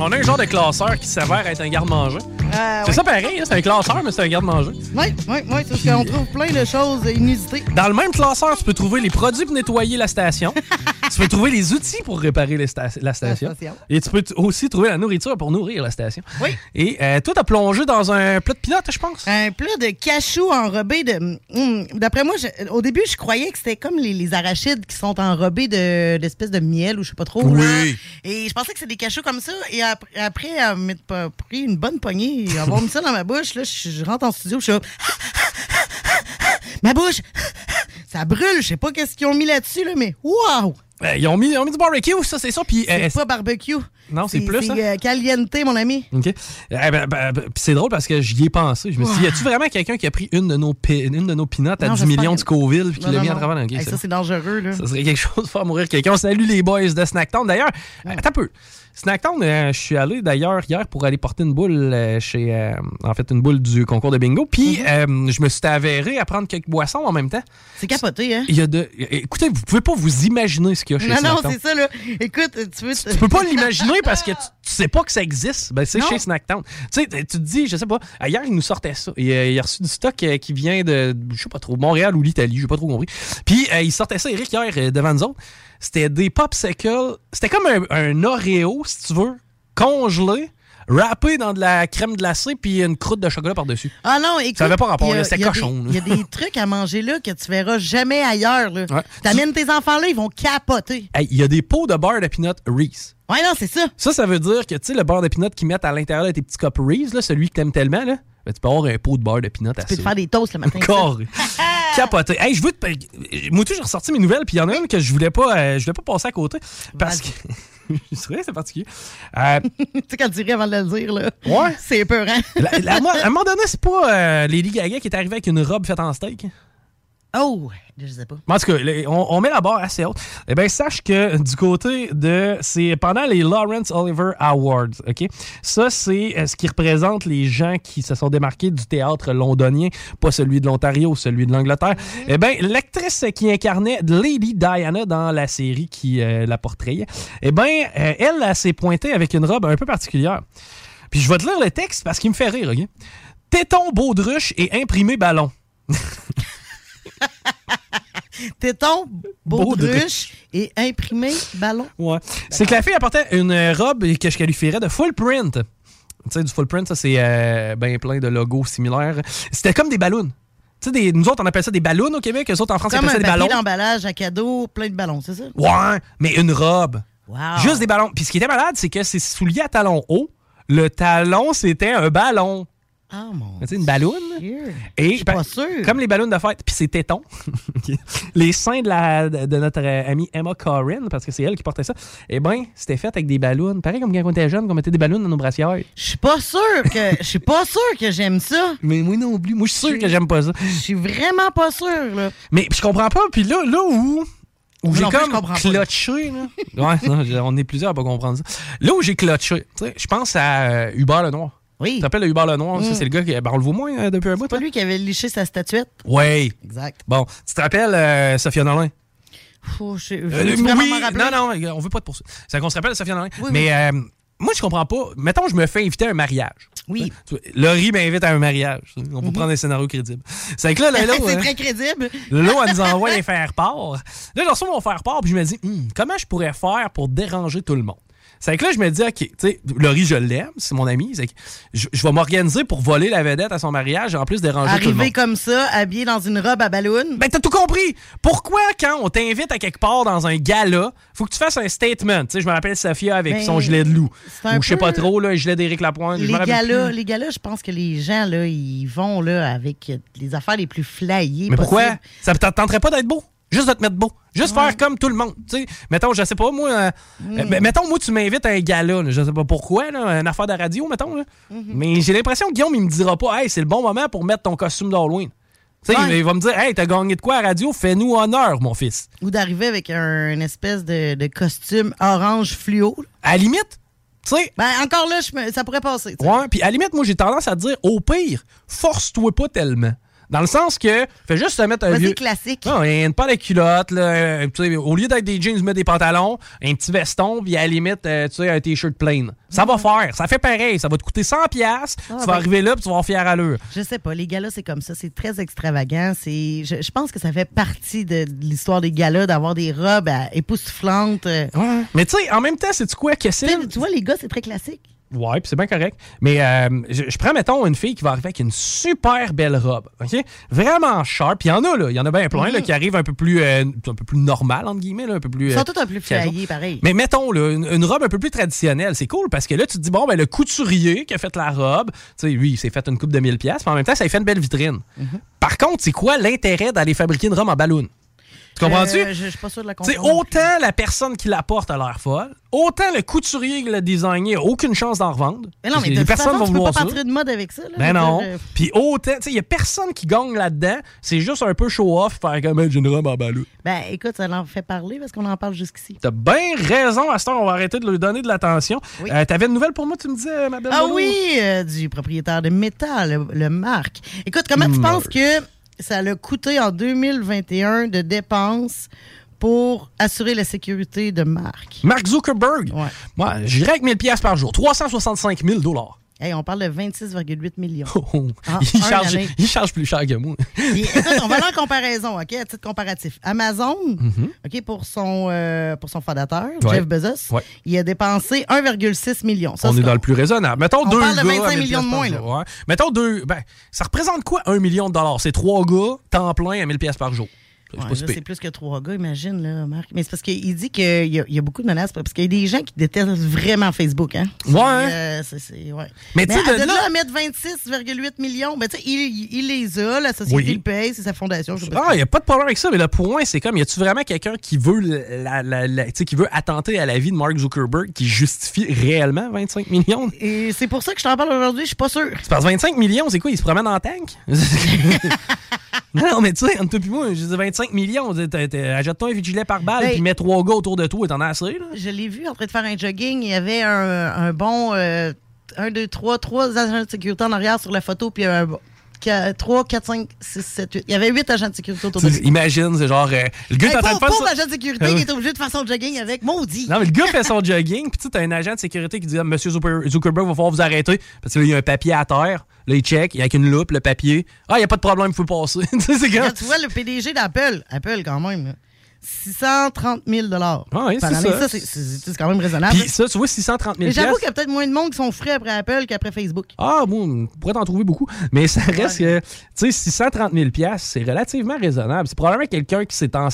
on a un genre de classeur qui s'avère être un garde-manger. Euh, c'est ouais. ça pareil, hein, c'est un classeur, mais c'est un garde-manger. Oui, oui, oui, c'est parce qu'on trouve plein de choses inusitées. Dans le même classeur, tu peux trouver les produits pour nettoyer la station. tu peux trouver les outils pour réparer les sta- la station. station. Et tu peux aussi trouver la nourriture pour nourrir la station. Oui. Et euh, toi, t'as plongé dans un plat de pinot, je pense? Un plat de cachou enrobé de. Hum, D'après moi, je- au début, je croyais que c'était comme les, les arachides qui sont enrobés de- d'espèces de, miel ou je sais pas trop. Oui. là. Et je pensais que c'était des cachous comme ça. Et après, après avoir m'être pris une bonne poignée et avoir mis ça dans ma bouche, là, je, je rentre en studio, je suis là, Ma bouche! Ça brûle, je sais pas qu'est-ce qu'ils ont mis là-dessus, là, mais waouh! Euh, ils, ont mis, ils ont mis du barbecue, ça, c'est ça. Puis, euh, C'est pas barbecue. Non, c'est plus, C'est hein? euh, caliente, mon ami. OK. Eh ben, ben, ben, c'est drôle parce que j'y ai pensé. Je me suis dit, y a-tu vraiment quelqu'un qui a pris une de nos, une de nos pinottes à Non, 10 j'espère millions que- de Scoville puis qui Non, l'a non, mis à non. travers OK, Hey, c'est ça, c'est dangereux, là. Ça serait quelque chose de faire mourir quelqu'un. On salue les boys de Snacktown. D'ailleurs, attends un peu. Snacktown, euh, je suis allé d'ailleurs hier pour aller porter une boule euh, chez. euh, en fait, une boule du concours de bingo. Puis, euh, je me suis avéré à prendre quelques boissons en même temps. C'est capoté, hein? Il y a de. Écoutez, vous pouvez pas vous imaginer ce qu'il y a chez Non, non, Snacktown. c'est ça, là. Écoute, tu veux. Tu peux pas l'imaginer parce que tu, tu sais pas que ça existe. Ben, c'est chez Snacktown. Tu sais, tu te dis, je sais pas, euh, hier, il nous sortait ça. Il, a- il a reçu du stock euh, qui vient de, je sais pas trop, Montréal ou l'Italie, j'ai pas trop compris. Puis, euh, il sortait ça, Eric, hier, euh, devant nous autres. C'était des popsicles. C'était comme un, un Oreo, si tu veux, congelé, râpé dans de la crème glacée, puis une croûte de chocolat par-dessus. Ah non, écoute. Ça avait pas rapport, c'était cochon. Il y a des trucs à manger là que tu verras jamais ailleurs. Là. Ouais. T'amènes tes enfants là, ils vont capoter. Hey, Il y a des pots de beurre de peanut Reese. Ouais, non, c'est ça. Ça, ça veut dire que, tu sais, le beurre de peanut qu'ils mettent à l'intérieur de tes petits cups Reese, là, celui que t'aimes tellement, là, ben, tu peux avoir un pot de beurre de peanut à Tu peux te faire des toasts le matin. Carré. Capoté. Hey, je veux te... Moi, j'ai ressorti mes nouvelles, puis il y en a une que je voulais pas, euh, je voulais pas passer à côté. Parce que. c'est vrai, c'est particulier. Euh, tu sais, quand tu ris avant de le dire, là. Ouais. C'est la- à un moment donné, c'est pas euh, Lady Gaga qui est arrivée avec une robe faite en steak? Oh, je sais pas. En tout cas, on, on met la barre assez haute. Eh bien, sache que du côté de. C'est pendant les Lawrence Oliver Awards, OK? Ça, c'est euh, ce qui représente les gens qui se sont démarqués du théâtre londonien, pas celui de l'Ontario, celui de l'Angleterre. Eh bien, l'actrice qui incarnait Lady Diana dans la série qui euh, la portrayait, eh bien, euh, elle, elle s'est pointée avec une robe un peu particulière. Puis je vais te lire le texte parce qu'il me fait rire, OK? Téton baudruche et imprimé ballon. Téton, Baudruche. et imprimé ballon. Ouais. C'est que la fille apportait une robe que je qualifierais de full print. Tu sais, du full print, ça, c'est euh, ben plein de logos similaires. C'était comme des ballons. Tu sais, nous autres, on appelle ça des ballons au Québec. Eux autres, en France, Comme appellent un ça des ballons. d'emballage à cadeau, plein de ballons, c'est ça? Ouais, mais une robe. Juste des ballons. Puis ce qui était malade, c'est que c'est souliers à talons hauts. Le talon, c'était un ballon. Ah, mon Tu sais, une balloune. Et pas sûr. Comme les ballons de fête, puis c'est tétons. les seins de, la, de notre euh, amie Emma Corrin, parce que c'est elle qui portait ça, eh bien, c'était fait avec des ballons. Pareil comme quand on était jeune, qu'on mettait des ballons dans nos brassières. Je suis pas sûr que je suis pas sûr que j'aime ça. Mais moi non plus. Moi, je suis sûr que j'aime pas ça. Je suis vraiment pas sûr, là. Mais je comprends pas. Puis là, là où, où j'ai comme clutché, là. ouais, non, on est plusieurs à pas comprendre ça. Là où j'ai clutché, tu sais, je pense à euh, Hubert Lenoir. Oui. Tu te rappelles de Hubert Lenoir? Mm. c'est le gars qui. Ben, on le voit moins euh, depuis un bout. C'est pas lui qui avait liché sa statuette. Oui. Exact. Bon, tu te rappelles euh, Sophia Nolin? Faut, je, je Euh, oui, non, non, on veut pas de poursuite. C'est qu'on se rappelle de Sophia Nolin. Oui, oui. Mais euh, moi, je comprends pas. Mettons, je me fais inviter à un mariage. Oui. Laurie m'invite à un mariage. On peut Mhm. prendre un scénario crédible. C'est que là, Lolo, c'est hein, très crédible. Lolo, elle nous envoie les faire part. Là, je reçois mon faire part, puis je me dis, Hum, comment je pourrais faire pour déranger tout le monde? C'est que là, je me dis, OK, tu sais, Laurie, je l'aime, c'est mon ami. C'est que je, je vais m'organiser pour voler la vedette à son mariage et en plus déranger tout le monde. Comme ça, habillé dans une robe à ballon. Ben, t'as tout compris. Pourquoi, quand on t'invite à quelque part dans un gala, faut que tu fasses un statement? Tu sais, je me rappelle Safia avec Ben, son gilet de loup. Ou je sais pas trop, là, le gilet d'Éric Lapointe. Les galas, les galas, je pense que les gens, là, ils vont là, avec les affaires les plus flyées. Mais pourquoi? Ça te tenterait pas d'être beau? Juste de te mettre beau. Juste faire comme tout le monde. Mettons, je sais pas, moi. euh, Mm. euh, ben, mettons, moi, tu m'invites à un gala. là, je sais pas pourquoi, là, une affaire de radio, mettons. là. Mm-hmm. Mais j'ai l'impression que Guillaume, il me dira pas, hey, c'est le bon moment pour mettre ton costume d'Halloween. Ouais. il va me dire, hey, t'as gagné de quoi à la radio? Fais-nous honneur, mon fils. Ou d'arriver avec un, une espèce de, de costume orange fluo. À la limite, tu sais. Ben, encore là, ça pourrait passer. Ouais, puis à la limite, moi, j'ai tendance à te dire, au pire, force-toi pas tellement. Dans le sens que, fais juste te mettre un vieux... classique. Non, une paire de culottes, là, tu sais, au lieu d'être des jeans, mets des pantalons, un petit veston, puis à la limite, euh, tu sais, un t-shirt plain. Ça va faire, ça fait pareil, ça va te coûter 100 pièces. Ah, tu ben- vas arriver là, puis tu vas avoir fier à l'heure. Je sais pas, les galas, c'est comme ça. C'est très extravagant. C'est, je, je pense que ça fait partie de, de l'histoire des galas, d'avoir des robes à- époustouflantes. euh. Mais tu sais, en même temps, c'est quoi sais, Tu vois, les gars, c'est très classique. Ouais, puis c'est bien correct. Mais euh, je, je prends, mettons, une fille qui va arriver avec une super belle robe, OK? Vraiment sharp. Puis il y en a, là. Il y en a bien plein, là, qui arrivent un peu plus, euh, un peu plus normal, entre guillemets, là, un peu plus... Ils sont euh, tous un peu casual. flyés, pareil. Mais mettons, là, une, une robe un peu plus traditionnelle, c'est cool parce que là, tu te dis, bon, ben, le couturier qui a fait la robe, tu sais, lui, il s'est fait une coupe de 1000$, pièces, mais en même temps, ça lui fait une belle vitrine. Mhm. Par contre, c'est quoi l'intérêt d'aller fabriquer une robe en ballon? Tu comprends-tu? Euh, je, je suis pas sûr de la comprendre. autant la personne qui la porte a l'air folle, autant le couturier qui l'a designé a aucune chance d'en revendre. Mais non, mais de toute façon, tu peux pas ça. partir de mode avec ça. Là. Ben non. euh, Puis autant, tu sais, il y a personne qui gagne là-dedans. C'est juste un peu show-off, faire comme une robe en. Ben, écoute, ça en fait parler parce qu'on en parle jusqu'ici. T'as bien raison, heure, on va arrêter de lui donner de l'attention. Euh, T'avais une nouvelle pour moi, tu me disais, ma belle Ah oui, euh, du propriétaire de Meta, le, le Marc. Écoute, comment tu Marc. penses que ça l'a coûté en 2021 de dépenses pour assurer la sécurité de Marc? Mark Zuckerberg? Moi, j'irais avec 1000 pièces par jour. 365 000 dollars. Hey, on parle de 26,8 millions. Ah, il, charge, année. il charge plus cher que moi. Écoute, on va aller en comparaison, OK, à titre comparatif. Amazon, Mhm. OK, pour son, euh, pour son fondateur, Ouais. Jeff Bezos, Ouais. il a dépensé 1,6 million. Ça, on est dans le plus raisonnable. Mettons On deux parle de gars 25 à 1000 millions de moins. Ouais. Mettons deux. Ben, ça représente quoi un million de dollars? C'est trois gars, temps plein à 1000 pièces par jour. C'est Ouais, plus que trois gars, imagine, là, Marc. Mais c'est parce qu'il dit qu'il y, y a beaucoup de menaces, parce qu'il y a des gens qui détestent vraiment Facebook, hein. Ouais, hein? Euh, ouais. Mais tu de de là là- à mettre 26,8 millions, ben, tu sais, il, il les a, la société Oui. le paye, c'est sa fondation. je sais pas Ah, il n'y a pas de problème avec ça, mais le point, c'est comme, y a-tu vraiment quelqu'un qui veut la, qui veut attenter à la vie de Mark Zuckerberg qui justifie réellement 25 millions? Et c'est pour ça que je t'en parle aujourd'hui, je suis pas sûr. C'est parce que 25 millions, c'est quoi? Il se promène en tank? non, mais tu sais, entre toi et moi, je dis 25 millions. t'es- t'es- t'es- Achète-toi un gilet par balle, Ben- puis mets trois gars autour de toi et t'en as assez, là. Je l'ai vu en train de faire un jogging, il y avait un, un bon, euh, un, deux, trois, trois agents de sécurité en arrière sur la photo, puis un, qu- trois, quatre, cinq, six, sept, huit. Il y avait huit agents de sécurité autour de lui. Imagine, c'est genre. euh, le gars est en train de faire pauvre agent de sécurité Ah qui oui. est obligé de faire son jogging avec maudit. Non, mais le gars fait son jogging, puis tu sais, t'as un agent de sécurité qui dit ah, Monsieur Zucker- Zuckerberg, va falloir vous arrêter. Parce que là, il y a un papier à terre. Là, il check, il y a avec une loupe, le papier. Ah, il n'y a pas de problème, il faut passer. Là, quand. tu vois le PDG d'Apple, Apple quand même. Là. 630 000 Ah oui, par c'est ça. c'est- quand même raisonnable. Puis ça, tu vois, 630 000 Mais j'avoue qu'il y a peut-être moins de monde qui sont frais après Apple qu'après Facebook. Ah, moi, on pourrait t'en trouver beaucoup. Mais ça reste que, tu sais, 630 000 piastres, c'est relativement raisonnable. C'est probablement quelqu'un qui s'est en-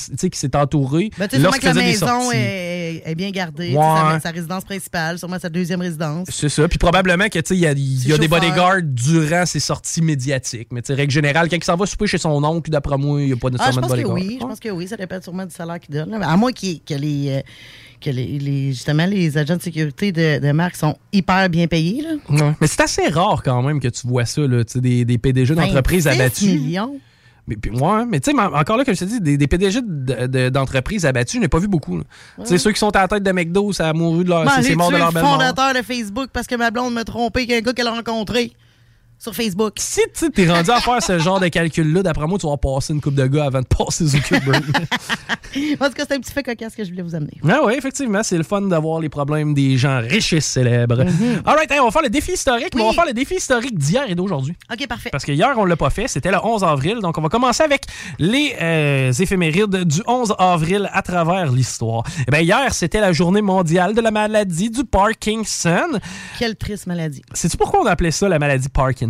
entouré Ben, tu que la maison est, est bien gardée. Ouais. Sa, sa résidence principale, sûrement sa deuxième résidence. C'est ça. Puis probablement que, tu sais, il y a, y des bodyguards durant ses sorties médiatiques. Mais, tu sais, règle générale, quand il s'en va souper chez son oncle, d'après moi, il n'y a pas Ah, je nécessairement pense de que bodyguard. oui. Je pense que oui. Ça dépend sûrement salaire. À moins ait- que les, euh, que les, les- justement les agents de sécurité de, de marque sont hyper bien payés. Là. Ouais. Mais c'est assez rare quand même que tu vois ça, là, des, des PDG d'entreprises 26 abattus. millions. Mais, puis, ouais, mais tu sais, encore là, comme je te dis, des, des PDG de- de- d'entreprises abattus, je n'ai pas vu beaucoup. Tu sais, ceux qui sont à la tête de McDo, ça a mouru de leur. Bon, c'est- mort de leur le belle fondateur de Facebook parce que ma blonde m'a trompé qu'un gars qu'elle a rencontré sur Facebook. Si tu t'es rendu à faire ce genre de calcul-là, d'après moi, tu vas passer une coupe de gars avant de passer Zuckerberg. en tout cas, c'est un petit fait cocasse que je voulais vous amener. Ah oui, effectivement, c'est le fun d'avoir les problèmes des gens riches et célèbres. Mhm. All right, hey, on va faire le défi historique, mais on va faire le défi historique d'hier et d'aujourd'hui. OK, parfait. Parce que hier, on l'a pas fait, c'était le 11 avril. Donc, on va commencer avec les euh, éphémérides du 11 avril à travers l'histoire. Eh bien, hier, c'était la journée mondiale de la maladie du Parkinson. Quelle triste maladie. Sais-tu pourquoi on appelait ça la maladie Parkinson?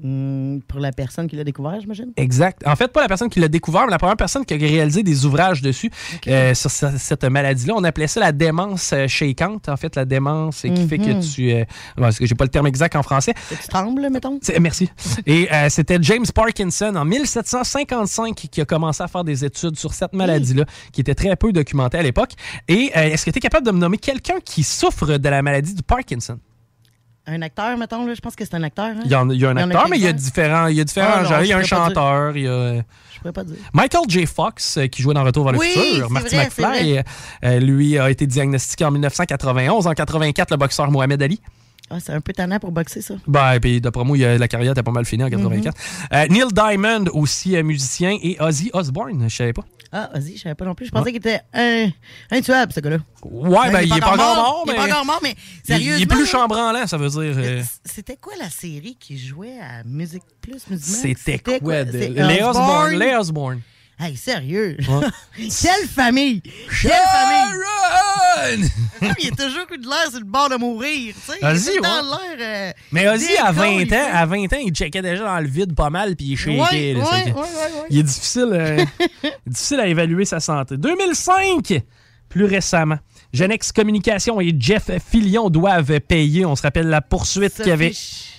Hmm, pour la personne qui l'a découvert, j'imagine? Exact. En fait, pas la personne qui l'a découvert, mais la première personne qui a réalisé des ouvrages dessus euh, sur ce- cette maladie-là. On appelait ça la démence euh, shakante. En fait, la démence euh, qui fait que Mhm. tu... Euh, bon, j'ai pas le terme exact en français. Tu trembles, mettons? C'est- Merci. Et euh, c'était James Parkinson en 1755 qui a commencé à faire des études sur cette maladie-là, qui était très peu documentée à l'époque. Et euh, est-ce que tu es capable de me nommer quelqu'un qui souffre de la maladie du Parkinson? Un acteur, mettons, là, je pense que c'est un acteur. hein? Il y, en- il y a un Il acteur, mais il y a différents, il y a différents Ah, genres. Il y a un chanteur, il y a... Je pourrais pas dire. Michael J. Fox, euh, qui jouait dans Retour vers le Oui, futur, Marty vrai, McFly, euh, lui a été diagnostiqué en 1991. En 84, le boxeur Mohamed Ali. Ah, c'est un peu tannant pour boxer, ça. Ben, et puis d'après moi, la carrière était pas mal finie en 84. Mhm. Euh, Neil Diamond, aussi euh, musicien, et Ozzy Osbourne, je savais pas. Ah, vas-y, je savais pas non plus. Je pensais qu'il était un, intuable, ce gars-là. Ouais, ben, il est pas encore mort, Il est mais- pas encore mort, mais sérieusement. il est plus chambranlant, ça veut dire. euh, C'était quoi la série qui jouait à Musique Plus, Musique? C'était quoi? de- C'est Les Hey, sérieux? Ouais. Quelle famille! Quelle famille! il est toujours coup de l'air sur le bord de mourir, tu sais. Il a Ozzy, ouais. l'air... euh, Mais Ozzy, à 20 décolle, ans, à 20 ans, il checkait déjà dans le vide pas mal, puis il shakeait. Ouais, là, ouais. Il est difficile, euh, difficile à évaluer sa santé. 2005, plus récemment. Genex Communication et Jeff Fillion doivent payer. On se rappelle la poursuite qu'il y avait.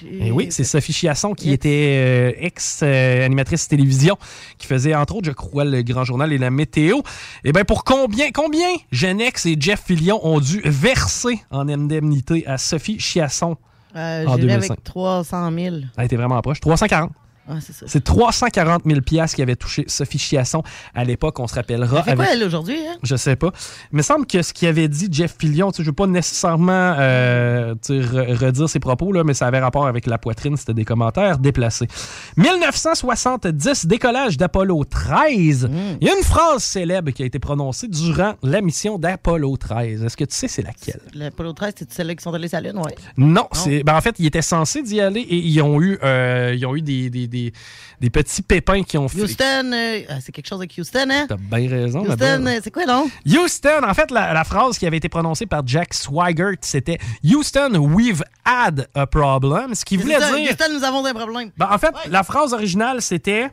Eh oui, c'est Sophie Chiasson qui était euh, ex-animatrice télévision, qui faisait entre autres, je crois, le Grand Journal et la météo. Eh bien, pour combien, combien Genex et Jeff Fillion ont dû verser en indemnité à Sophie Chiasson Euh, en J'irais 2005? avec 300 000. Elle était vraiment proche. 340. C'est ça. C'est 340 000 piastres qui avait touché Sophie Chiasson à l'époque, on se rappellera. Quoi, avec- elle, aujourd'hui? Hein? Je sais pas. Il me semble que ce qu'il avait dit Jeff Fillion, je veux pas nécessairement euh, redire ses propos, là, mais ça avait rapport avec la poitrine, c'était des commentaires déplacés. 1970, décollage d'Apollo 13. Mm. Il y a une phrase célèbre qui a été prononcée durant la mission d'Apollo 13. Est-ce que tu sais c'est laquelle? L'Apollo 13, c'est celle-là qui sont allés sur la Lune, ouais. Non, c'est ben en fait, ils étaient censés d'y aller et ils ont eu, euh, ils ont eu des, des, des, des petits pépins qui ont fait. Houston, euh, ah, c'est quelque chose avec Houston, hein? T'as bien raison. Houston, euh, c'est quoi, non? Houston, en fait, la, la phrase qui avait été prononcée par Jack Swigert, c'était Houston, we've had a problem. Ce qui voulait dire. Houston, nous avons un problème. Ben, en fait, la phrase originale, c'était.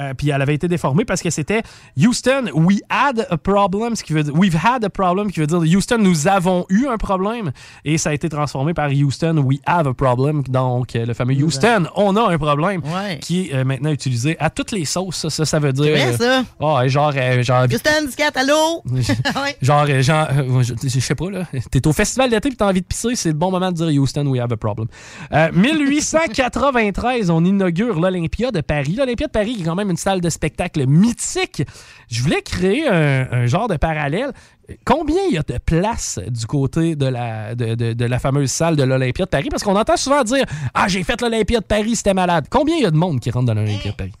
Euh, puis elle avait été déformée parce que c'était Houston, we had a problem, ce qui veut dire we've had a problem, qui veut dire Houston, nous avons eu un problème, et ça a été transformé par Houston, we have a problem, donc euh, le fameux Houston, on a un problème, Ouais. qui est euh, maintenant utilisé à toutes les sauces. Ça, ça, ça veut dire. Vrai, ça. euh, ouais, genre, euh, genre, Houston, Scat, allô? Genre, genre je, sais pas, là. T'es au festival d'été puis t'as envie de pisser, c'est le bon moment de dire Houston, we have a problem. Euh, 1893, on inaugure l'Olympia de Paris. L'Olympia de Paris, qui est quand même une salle de spectacle mythique. Je voulais créer un, un genre de parallèle. Combien il y a de places du côté de la, de, de- de la fameuse salle de l'Olympia de Paris? Parce qu'on entend souvent dire Ah, j'ai fait l'Olympia de Paris, c'était malade. Combien il y a de monde qui rentre dans l'Olympia de Paris?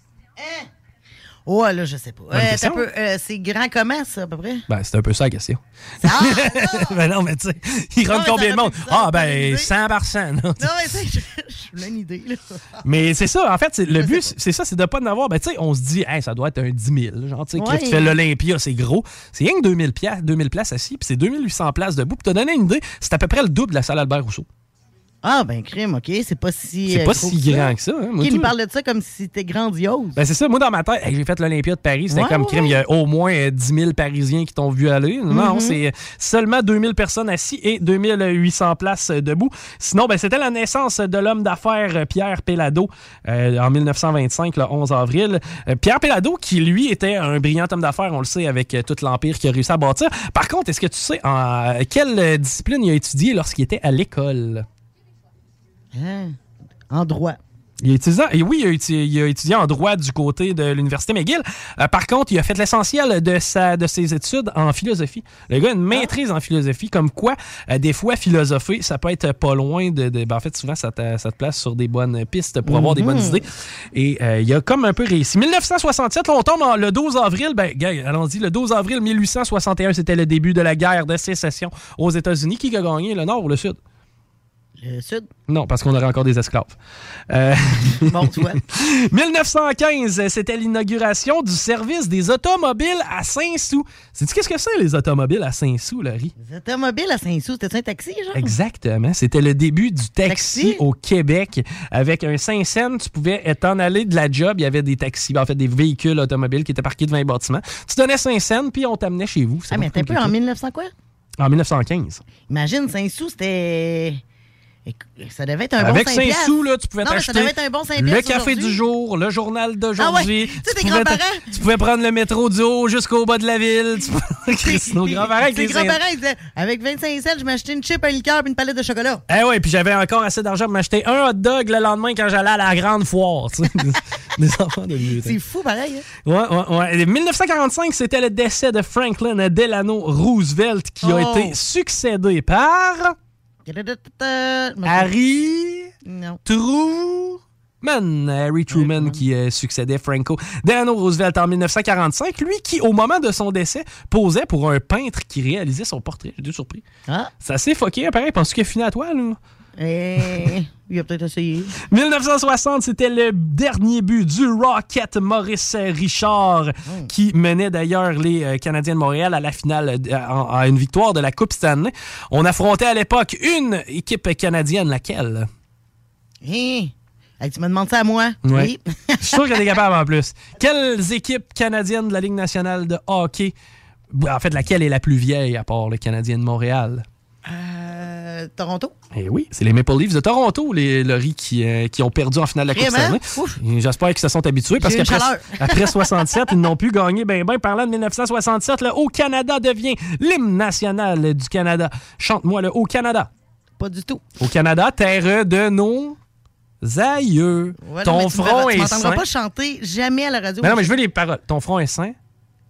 Ouais, là, je sais pas. Euh, question. t'as peu, euh, c'est grand comment, ça, à peu près? Ben, c'est un peu ça la question. ben non, mais tu sais, il Non, rentre mais combien de monde? Ah, ben, idée? 100 par 100. non? Non, mais tu sais, je, je une idée, là. Mais c'est ça, en fait, le but, c'est ça, c'est de pas en avoir. Ben, tu sais, on se dit, hey, ça doit être un 10 000. Genre, tu sais, Ouais. tu fais l'Olympia, c'est gros. C'est rien que 2000, pia- 2000 places assis, puis c'est 2800 places debout. Pour te donner une idée, c'est à peu près le double de la salle Albert Rousseau. Ah, ben, crime, OK. C'est pas si. C'est euh, pas si grand que ça. hein. Moi, nous parle de ça comme si c'était grandiose. Ben, c'est ça, moi, dans ma tête, j'ai fait l'Olympia de Paris, c'était Ouais, comme ouais, crime, il y a au moins euh, 10 000 Parisiens qui t'ont vu aller. Non, Mhm. c'est seulement 2000 personnes assis et 2800 places euh, debout. Sinon, ben, c'était la naissance de l'homme d'affaires euh, Pierre Pellado euh, en 1925, le 11 avril. Euh, Pierre Pellado, qui lui était un brillant homme d'affaires, on le sait, avec euh, tout l'empire qu'il a réussi à bâtir. Par contre, est-ce que tu sais en quelle euh, discipline il a étudié lorsqu'il était à l'école? Hein? En droit. Il a étudié, et oui, il a, étudié en droit du côté de l'Université McGill. Euh, par contre, il a fait l'essentiel de, sa, de ses études en philosophie. Le gars a une maîtrise en philosophie, comme quoi, euh, des fois, philosopher, ça peut être pas loin de... de- ben, en fait, souvent, ça te, ça te place sur des bonnes pistes pour avoir des bonnes idées. Et euh, il a comme un peu réussi. 1967, là, on tombe en- le 12 avril. Ben, gars, allons-y, le 12 avril 1861, c'était le début de la guerre de sécession aux États-Unis. Qui a gagné, le Nord ou le Sud? Le Sud. Non, parce qu'on aurait encore des esclaves. Euh, Bon, tu vois. 1915, c'était l'inauguration du service des automobiles à Saint-Sou. Sais-tu qu'est-ce que c'est, les automobiles à Saint-Sou, Laurie? Les automobiles à Saint-Sou, c'était un taxi, genre? Exactement. C'était le début du taxi, Taxi? au Québec. Avec un 5 cents, tu pouvais t'en aller de la job. Il y avait des taxis, en fait, des véhicules automobiles qui étaient parqués devant les bâtiments. Tu donnais 5 cents, puis on t'amenait chez vous. Ah, mais t'es un peu en 1900 quoi? En 1915. Imagine, Saint-Sou, c'était. Ça devait être un Avec bon 5 piastres. Saint-Sous, là, tu pouvais t'acheter bon 5 le café du jour, le journal d'aujourd'hui. Ah ouais, tu sais, tes pouvais. Tu pouvais prendre le métro du haut jusqu'au bas de la ville. Nos grands-parents avec grands-parents, disaient avec 25 cents, je m'achetais une chip, un liqueur et une palette de chocolat. Eh ouais, puis j'avais encore assez d'argent pour m'acheter un hot dog le lendemain quand j'allais à la grande foire. des, enfants de vieux. C'est fou, pareil. hein? Ouais, ouais, ouais. Et 1945, c'était le décès de Franklin Delano Roosevelt qui a Oh. été succédé par Harry Non. Truman. Harry Truman qui euh, succédait Franco Delano Roosevelt en 1945. Lui qui, au moment de son décès, posait pour un peintre qui réalisait son portrait. J'étais surpris. Ah. C'est assez fucké, pareil. Penses-tu qu'il a fini à toi, là? Eh, il a peut-être essayé. 1960, c'était le dernier but du Rocket Maurice Richard, qui menait d'ailleurs les euh, Canadiens de Montréal à la finale, euh, à une victoire de la Coupe Stanley. On affrontait à l'époque une équipe canadienne, laquelle? Hey, tu me demandes ça à moi? Ouais. Je suis sûr qu'elle est capable en plus. Quelles équipes canadiennes de la Ligue nationale de hockey, en fait, laquelle est la plus vieille à part le Canadien de Montréal? Euh, Toronto? Eh oui, c'est les Maple Leafs de Toronto, les Laurie, qui, euh, qui ont perdu en finale de la Coupe? Stanley. J'espère qu'ils se sont habitués parce qu'après après 67, ils n'ont plus gagné. Ben, ben, parlant de 1967, le Haut-Canada devient l'hymne national du Canada. Chante-moi le Haut-Canada. Pas du tout. Au Canada, terre de nos aïeux. Ton tu front Tu est m'entendras sain. pas chanter jamais à la radio. Ben non, mais je veux les paroles. Ton front est sain.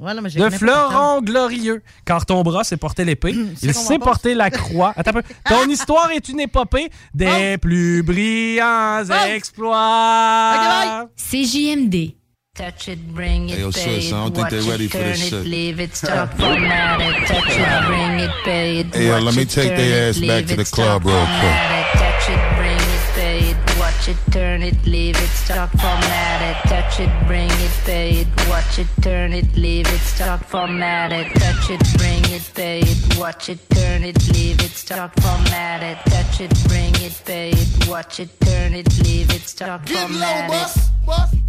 Non, mais De fleuron glorieux, car ton bras sait porter l'épée, il m'en porter la croix. Attends un peu. Ton histoire est une épopée des plus brillants exploits. CJMD. Touch it, bring it, Hey, yo, pay sis, it, I don't think watch they it, ready for turn this it, shit. leave it, stop, format it, touch it, bring it, pay it, Hey, yo, watch let me it, take turn their it, ass back leave to it, the stop, club real quick. Watch it, turn it, leave it, stop, format it, touch it, bring it, pay it, watch it, turn it, leave it, stop, format it, touch it, bring it, pay it, watch it, turn it, leave it, stop, format it, touch it, bring it, pay it, watch it, turn it, leave it, stop, format it.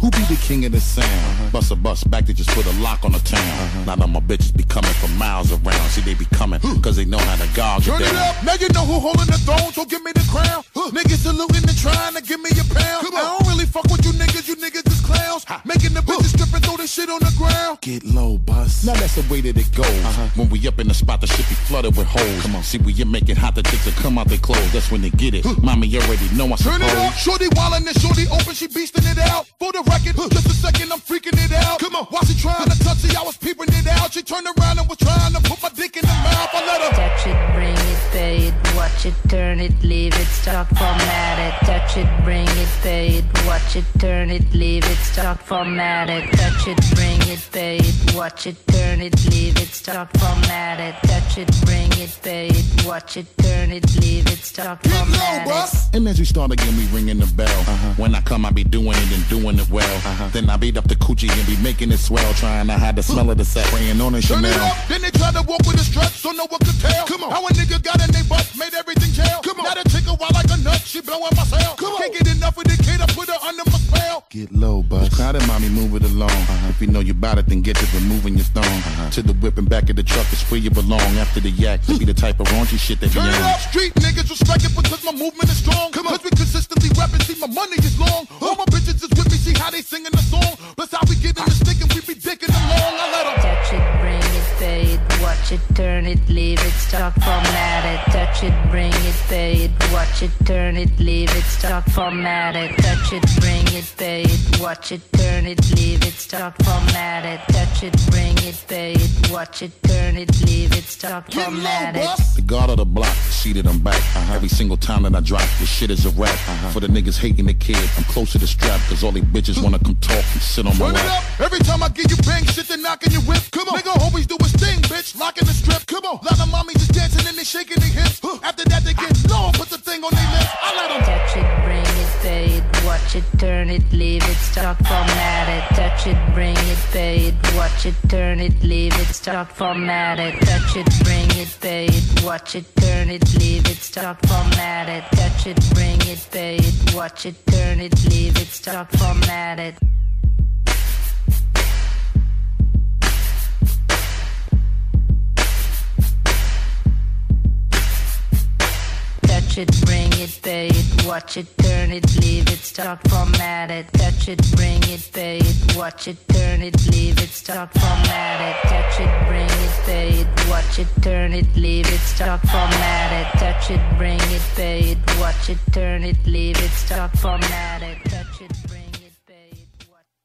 Who be the king of the sound? Uh-huh. Bust a bus back to just put a lock on the town. Uh-huh. Now that my bitches be coming from miles around. See, they be coming cause they know how to gouge Turn it it down. up, now you know who holding the throne, so give me the crown. Niggas saluting and trying to give me a pound. I don't really fuck with you niggas, you niggas is clowns. Making the bitches strip and throw this shit on the ground. Get low, bus. Now that's the way that it goes. Uh-huh. When we up in the spot, the shit be flooded with holes. Come on, see, when you make it hot, the chicks will come out their clothes. That's when they get it. Mommy, you already know I Turn it up, suppose. shorty wildin' and shorty open, she beastin' it out. For the record, just a second, I'm freaking it out. Come on, while she trying to touch it, I was peeping it out. She turned around and was trying to put my dick in her mouth. I let her Touch it, bring it, pay it, watch watch it, turn it, leave it, start format it, touch it, bring it, pay it, watch it, turn it, leave it, start format it, touch it, bring it, pay it, watch it, turn it, leave it, start format it, touch it, bring it, pay it, watch it, turn it, leave it, start format it. And as we start again, we ringing the bell. Uh-huh. When I come, I be doing it and doing it well. Uh-huh. Then I beat up the coochie and be making it swell, trying to hide the smell of the set, praying on a Turn Chanel. it up, then they try to walk with a strut so no one could tell. Come on. How a nigga got in they butt, made everything jail. Come on. Now the chick a wild like a nut, she blowing my cell. Come on. Can't get enough of the kid, I put her under my spell. Get low, bus. Crowded, mommy, move it along. Uh-huh. If you know you bout it, then get to removing your thong. Uh-huh. To the whip and back of the truck is where you belong. After the yak, to be the type of raunchy shit that you Turn it on. up, street niggas respect it because my movement is strong. Come on. Cause we consistently rapping, see my money is long. All my bitches is with me, see how they singing the song. Plus how we get in the stick and we be dicking along. I let 'em watch it, turn it, leave it, start format it, touch it, bring it, pay it, watch it, turn it, leave it, start format it, touch it, bring it, pay it, watch it, turn it, leave it, start format it, touch it, bring it, pay it, watch it, turn it, leave it, start format it. The guard of the block, seated I'm back. Uh-huh. Every single time that I drop, this shit is a rap. Uh-huh. For the niggas hating the kid, I'm close to the strap, cause all they bitches wanna come talk and sit on my Turn it lap. up. Every time I give you bang shit, they knocking your whip. Come on. Nigga always do his thing, bitch. Locking the strip. Come on. Just dancing and they shaking their hips. After that, they get low, put the thing on their lips. I let them. Touch it, bring it, pay it, watch it, turn it, leave it, start format it, touch it, bring it, pay it, watch it, turn it, leave it, start format it, touch it, bring it, pay it, watch it, turn it, leave it, start format it, touch it, bring it, pay it, watch it, turn it, leave it, start format it. Touch it, bring it, pay it, watch it, turn it, leave it, start format it. Touch it, bring it, pay it, watch it, turn it, leave it, start format it. Touch it, bring it, pay it, watch it, turn it, leave it, start format it. Touch it, bring it, pay it, watch it, turn it, leave it, start format it. Touch it, bring.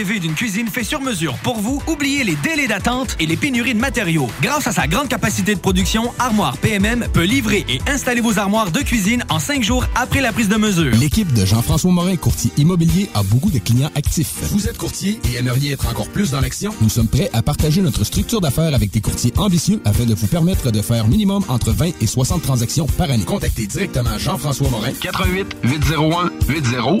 Rêvez d'une cuisine faite sur mesure pour vous? Oubliez les délais d'attente et les pénuries de matériaux. Grâce à sa grande capacité de production, Armoire PMM peut livrer et installer vos armoires de cuisine en cinq jours après la prise de mesure. L'équipe de Jean-François Morin, courtier immobilier, a beaucoup de clients actifs. Vous êtes courtier et aimeriez être encore plus dans l'action? Nous sommes prêts à partager notre structure d'affaires avec des courtiers ambitieux afin de vous permettre de faire minimum entre 20 et 60 transactions par année. Contactez directement Jean-François Morin. 88 801 8011.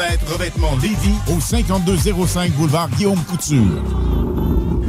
Revêtement Lévis au 5205 boulevard Guillaume Couture.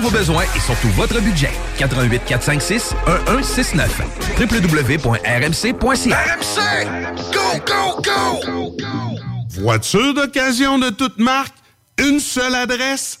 vos besoins, et surtout votre budget. 88 456 1169 www.rmc.ca RMC! Go, go, go! Voiture d'occasion de toute marque, une seule adresse,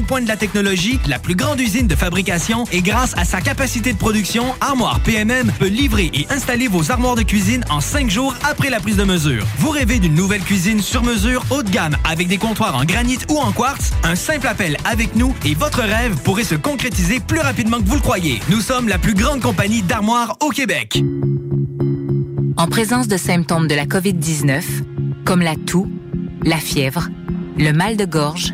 fine pointe de la technologie, la plus grande usine de fabrication et grâce à sa capacité de production, Armoire PMM peut livrer et installer vos armoires de cuisine en cinq jours après la prise de mesure. Vous rêvez d'une nouvelle cuisine sur mesure haut de gamme avec des comptoirs en granit ou en quartz? Un simple appel avec nous et votre rêve pourrait se concrétiser plus rapidement que vous le croyez. Nous sommes la plus grande compagnie d'armoires au Québec. En présence de symptômes de la COVID-19, comme la toux, la fièvre, le mal de gorge,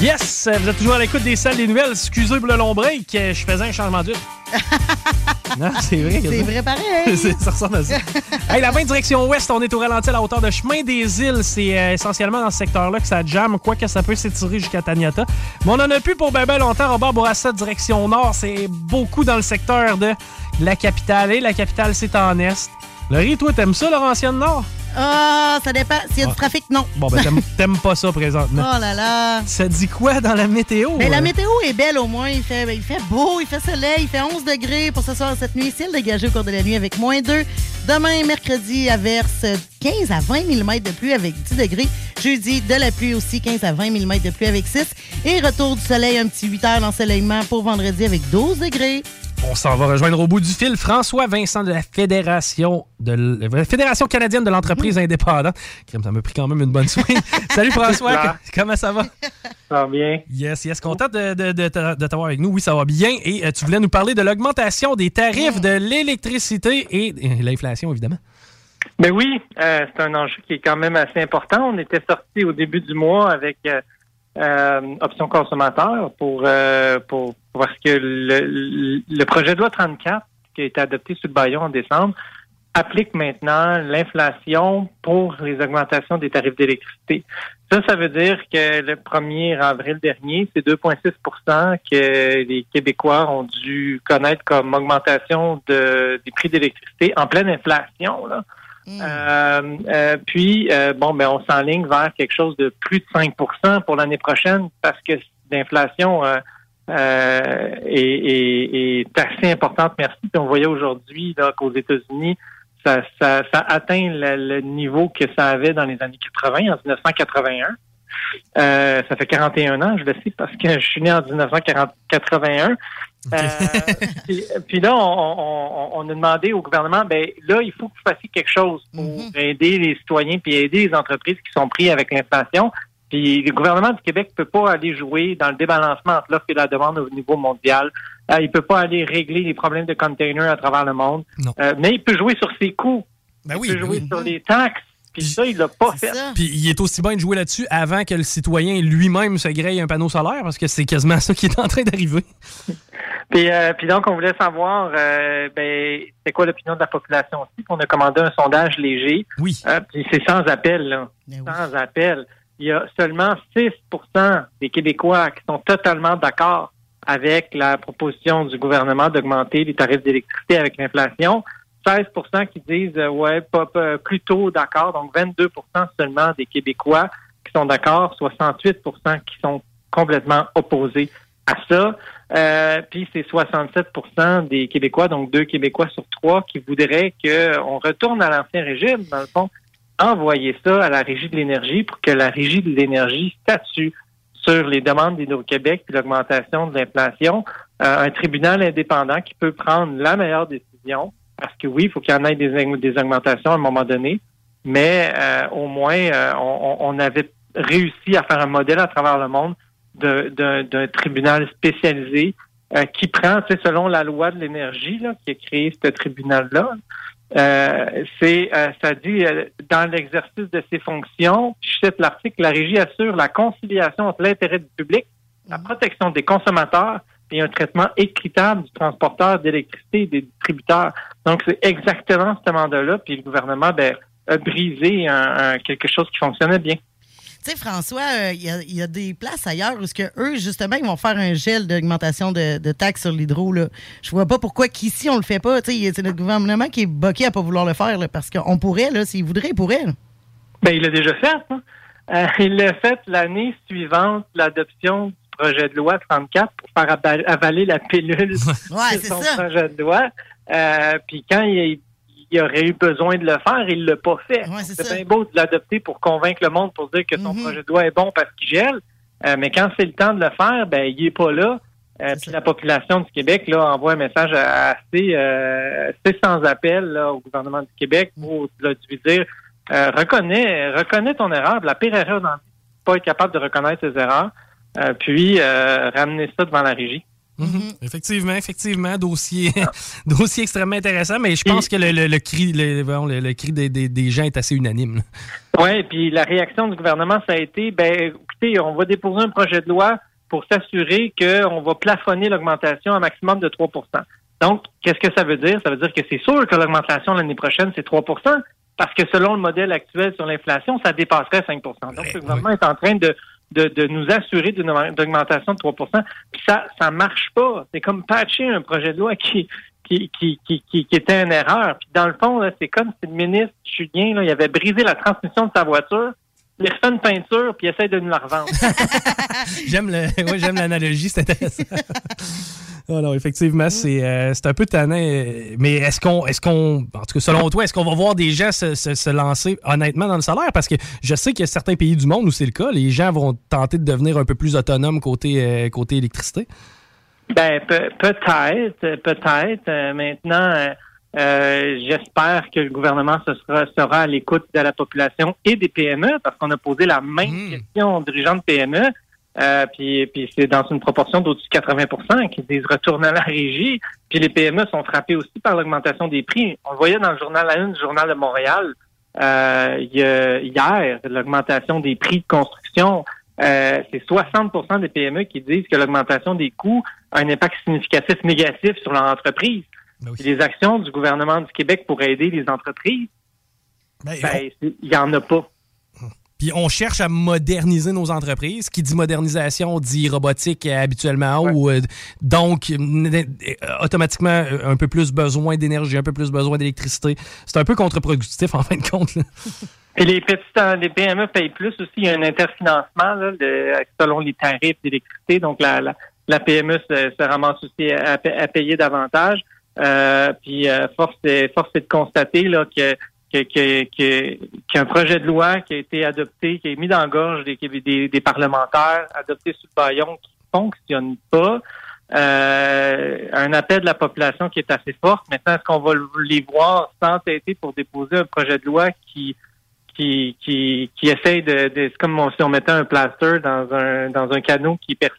Yes! Vous êtes toujours à l'écoute des salles des nouvelles. Excusez pour le long break, euh, je faisais un changement d'huile. non, c'est vrai. C'est vrai pareil. Ça ressemble à ça. hey, la 20 direction ouest, on est au ralenti à la hauteur de Chemin des Îles. C'est euh, essentiellement dans ce secteur-là que ça jamme, quoique ça peut s'étirer jusqu'à Taniata. Mais on en a plus pour ben, ben longtemps. Robert Bourassa, direction nord, c'est beaucoup dans le secteur de la capitale. Et la capitale, c'est en est. Laurie, toi, t'aimes ça, Laurentienne Nord? Ah, ça dépend. S'il y a Ah. du trafic, non. Bon, ben, t'aimes- pas ça présentement. Oh là là. Ça dit quoi dans la météo? Mais la euh? météo est belle au moins. Il fait, il fait beau, il fait soleil, il fait 11 degrés pour ce soir cette nuit. Ciel dégagé au cours de la nuit avec moins 2. Demain, mercredi, averse 15 à 20 mm de pluie avec 10 degrés. Jeudi, de la pluie aussi, 15 à 20 mm de pluie avec 6. Et retour du soleil, un petit 8 heures d'ensoleillement pour vendredi avec 12 degrés. On s'en va rejoindre au bout du fil François Vincent de la Fédération de la Fédération canadienne de l'entreprise indépendante. Ça m'a pris quand même une bonne soirée. Salut François, comment ça va? Ça va bien. Yes, yes, content de, de- de t'a- de t'avoir avec nous. Oui, ça va bien. Et euh, tu voulais nous parler de l'augmentation des tarifs de l'électricité et, et l'inflation, évidemment. Ben oui, euh, c'est un enjeu qui est quand même assez important. On était sorti au début du mois avec euh, euh, option consommateur pour, euh, pour parce que le, le- projet de loi 34 qui a été adopté sous le baillon en décembre applique maintenant l'inflation pour les augmentations des tarifs d'électricité. Ça, ça veut dire que le 1er avril dernier, c'est 2,6% que les Québécois ont dû connaître comme augmentation de, des prix d'électricité en pleine inflation. Là. Euh, euh, puis, euh, bon, ben, on s'enligne vers quelque chose de plus de 5% pour l'année prochaine parce que l'inflation euh, euh, est, est- est assez importante. Merci. On voyait aujourd'hui qu'aux États-Unis, ça, ça, ça atteint le, le niveau que ça avait dans les années 80, en 1981. Euh, ça fait 41 ans, je le sais, parce que je suis né en 1981. Euh, puis, puis là, on, on- on a demandé au gouvernement, ben là, il faut que vous fassiez quelque chose pour aider les citoyens puis aider les entreprises qui sont pris avec l'inflation. Puis le gouvernement du Québec peut pas aller jouer dans le débalancement entre l'offre et la demande au niveau mondial. Euh, il peut pas aller régler les problèmes de containers à travers le monde. Euh, mais il peut jouer sur ses coûts. Ben oui, il peut ben jouer oui. sur les taxes. Puis ça, il l'a pas fait. Puis il est aussi bien de jouer là-dessus avant que le citoyen lui-même se graille un panneau solaire, parce que c'est quasiment ça qui est en train d'arriver. Puis, euh, puis donc, on voulait savoir, euh, ben, c'est quoi l'opinion de la population aussi? On a commandé un sondage léger. Oui. Euh, puis c'est sans appel, là. Sans appel. Il y a seulement 6% des Québécois qui sont totalement d'accord avec la proposition du gouvernement d'augmenter les tarifs d'électricité avec l'inflation. 16% qui disent euh, ouais, pas, pas- plutôt d'accord. Donc 22% seulement des Québécois qui sont d'accord, 68% qui sont complètement opposés à ça. Euh, puis c'est 67% des Québécois, donc deux Québécois sur trois, qui voudraient qu'on retourne à l'ancien régime, dans le fond, envoyer ça à la Régie de l'énergie pour que la Régie de l'énergie statue sur les demandes d'Hydro-Québec puis l'augmentation de l'inflation. Euh, un tribunal indépendant qui peut prendre la meilleure décision, parce que oui, il faut qu'il y en ait des, des augmentations à un moment donné, mais euh, au moins, euh, on, on avait réussi à faire un modèle à travers le monde de- d'un tribunal spécialisé euh, qui prend, sais, selon la loi de l'énergie là, qui a créé ce tribunal-là, euh, c'est, euh, ça dit, euh, dans l'exercice de ses fonctions, je cite l'article, la régie assure la conciliation entre l'intérêt du public, la protection des consommateurs et un traitement équitable du transporteur d'électricité et des distributeurs. Donc, c'est exactement ce mandat-là, puis le gouvernement ben, a brisé un- un- quelque chose qui fonctionnait bien. Tu sais, François, euh, il y, a- il y a des places ailleurs où ce que eux, justement, ils vont faire un gel d'augmentation de, de taxes sur l'hydro. Je vois pas pourquoi qu'ici, on le fait pas. Tu sais, C'est notre gouvernement qui est boqué à pas vouloir le faire, là, parce qu'on pourrait, s'il voudrait, il pourrait. là. Ben, il l'a déjà fait. hein. Euh, il l'a fait l'année suivante l'adoption projet de loi 34 pour faire avaler la pilule Ouais, de son ça. projet de loi. Euh, puis quand il, il aurait eu besoin de le faire, il l'a pas fait. c'est bien beau de l'adopter pour convaincre le monde pour dire que son projet de loi est bon parce qu'il gèle. Euh, mais quand c'est le temps de le faire, ben il est pas là. Euh, puis la population du Québec là envoie un message assez, assez sans appel là, au gouvernement du Québec pour là, lui dire reconnais, reconnais ton erreur. La pire erreur dans pas être capable de reconnaître ses erreurs, euh, puis euh, ramener ça devant la régie. Mhm. Effectivement, effectivement, dossier, dossier extrêmement intéressant, mais je pense que le, le- le cri, le, voyons, le- le cri des, des- des gens est assez unanime. Oui, puis la réaction du gouvernement, ça a été, ben, écoutez, on va déposer un projet de loi pour s'assurer qu'on va plafonner l'augmentation à un maximum de 3% Donc, qu'est-ce que ça veut dire? Ça veut dire que c'est sûr que l'augmentation l'année prochaine, c'est 3% parce que selon le modèle actuel sur l'inflation, ça dépasserait 5% Donc, le gouvernement est en train de, de, de nous assurer d'une augmentation de 3% Puis ça ça marche pas. C'est comme patcher un projet de loi qui qui, qui, qui, qui, était une erreur. Puis dans le fond, là, c'est comme si le ministre Julien, là, il avait brisé la transmission de sa voiture, il refait une peinture, puis il essaie de nous la revendre. J'aime le, ouais, j'aime l'analogie, c'est intéressant. Oh non, effectivement, c'est euh, c'est un peu tannant. euh, Mais est-ce qu'on, est-ce qu'on, en tout cas, selon toi, est-ce qu'on va voir des gens se, se- se lancer honnêtement dans le salaire? Parce que je sais qu'il y a certains pays du monde où c'est le cas. Les gens vont tenter de devenir un peu plus autonomes côté, euh, côté électricité. Ben pe- peut-être, peut-être. Euh, maintenant, euh, j'espère que le gouvernement se sera, sera à l'écoute de la population et des PME, parce qu'on a posé la même question aux dirigeants de PME. Euh, puis, puis c'est dans une proportion d'au-dessus de 80% qui disent retourner à la régie. Puis les PME sont frappés aussi par l'augmentation des prix. On le voyait dans le journal La Une du Journal de Montréal euh, hier, l'augmentation des prix de construction. Euh, c'est 60% des PME qui disent que l'augmentation des coûts a un impact significatif négatif sur leur entreprise. Puis les actions du gouvernement du Québec pour aider les entreprises, ben, il n'y en a pas. Puis on cherche à moderniser nos entreprises. Qui dit modernisation dit robotique euh, habituellement. Ou, euh, donc, euh, automatiquement, un peu plus besoin d'énergie, un peu plus besoin d'électricité. C'est un peu contre-productif en fin de compte. Et les petites les PME payent plus aussi. Il y a un interfinancement là, de, selon les tarifs d'électricité. Donc, la, la, PME se, ramasse aussi à, payer davantage. Puis, force, est, force est de constater là, que qu'il y a un projet de loi qui a été adopté, qui est mis dans la gorge des, des, parlementaires, adopté sous le baillon, qui fonctionne pas. Euh, un appel de la population qui est assez fort. Maintenant, est-ce qu'on va les voir s'entêter pour déposer un projet de loi qui qui qui, qui essaye de, de c'est comme si on mettait un plaster dans un dans un canot qui perce.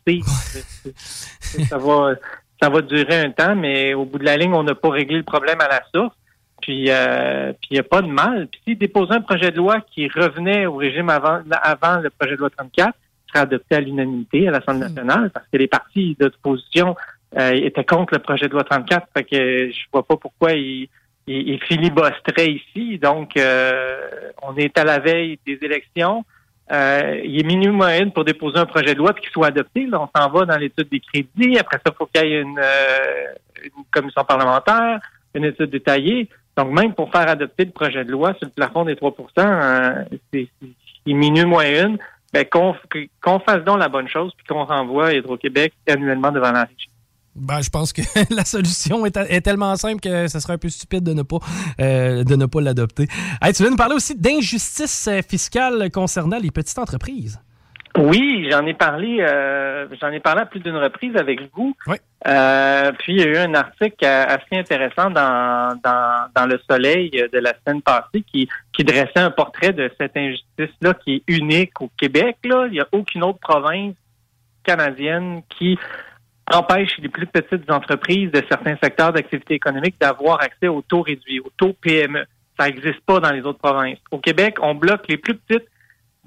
ça va ça va durer un temps, mais au bout de la ligne, on n'a pas réglé le problème à la source. Puis, euh, puis il n'y a pas de mal. Puis s'il déposait un projet de loi qui revenait au régime avant, avant le projet de loi 34, serait adopté à l'unanimité à l'Assemblée hmm. nationale parce que les partis d'opposition euh, étaient contre le projet de loi 34. Fait que je vois pas pourquoi ils il, il filibusteraient ici. Donc, euh, on est à la veille des élections. Euh, il est minuit moyenne pour déposer un projet de loi puis qu'il soit adopté. Là, on s'en va dans l'étude des crédits. Après ça, il faut qu'il y ait une, une commission parlementaire, une étude détaillée. Donc, même pour faire adopter le projet de loi sur le plafond des 3% euh, c'est moins une, ben, qu'on fasse donc la bonne chose puis qu'on renvoie Hydro-Québec annuellement devant la régie. Ben, je pense que la solution est, tellement simple que ce serait un peu stupide de ne pas, euh, de ne pas l'adopter. tu veux nous parler aussi d'injustice fiscale concernant les petites entreprises? Oui, j'en ai parlé, euh, j'en ai parlé à plus d'une reprise avec vous. Euh, puis il y a eu un article assez intéressant dans, dans, dans le Soleil de la semaine passée qui, qui dressait un portrait de cette injustice-là qui est unique au Québec. Là, il n'y a aucune autre province canadienne qui empêche les plus petites entreprises de certains secteurs d'activité économique d'avoir accès au taux réduit, au taux PME. Ça n'existe pas dans les autres provinces. Au Québec, on bloque les plus petites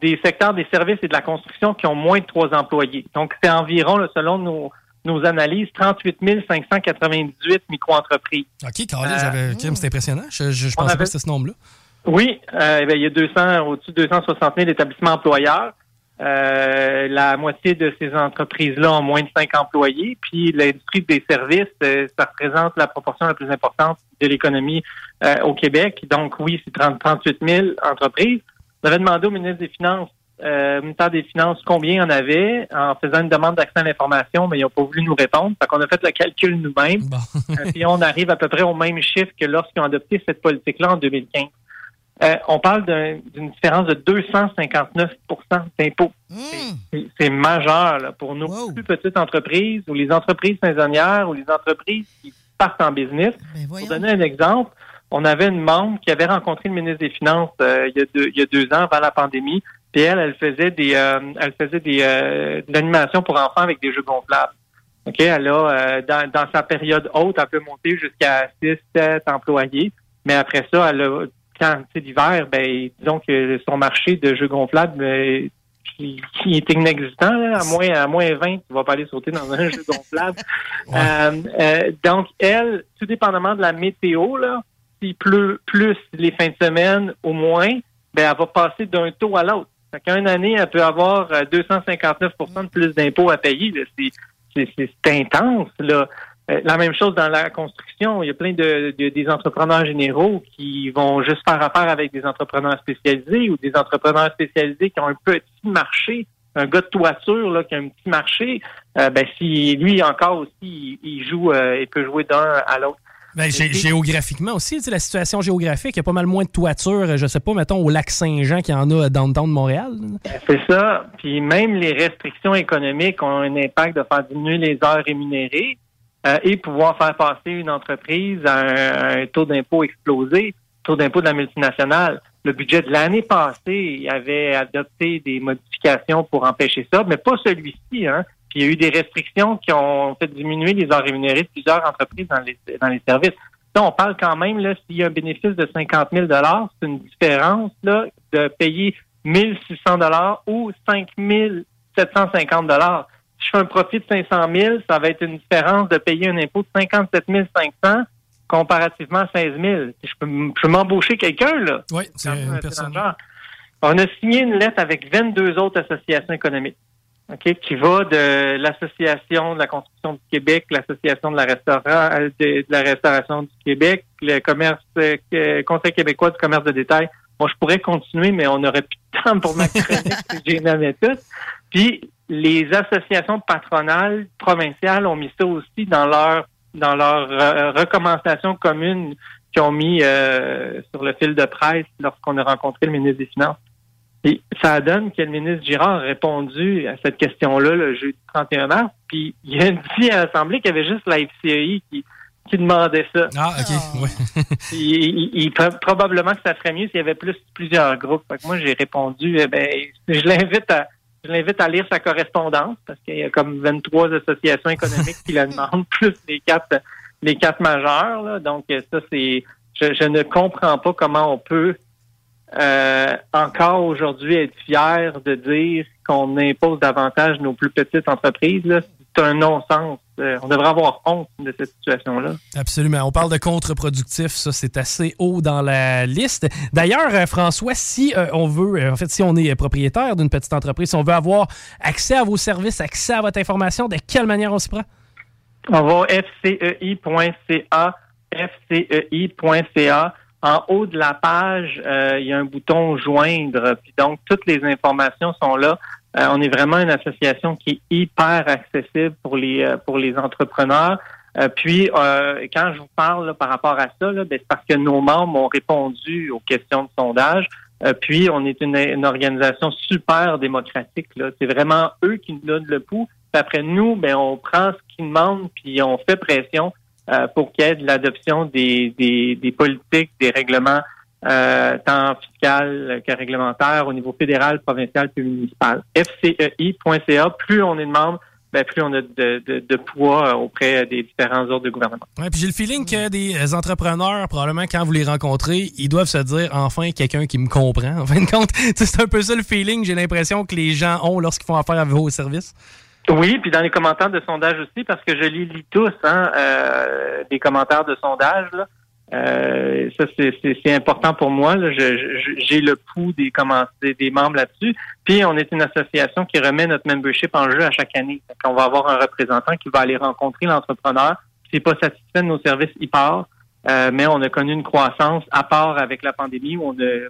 des secteurs des services et de la construction qui ont moins de trois employés. Donc, c'est environ, selon nos, nos analyses, 38 598 micro-entreprises. OK, Carly, euh, c'est impressionnant. Je, je, pensais pas que c'était ce nombre-là. Oui, euh, ben, il y a 200, au-dessus de 260 000 établissements employeurs. Euh, la moitié de ces entreprises-là ont moins de cinq employés. Puis l'industrie des services, euh, ça représente la proportion la plus importante de l'économie euh, au Québec. Donc oui, c'est 38 000 entreprises. On avait demandé au ministre des Finances, euh, ministère des Finances, combien il y en avait en faisant une demande d'accès à l'information, mais ils n'ont pas voulu nous répondre. Fait qu'on a fait le calcul nous-mêmes. et on arrive à peu près au même chiffre que lorsqu'ils ont adopté cette politique-là en 2015. Euh, on parle d'une différence de 259% d'impôts. Hmm. C'est majeur pour nos plus petites entreprises ou les entreprises saisonnières ou les entreprises qui partent en business. Ben pour donner un exemple, on avait une membre qui avait rencontré le ministre des Finances euh, il, y a deux, il y a deux ans avant la pandémie. Puis elle, elle faisait des, euh, elle faisait des, de l'animation pour enfants avec des jeux gonflables. Ok, elle a dans, dans sa période haute, elle peut monter jusqu'à 6, 7 employés. Mais après ça, elle a quand c'est l'hiver, ben disons que son marché de jeux gonflables ben, qui, est inexistant, à moins à moins 20, tu vas pas aller sauter dans un jeu gonflable. Euh, euh, donc, elle, tout dépendamment de la météo, là, s'il pleut plus les fins de semaine ou moins, ben elle va passer d'un taux à l'autre. Fait qu'une année, elle peut avoir 259% euh, de plus d'impôts à payer. C'est intense, là. Euh, la même chose dans la construction. Il y a plein de, des entrepreneurs généraux qui vont juste faire affaire avec des entrepreneurs spécialisés ou des entrepreneurs spécialisés qui ont un petit marché, un gars de toiture là, qui a un petit marché. Euh, ben si lui encore aussi il, joue, euh, il peut jouer d'un à l'autre. Ben, géographiquement aussi, la situation géographique, il y a pas mal moins de toitures, je sais pas, mettons, au lac Saint-Jean qu'il y en a dans le temps de Montréal. Ben, c'est ça. Puis même les restrictions économiques ont un impact de faire diminuer les heures rémunérées. Euh, et pouvoir faire passer une entreprise à un, taux d'impôt explosé, taux d'impôt de la multinationale. Le budget de l'année passée avait adopté des modifications pour empêcher ça, mais pas celui-ci. Hein. Puis il y a eu des restrictions qui ont fait diminuer les heures rémunérées de plusieurs entreprises dans les, dans les services. Là, on parle quand même, là, s'il y a un bénéfice de 50 000 c'est une différence là, de payer 1600 dollars ou 5 750 dollars si je fais un profit de 500 000, ça va être une différence de payer un impôt de 57 500 comparativement à 16 000. Je peux, m- je peux m'embaucher quelqu'un, là. Oui, c'est une personne. On a signé une lettre avec 22 autres associations économiques, OK, qui va de l'Association de la construction du Québec, l'Association de la, restaurant, euh, de, de la restauration du Québec, le commerce, euh, que- Conseil québécois du commerce de détail. Moi, je pourrais continuer, mais on n'aurait plus de temps pour ma chronique si j'ai nommé tout. Puis, les associations patronales provinciales ont mis ça aussi dans leur dans leurs euh, recommandations communes qu'ils ont mis euh, sur le fil de presse lorsqu'on a rencontré le ministre des Finances. Et ça donne que le ministre Girard a répondu à cette question-là le jeudi 31 mars, puis il a dit à l'Assemblée qu'il y avait juste la FCI qui, qui demandait ça. Ah, OK. Ouais. il, il- il- pro- probablement que ça ferait mieux s'il y avait plus plusieurs groupes. Fait que moi, j'ai répondu, eh ben, je l'invite à je l'invite à lire sa correspondance parce qu'il y a comme 23 associations économiques qui la demandent, plus les quatre les quatre majeures. là. Donc ça, c'est je, je ne comprends pas comment on peut euh, encore aujourd'hui être fier de dire qu'on impose davantage nos plus petites entreprises. C'est un non-sens. Euh, on devrait avoir honte de cette situation-là. Absolument. On parle de contre-productif, ça c'est assez haut dans la liste. D'ailleurs, euh, François, si euh, on veut, en fait, si on est propriétaire d'une petite entreprise, si on veut avoir accès à vos services, accès à votre information, de quelle manière on s'y prend? On va fcei.ca, fcei.ca. En haut de la page, il y a un bouton joindre. Puis donc, toutes les informations sont là. Euh, on est vraiment une association qui est hyper accessible pour les euh, pour les entrepreneurs. Euh, puis, euh, quand je vous parle là, par rapport à ça, ben, c'est parce que nos membres ont répondu aux questions de sondage. Euh, puis, on est une, une organisation super démocratique. C'est vraiment eux qui nous donnent le pouls. Puis après nous, ben, on prend ce qu'ils demandent, puis on fait pression pour qu'il y ait de l'adoption des, des, des politiques, des règlements, euh, tant fiscal que réglementaire au niveau fédéral, provincial puis municipal. FCEI.ca, plus on est de membres, ben, plus on a de, de, de poids euh, auprès des différents ordres de gouvernement. Ouais, puis j'ai le feeling que des euh, entrepreneurs, probablement quand vous les rencontrez, ils doivent se dire enfin quelqu'un qui me comprend. En fin de compte, c'est un peu ça le feeling, j'ai l'impression que les gens ont lorsqu'ils font affaire avec vos services. Oui, puis dans les commentaires de sondage aussi, parce que je les lis tous, hein, euh, des commentaires de sondage. Là. Euh, ça, c'est- important pour moi. J'ai le pouls des, comment- des, des membres là-dessus. Puis, on est une association qui remet notre membership en jeu à chaque année. On va avoir un représentant qui va aller rencontrer l'entrepreneur. S'il n'est pas satisfait de nos services, il part. Euh, mais on a connu une croissance à part avec la pandémie où on a,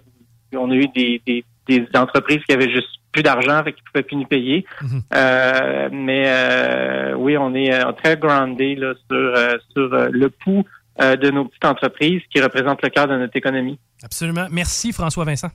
où on a eu des, des, des entreprises qui avaient juste plus d'argent, fait qu'ils pouvaient plus nous payer. Euh, mais euh, oui, on est euh, très groundé là, sur, euh, sur le pouls de nos petites entreprises qui représentent le cœur de notre économie. Absolument. Merci François Vincent.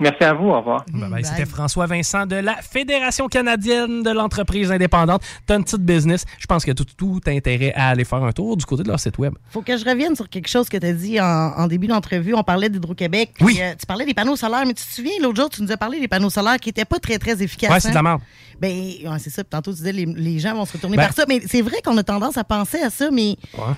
Merci à vous. Au revoir. Bye bye. C'était François Vincent de la Fédération canadienne de l'entreprise indépendante. T'as une petite business. Je pense que tout, tout intérêt à aller faire un tour du côté de leur site web. Faut que je revienne sur quelque chose que tu as dit en, en début d'entrevue. On parlait d'Hydro-Québec. Oui. tu parlais des panneaux solaires, mais tu te souviens, l'autre jour, tu nous as parlé des panneaux solaires qui n'étaient pas très, très efficaces. Ouais, c'est de la hein? merde. Ben, ouais, c'est ça. Puis tantôt, tu disais les, les gens vont se retourner Ben- vers ça. Mais c'est vrai qu'on a tendance à penser à ça, mais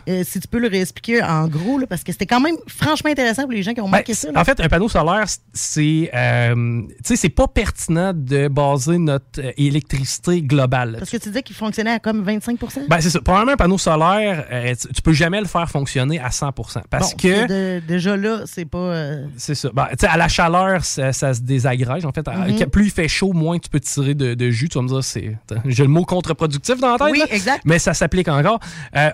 euh, si tu peux le réexpliquer en gros, là, parce que c'était quand même franchement intéressant pour les gens qui ont manqué ça. là. Ben, En fait, un panneau solaire, c'est euh, tu sais, c'est pas pertinent de baser notre euh, électricité globale. Parce que tu disais qu'il fonctionnait à comme 25% Ben, c'est ça. Probablement, un panneau solaire, euh, tu, tu peux jamais le faire fonctionner à 100 Parce Bon, que. c'est de- déjà là, c'est pas. euh, C'est ça. Ben, tu sais, à la chaleur, ça, ça se désagrège. En fait, Mhm. plus il fait chaud, moins tu peux tirer de, de jus. Tu vas me dire, c'est. J'ai le mot contre-productif dans la tête. Oui, là, exact. Mais ça s'applique encore.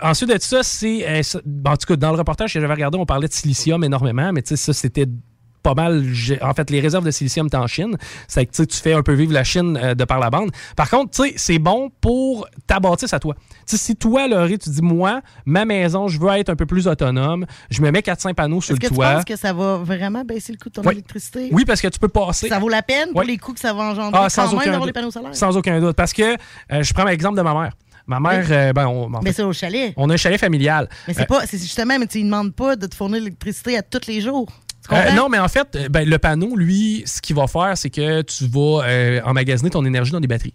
Ensuite de ça, c'est. bon, en tout cas, dans le reportage que j'avais regardé, on parlait de silicium énormément, mais tu sais, ça, c'était pas mal. En fait, les réserves de silicium étaient en Chine. C'est que tu tu fais un peu vivre la Chine euh, de par la bande. Par contre, tu sais, c'est bon pour ta bâtisse à toi. Tu si toi, Laurie, tu dis, moi, ma maison, je veux être un peu plus autonome, je me mets 4-5 panneaux sur Est-ce le que tu toit. penses que ça va vraiment baisser le coût de ton Oui. électricité? Oui, parce que tu peux passer. Ça vaut la peine pour Oui. les coûts que ça va engendrer Ah, sans quand même aucun d'avoir doute. les panneaux solaires? Sans aucun doute. Parce que euh, je prends l'exemple de ma mère. Ma mère, Oui. euh, ben, on, en Mais c'est au chalet. on a un chalet familial. Mais c'est Euh, pas, c'est justement, mais tu ne demandes pas de te fournir l'électricité à tous les jours. Euh, non, mais en fait, euh, ben, le panneau, lui, ce qu'il va faire, c'est que tu vas euh, emmagasiner ton énergie dans des batteries.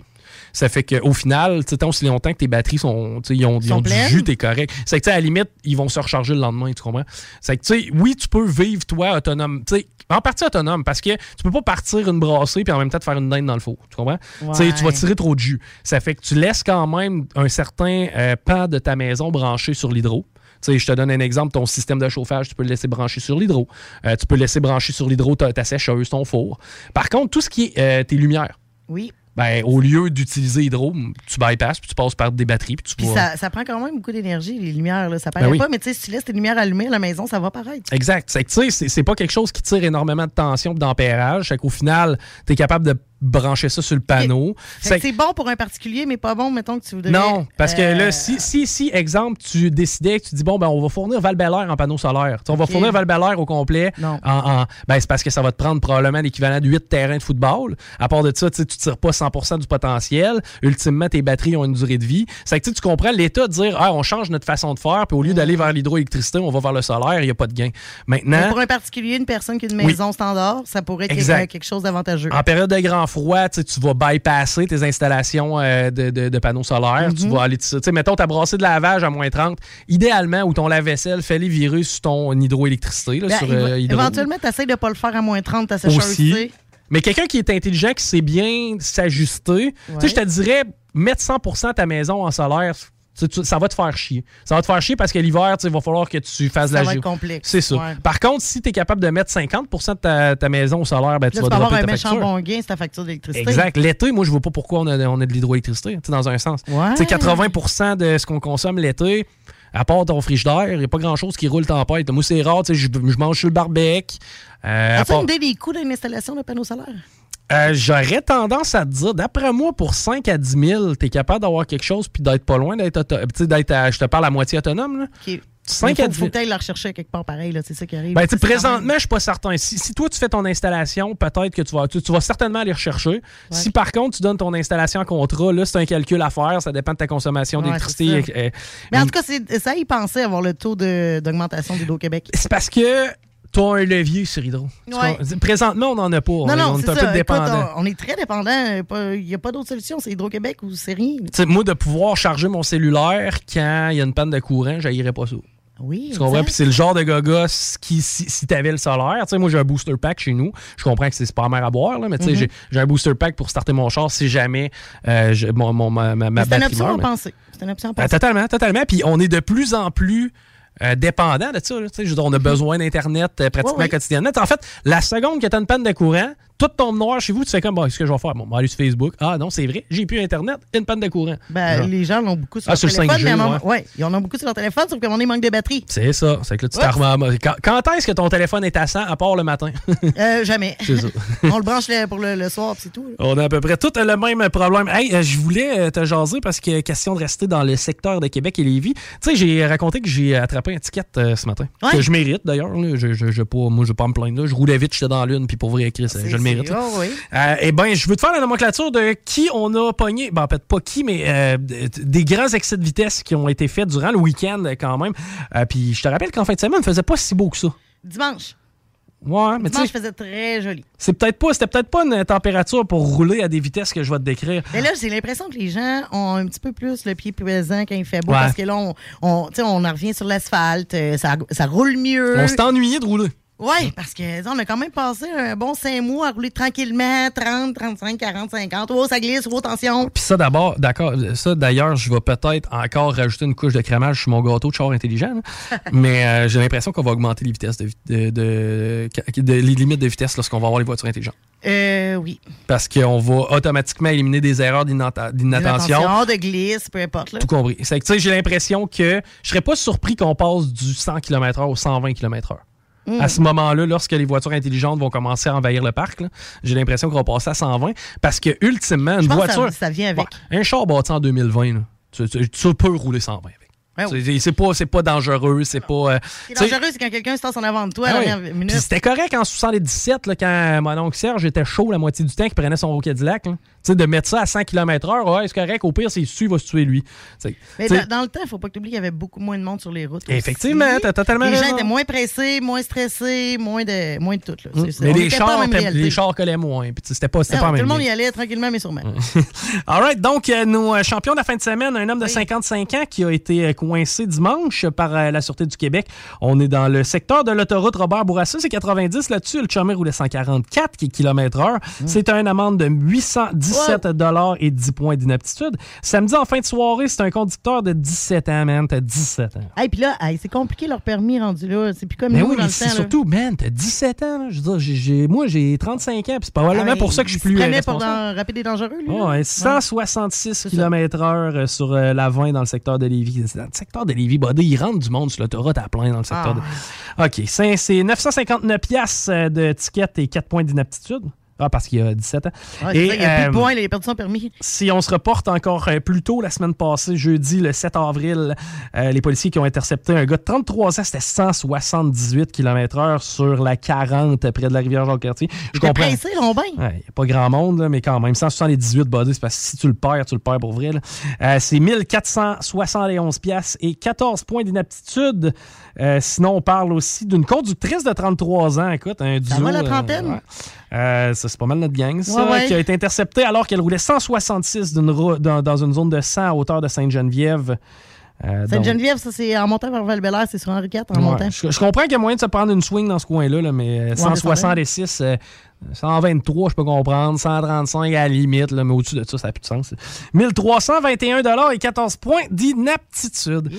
Ça fait qu'au final, tu sais, tant aussi longtemps que tes batteries sont, tu sais, ils ont, ils Sont ont du jus, t'es correct. C'est que, tu sais, à la limite, ils vont se recharger le lendemain, tu comprends? C'est que, tu sais, oui, tu peux vivre, toi, autonome. Tu sais, en partie autonome, parce que tu peux pas partir une brassée puis en même temps te faire une dinde dans le four. Tu comprends? Tu sais, tu vas Ouais. tirer trop de jus. Ça fait que tu laisses quand même un certain euh, pan de ta maison branché sur l'hydro. Sais, je te donne un exemple, ton système de chauffage, tu peux le laisser brancher sur l'hydro. Euh, tu peux le laisser brancher sur l'hydro ta, ta sécheuse, ton four. Par contre, tout ce qui est euh, tes lumières, Oui. ben, au lieu d'utiliser hydro, tu bypasses, puis tu passes par des batteries, puis tu Puis ça, ça prend quand même beaucoup d'énergie, les lumières. Là. Ça paraît Ben oui. pas, mais si tu laisses tes lumières allumées à la maison, ça va paraître. Exact. C'est que, tu sais, c'est- pas quelque chose qui tire énormément de tension et d'ampérage. C'est qu'au final, tu es capable de brancher ça sur le panneau. C'est bon pour un particulier, mais pas bon, mettons que tu voudrais. Non, parce que euh, là, si, si, si, exemple, tu décidais que tu dis, bon, ben, on va fournir val en panneau solaire. Tu sais, on va fournir val au complet. Non. En, en- ben, c'est parce que ça va te prendre probablement l'équivalent de 8 terrains de football. À part de ça, tu tu tires pas 100% du potentiel. Ultimement, tes batteries ont une durée de vie. C'est que tu comprends l'état de dire, ah, on change notre façon de faire, puis au lieu d'aller vers l'hydroélectricité, on va vers le solaire, il n'y a pas de gain. mais Maintenant, pour un particulier, une personne qui a une Oui. maison standard, ça pourrait être Exact. quelque chose d'avantageux. En période de grand froid, tu vas bypasser tes installations euh, de, de- de panneaux solaires. Tu Mhm. vas aller, tu sais, mettons, ta brassée de lavage à moins 30. Idéalement, ou ton lave-vaisselle, fais-les virer sur ton hydroélectricité, là, Ben, sur euh, hydro. éventuellement, tu essaies de pas le faire à moins 30, ta sécheuse. Aussi. Mais quelqu'un qui est intelligent, qui sait bien s'ajuster, tu sais, je te dirais, mettre 100% ta maison en solaire, tu- ça va te faire chier. Ça va te faire chier parce que l'hiver, il va falloir que tu fasses Ça la va géo-. C'est ça. Ouais. Par contre, si tu es capable de mettre 50% de ta, ta maison au solaire, ben, tu Là, vas tu avoir un ta méchant facture. bon gain, c'est ta facture d'électricité. Exact. L'été, moi, je vois pas pourquoi on a, on a de l'hydroélectricité, dans un sens. Ouais. Tu sais, 80% de ce qu'on consomme l'été, à part ton frigidaire, il n'y a pas grand-chose qui roule tempête. Moi, c'est rare, tu sais, je, je mange sur le barbecue. Euh, As-tu part- une idée des coûts d'une installation de panneaux solaires? Euh, J'aurais tendance à te dire, d'après moi, pour 5 à 10 000, tu es capable d'avoir quelque chose puis d'être pas loin d'être je te parle à moitié autonome. Là. OK. 5 Mais à faut, 10 faut 000. que t'ailles la rechercher quelque part pareil, là, c'est ça qui arrive. Ben, présentement, je suis pas certain. Si, si toi, tu fais ton installation, peut-être que tu vas, tu, tu vas certainement aller rechercher. Si par contre, tu donnes ton installation en contrat, là, c'est un calcul à faire. Ça dépend de ta consommation Ouais, d'électricité. Euh, Mais en tout cas, c'est- ça y penser avoir le taux d'augmentation du Québec. C'est parce que tu as un levier sur Hydro. Ouais. Présentement, on n'en a pas. on Non, est, non, on est c'est un ça. peu Écoute, dépendant. on, on est très dépendant. Il n'y a pas d'autre solution. C'est Hydro-Québec ou c'est rien. Tu sais, moi, de pouvoir charger mon cellulaire quand il y a une panne de courant, j'haïrais pas ça. Oui, Tu comprends? Puis c'est le genre de gogos qui, si, si t'avais le solaire, tu sais, moi j'ai un booster pack chez nous. Je comprends que c'est pas la mer à boire, là, mais tu sais, Mhm. j'ai- j'ai un booster pack pour starter mon char si jamais euh, je- mon, mon- ma, ma, ma C'est une batterie option à penser. C'est une option à Ben, penser. totalement, totalement. Puis on est de plus en plus euh, dépendant de ça. là. Je veux dire, on a besoin d'Internet euh, pratiquement Oui, oui. quotidiennement. En fait, la seconde que tu as une panne de courant, tout tombe noir chez vous, tu fais comme, bon, qu'est-ce que je vais faire? Bon, on va aller sur Facebook. Ah non, c'est vrai, j'ai plus Internet, une panne de courant. Ben, Genre. les gens l'ont beaucoup sur Ah, leur sur téléphone. 5G, mais à un moment- ouais. ouais, ils en ont beaucoup sur leur téléphone, sauf donné, il manque de batterie. C'est ça. C'est que là, tu. Quand, quand est-ce que ton téléphone est à 100 à part le matin? Euh, jamais. C'est ça. on le branche pour le, le soir, c'est tout. là. On a à peu près tout le même problème. Hey, euh, je voulais euh, te jaser parce que question de rester dans le secteur de Québec et Lévis. Tu sais, j'ai raconté que j'ai attrapé un ticket euh, ce matin. Ouais. Que je mérite d'ailleurs. Je, je, je pas, moi, je vais pas me plaindre. là. Je roulais vite, j'étais dans l'une, puis pour vrai, Chris, je le mérite. Oh, oui. Euh, eh bien, je veux te faire la nomenclature de qui on a pogné. Ben, peut-être pas qui, mais euh, des grands excès de vitesse qui ont été faits durant le week-end euh, quand même. Euh, puis je te rappelle qu'en fin de semaine, il faisait pas si beau que ça. Dimanche. Ouais, mais Dimanche faisait très joli. c'est peut-être pas, c'était peut-être pas une température pour rouler à des vitesses que je vais te décrire. Mais là, j'ai l'impression que les gens ont un petit peu plus le pied pesant quand il fait beau Ouais. parce que là, on, on, on en revient sur l'asphalte, ça, ça roule mieux. On s'est ennuyé de rouler. Oui, parce que on a quand même passé un bon cinq mois à rouler tranquillement, 30, 35, 40, 50. Oh, ça glisse, oh, attention. Puis ça d'abord, d'accord, ça d'ailleurs, je vais peut-être encore rajouter une couche de crémage sur mon gâteau de char intelligent. Mais euh, j'ai l'impression qu'on va augmenter les vitesses de, de- de- de- les limites de vitesse lorsqu'on va avoir les voitures intelligentes. Euh, oui. Parce qu'on va automatiquement éliminer des erreurs d'inattention. Attention, de glisse, peu importe. Là. Tout compris. C'est que tu sais, j'ai l'impression que je serais pas surpris qu'on passe du 100 km/h au 120 km/h. À ce moment-là, lorsque les voitures intelligentes vont commencer à envahir le parc, j'ai l'impression qu'on va passer à 120 parce que ultimement, une voiture. ça- ça vient avec. Un char bâti en 2020, là, tu, tu- tu peux rouler 120 avec. Ouais, oui. C'est- C'est pas, c'est pas dangereux, c'est pas. euh, Ce qui est tu sais- dangereux, c'est quand quelqu'un se tasse en avant de toi ah à la oui. dernière minute. Puis c'était correct en 77, là, quand mon oncle Serge était chaud la moitié du temps, qu'il prenait son Cadillac. Tu sais, de mettre ça à 100 km/h, ouais, c'est correct. Au pire, s'il se tue, il va se tuer lui. Mais dans, dans le temps, il faut pas que tu oublies qu'il y avait beaucoup moins de monde sur les routes. Effectivement, t'as totalement Les gens raison. étaient moins pressés, moins stressés, moins de, moins de tout. Là. Hum, C'est. Mais les chars, les chars collaient moins. Puis c'était pas, Non, pas tout même le monde y allait tranquillement, mais sûrement. All right, donc euh, nos euh, champions de la fin de semaine, un homme de 55 ans qui a été euh, pointé dimanche par euh, la Sûreté du Québec. On est dans le secteur de l'autoroute Robert Bourassa, c'est 90 là-dessus. Le chumé roulait 144 qui est km heure. Mmh. C'est une amende de 817 dollars et 10 points d'inaptitude. Samedi en fin de soirée, c'est un conducteur de 17 ans, man. T'as 17 ans. Hey, puis là, hey, c'est compliqué leur permis rendu là. C'est plus comme Mais nous oui, dans mais le c'est temps. là. surtout, man, t'as 17 ans. là. Je veux dire, moi, j'ai 35 ans, puis c'est probablement Ah, pour ça que je suis plus euh, prenait pour responsable. dans rapide et dangereux, lui. Là. 166 km/h sur euh, la 20 dans le secteur de Lévis. Le secteur de Lévis, Buddy, il rentre du monde sur l'autoroute à plein dans le secteur Ah, de. OK. C'est c'est 959 piastres euh, de ticket et 4 points d'inaptitude. Ah, parce qu'il y a 17 ans. Ouais, c'est ça, il n'y a plus euh, de points, il a perdu son permis. si on se reporte encore euh, plus tôt la semaine passée, jeudi le 7 avril, euh, les policiers qui ont intercepté un gars de 33 ans, c'était 178 km/h sur la 40 près de la rivière Jacques-Cartier. Je comprends. pressé, ben. Il n'y a pas grand monde, là, mais quand même, 178 body, c'est parce que si tu le perds, tu le perds pour vrai. Euh, c'est 1471 pièces et 14 points d'inaptitude. Euh, sinon, on parle aussi d'une conductrice de 33 ans. Écoute, un duo. Ça va, la euh, trentaine? ouais. Euh, ça, c'est pas mal notre gang, ça, Ouais, ouais. qui a été interceptée alors qu'elle roulait 166 d'une rou- dans, dans une zone de 100 à hauteur de Sainte-Geneviève. Euh, donc- Sainte-Geneviève, ça, c'est en montant vers val c'est sur Henri IV, en Ouais, montant. Je, je comprends qu'il y a moyen de se prendre une swing dans ce coin-là, là, mais euh, mais 166, euh, 123, je peux comprendre. 135 à la limite, là, mais au-dessus de ça, ça n'a plus de sens. 1321 et 14 points d'inaptitude.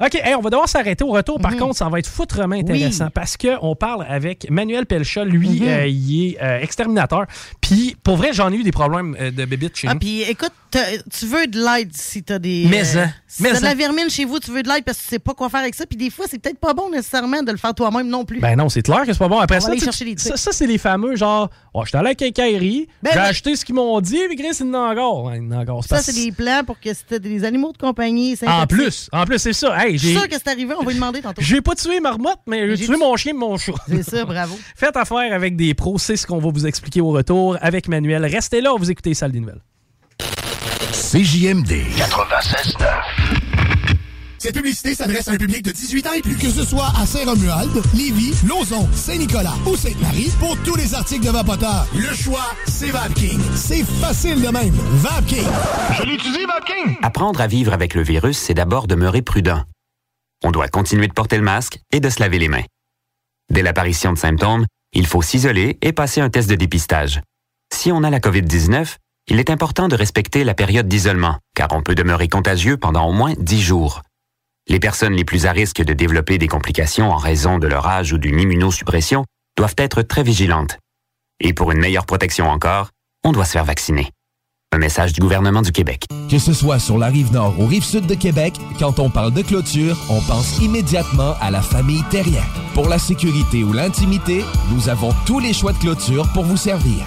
OK, hey, on va devoir s'arrêter au retour. Par contre, ça va être foutrement intéressant parce qu'on parle avec Manuel Pelcha. Lui, Mhm. euh, il est euh, exterminateur. Puis, pour vrai, j'en ai eu des problèmes euh, de bébites chez Ah, nous. puis écoute, tu veux de l'aide si t'as des. Mais hein, si mais t'as de la hein. vermine chez vous, tu veux de l'aide parce que tu sais pas quoi faire avec ça. Puis des fois, c'est peut-être pas bon nécessairement de le faire toi-même non plus. Ben non, c'est clair que c'est pas bon. Après On va ça, aller chercher les trucs. ça, ça, c'est les fameux genre, oh, j'étais allé à la quincaillerie, Ben j'ai acheté ce qu'ils m'ont dit, puis Chris, il en encore. Il en encore. ça, parce- c'est des plans pour que t'as des animaux de compagnie. En plus, en plus, c'est ça. Hey, Je suis j'ai sûr que c'est arrivé, on va lui demander tantôt. j'ai pas tué Marmotte, mais j'ai J'ai tué tu- mon chien et mon chat. C'est ça, bravo. Faites affaire avec des pros, c'est ce qu'on va vous expliquer au retour avec Manuel. Restez là, vous écoutez Salle des Nouvelles. CJMD 96.9. Cette publicité s'adresse à un public de 18 ans et plus. Que ce soit à Saint-Romuald, Lévis, Lauson, Saint-Nicolas ou Sainte-Marie, pour tous les articles de Vapoteur, le choix, c'est VapKing. C'est facile de même. VapKing. Je l'utilise, VapKing. Apprendre à vivre avec le virus, c'est d'abord demeurer prudent. On doit continuer de porter le masque et de se laver les mains. Dès l'apparition de symptômes, il faut s'isoler et passer un test de dépistage. Si on a la COVID-19, il est important de respecter la période d'isolement, car on peut demeurer contagieux pendant au moins 10 jours. Les personnes les plus à risque de développer des complications en raison de leur âge ou d'une immunosuppression doivent être très vigilantes. Et pour une meilleure protection encore, on doit se faire vacciner. Un message du gouvernement du Québec. Que ce soit sur la rive nord ou rive sud de Québec, quand on parle de clôture, on pense immédiatement à la famille Terrien. Pour la sécurité ou l'intimité, nous avons tous les choix de clôture pour vous servir.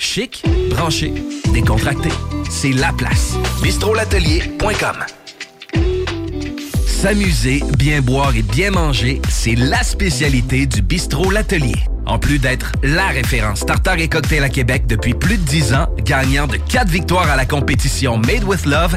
Chic, branché, décontracté. C'est la place. bistrolatelier.com. S'amuser, bien boire et bien manger, c'est la spécialité du bistrot L'Atelier. En plus d'être la référence tartare et cocktail à Québec depuis plus de 10 ans, gagnant de 4 victoires à la compétition Made with Love,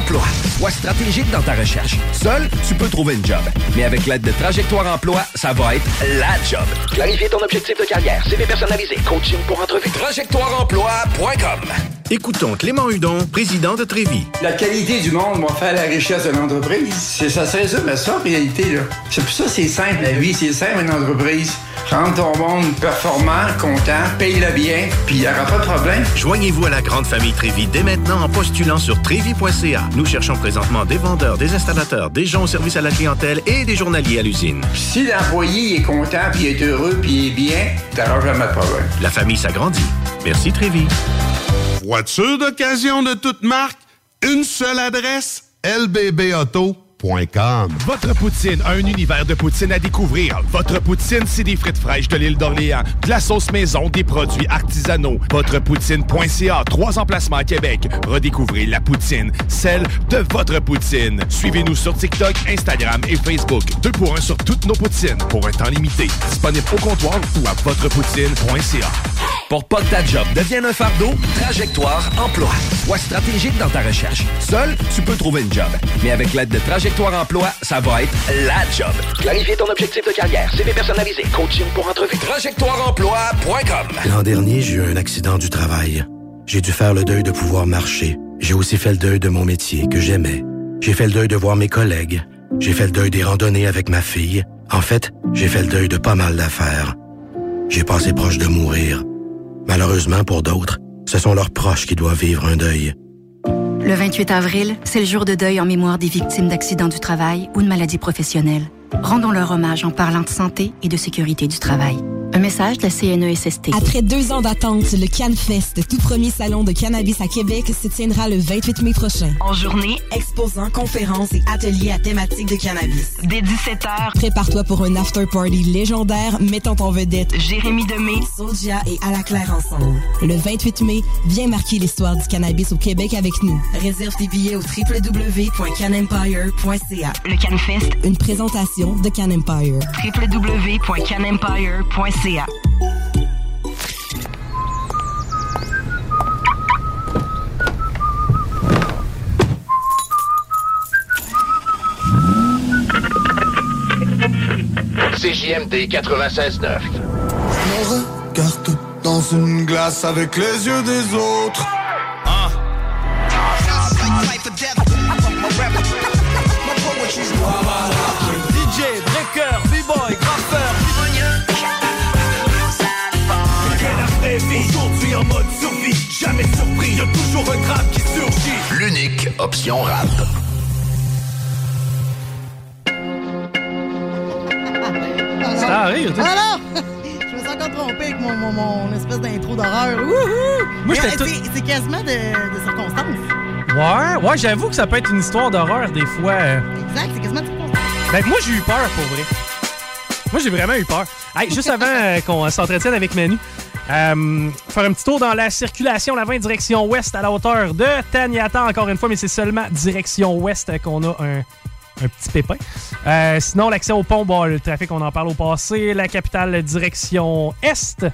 Emploi. Sois stratégique dans ta recherche. Seul, tu peux trouver une job. Mais avec l'aide de Trajectoire Emploi, ça va être la job. Clarifier ton objectif de carrière, CV personnalisé, coaching pour entrevue. TrajectoireEmploi.com Écoutons Clément Hudon, président de Trévis. La qualité du monde va faire la richesse de l'entreprise. C'est ça, c'est ça, mais ça, en réalité, là. C'est pour ça que c'est simple, la vie. C'est simple, une entreprise. Rendre ton monde performant, content, paye-le bien, puis il n'y aura pas de problème. Joignez-vous à la grande famille Trévis dès maintenant en postulant sur trévis.ca. Nous cherchons présentement des vendeurs, des installateurs, des gens au service à la clientèle et des journaliers à l'usine. Si l'employé est content, puis est heureux, puis est bien, t'auras jamais de problème. La famille s'agrandit. Merci Trévis. Voiture d'occasion de toute marque, une seule adresse, Votre poutine, un univers de poutine à découvrir. Votre poutine, c'est des frites fraîches de l'île d'Orléans, de la sauce maison, des produits artisanaux. Votrepoutine.ca, trois emplacements à Québec. Redécouvrez la poutine, celle de votre poutine. Suivez-nous sur TikTok, Instagram et Facebook. Deux pour un sur toutes nos poutines, pour un temps limité. Disponible au comptoir ou à votrepoutine.ca. Pour pas que ta job devienne un fardeau, Trajectoire Emploi. Sois stratégique dans ta recherche. Seul, tu peux trouver une job. Mais avec l'aide de Trajectoire Emploi, ça va être la job. Clarifier ton objectif de carrière, CV personnalisé, coaching pour entrevue. TrajectoireEmploi.com L'an dernier, j'ai eu un accident du travail. J'ai dû faire le deuil de pouvoir marcher. J'ai aussi fait le deuil de mon métier que j'aimais. J'ai fait le deuil de voir mes collègues. J'ai fait le deuil des randonnées avec ma fille. En fait, j'ai fait le deuil de pas mal d'affaires. J'ai passé proche de mourir. Malheureusement pour d'autres, ce sont leurs proches qui doivent vivre un deuil. Le 28 avril, c'est le jour de deuil en mémoire des victimes d'accidents du travail ou de maladies professionnelles. Rendons leur hommage en parlant de santé et de sécurité du travail. Un message de la CNESST. Après deux ans d'attente, le CanFest, tout premier salon de cannabis à Québec, se tiendra le 28 mai prochain. En journée, exposants, conférences et ateliers à thématique de cannabis. Dès 17h, Prépare-toi pour un after-party légendaire mettant en vedette Jérémy Demé, Sodia et À la Claire ensemble. le 28 mai. Viens marquer l'histoire du cannabis au Québec avec nous. Réserve tes billets au www.canempire.ca. Le CanFest, Une présentation de Can Empire. www.canempire.ca. CJMD 96.9. Je me regarde dans une glace avec les yeux des autres. Option rap. Ça arrive, tu sais. Ah non! Je me suis encore trompé avec mon, mon, mon espèce d'intro d'horreur. Wouhou! Moi, j'étais tout- c'est- C'est quasiment de, de circonstance. Ouais, ouais, j'avoue que ça peut être une histoire d'horreur des fois. euh. Exact, c'est quasiment de circonstance. Ben, moi, j'ai eu peur, pour vrai. Moi, j'ai vraiment eu peur. Hey, juste avant euh, qu'on s'entretienne avec Manu, euh, faire un petit tour dans la circulation, la 20 direction ouest à la hauteur de Taniata, encore une fois, mais c'est seulement direction ouest qu'on a un, petit pépin. Euh, sinon, l'accès au pont, bon, le trafic, on en parle au passé. La capitale, direction est.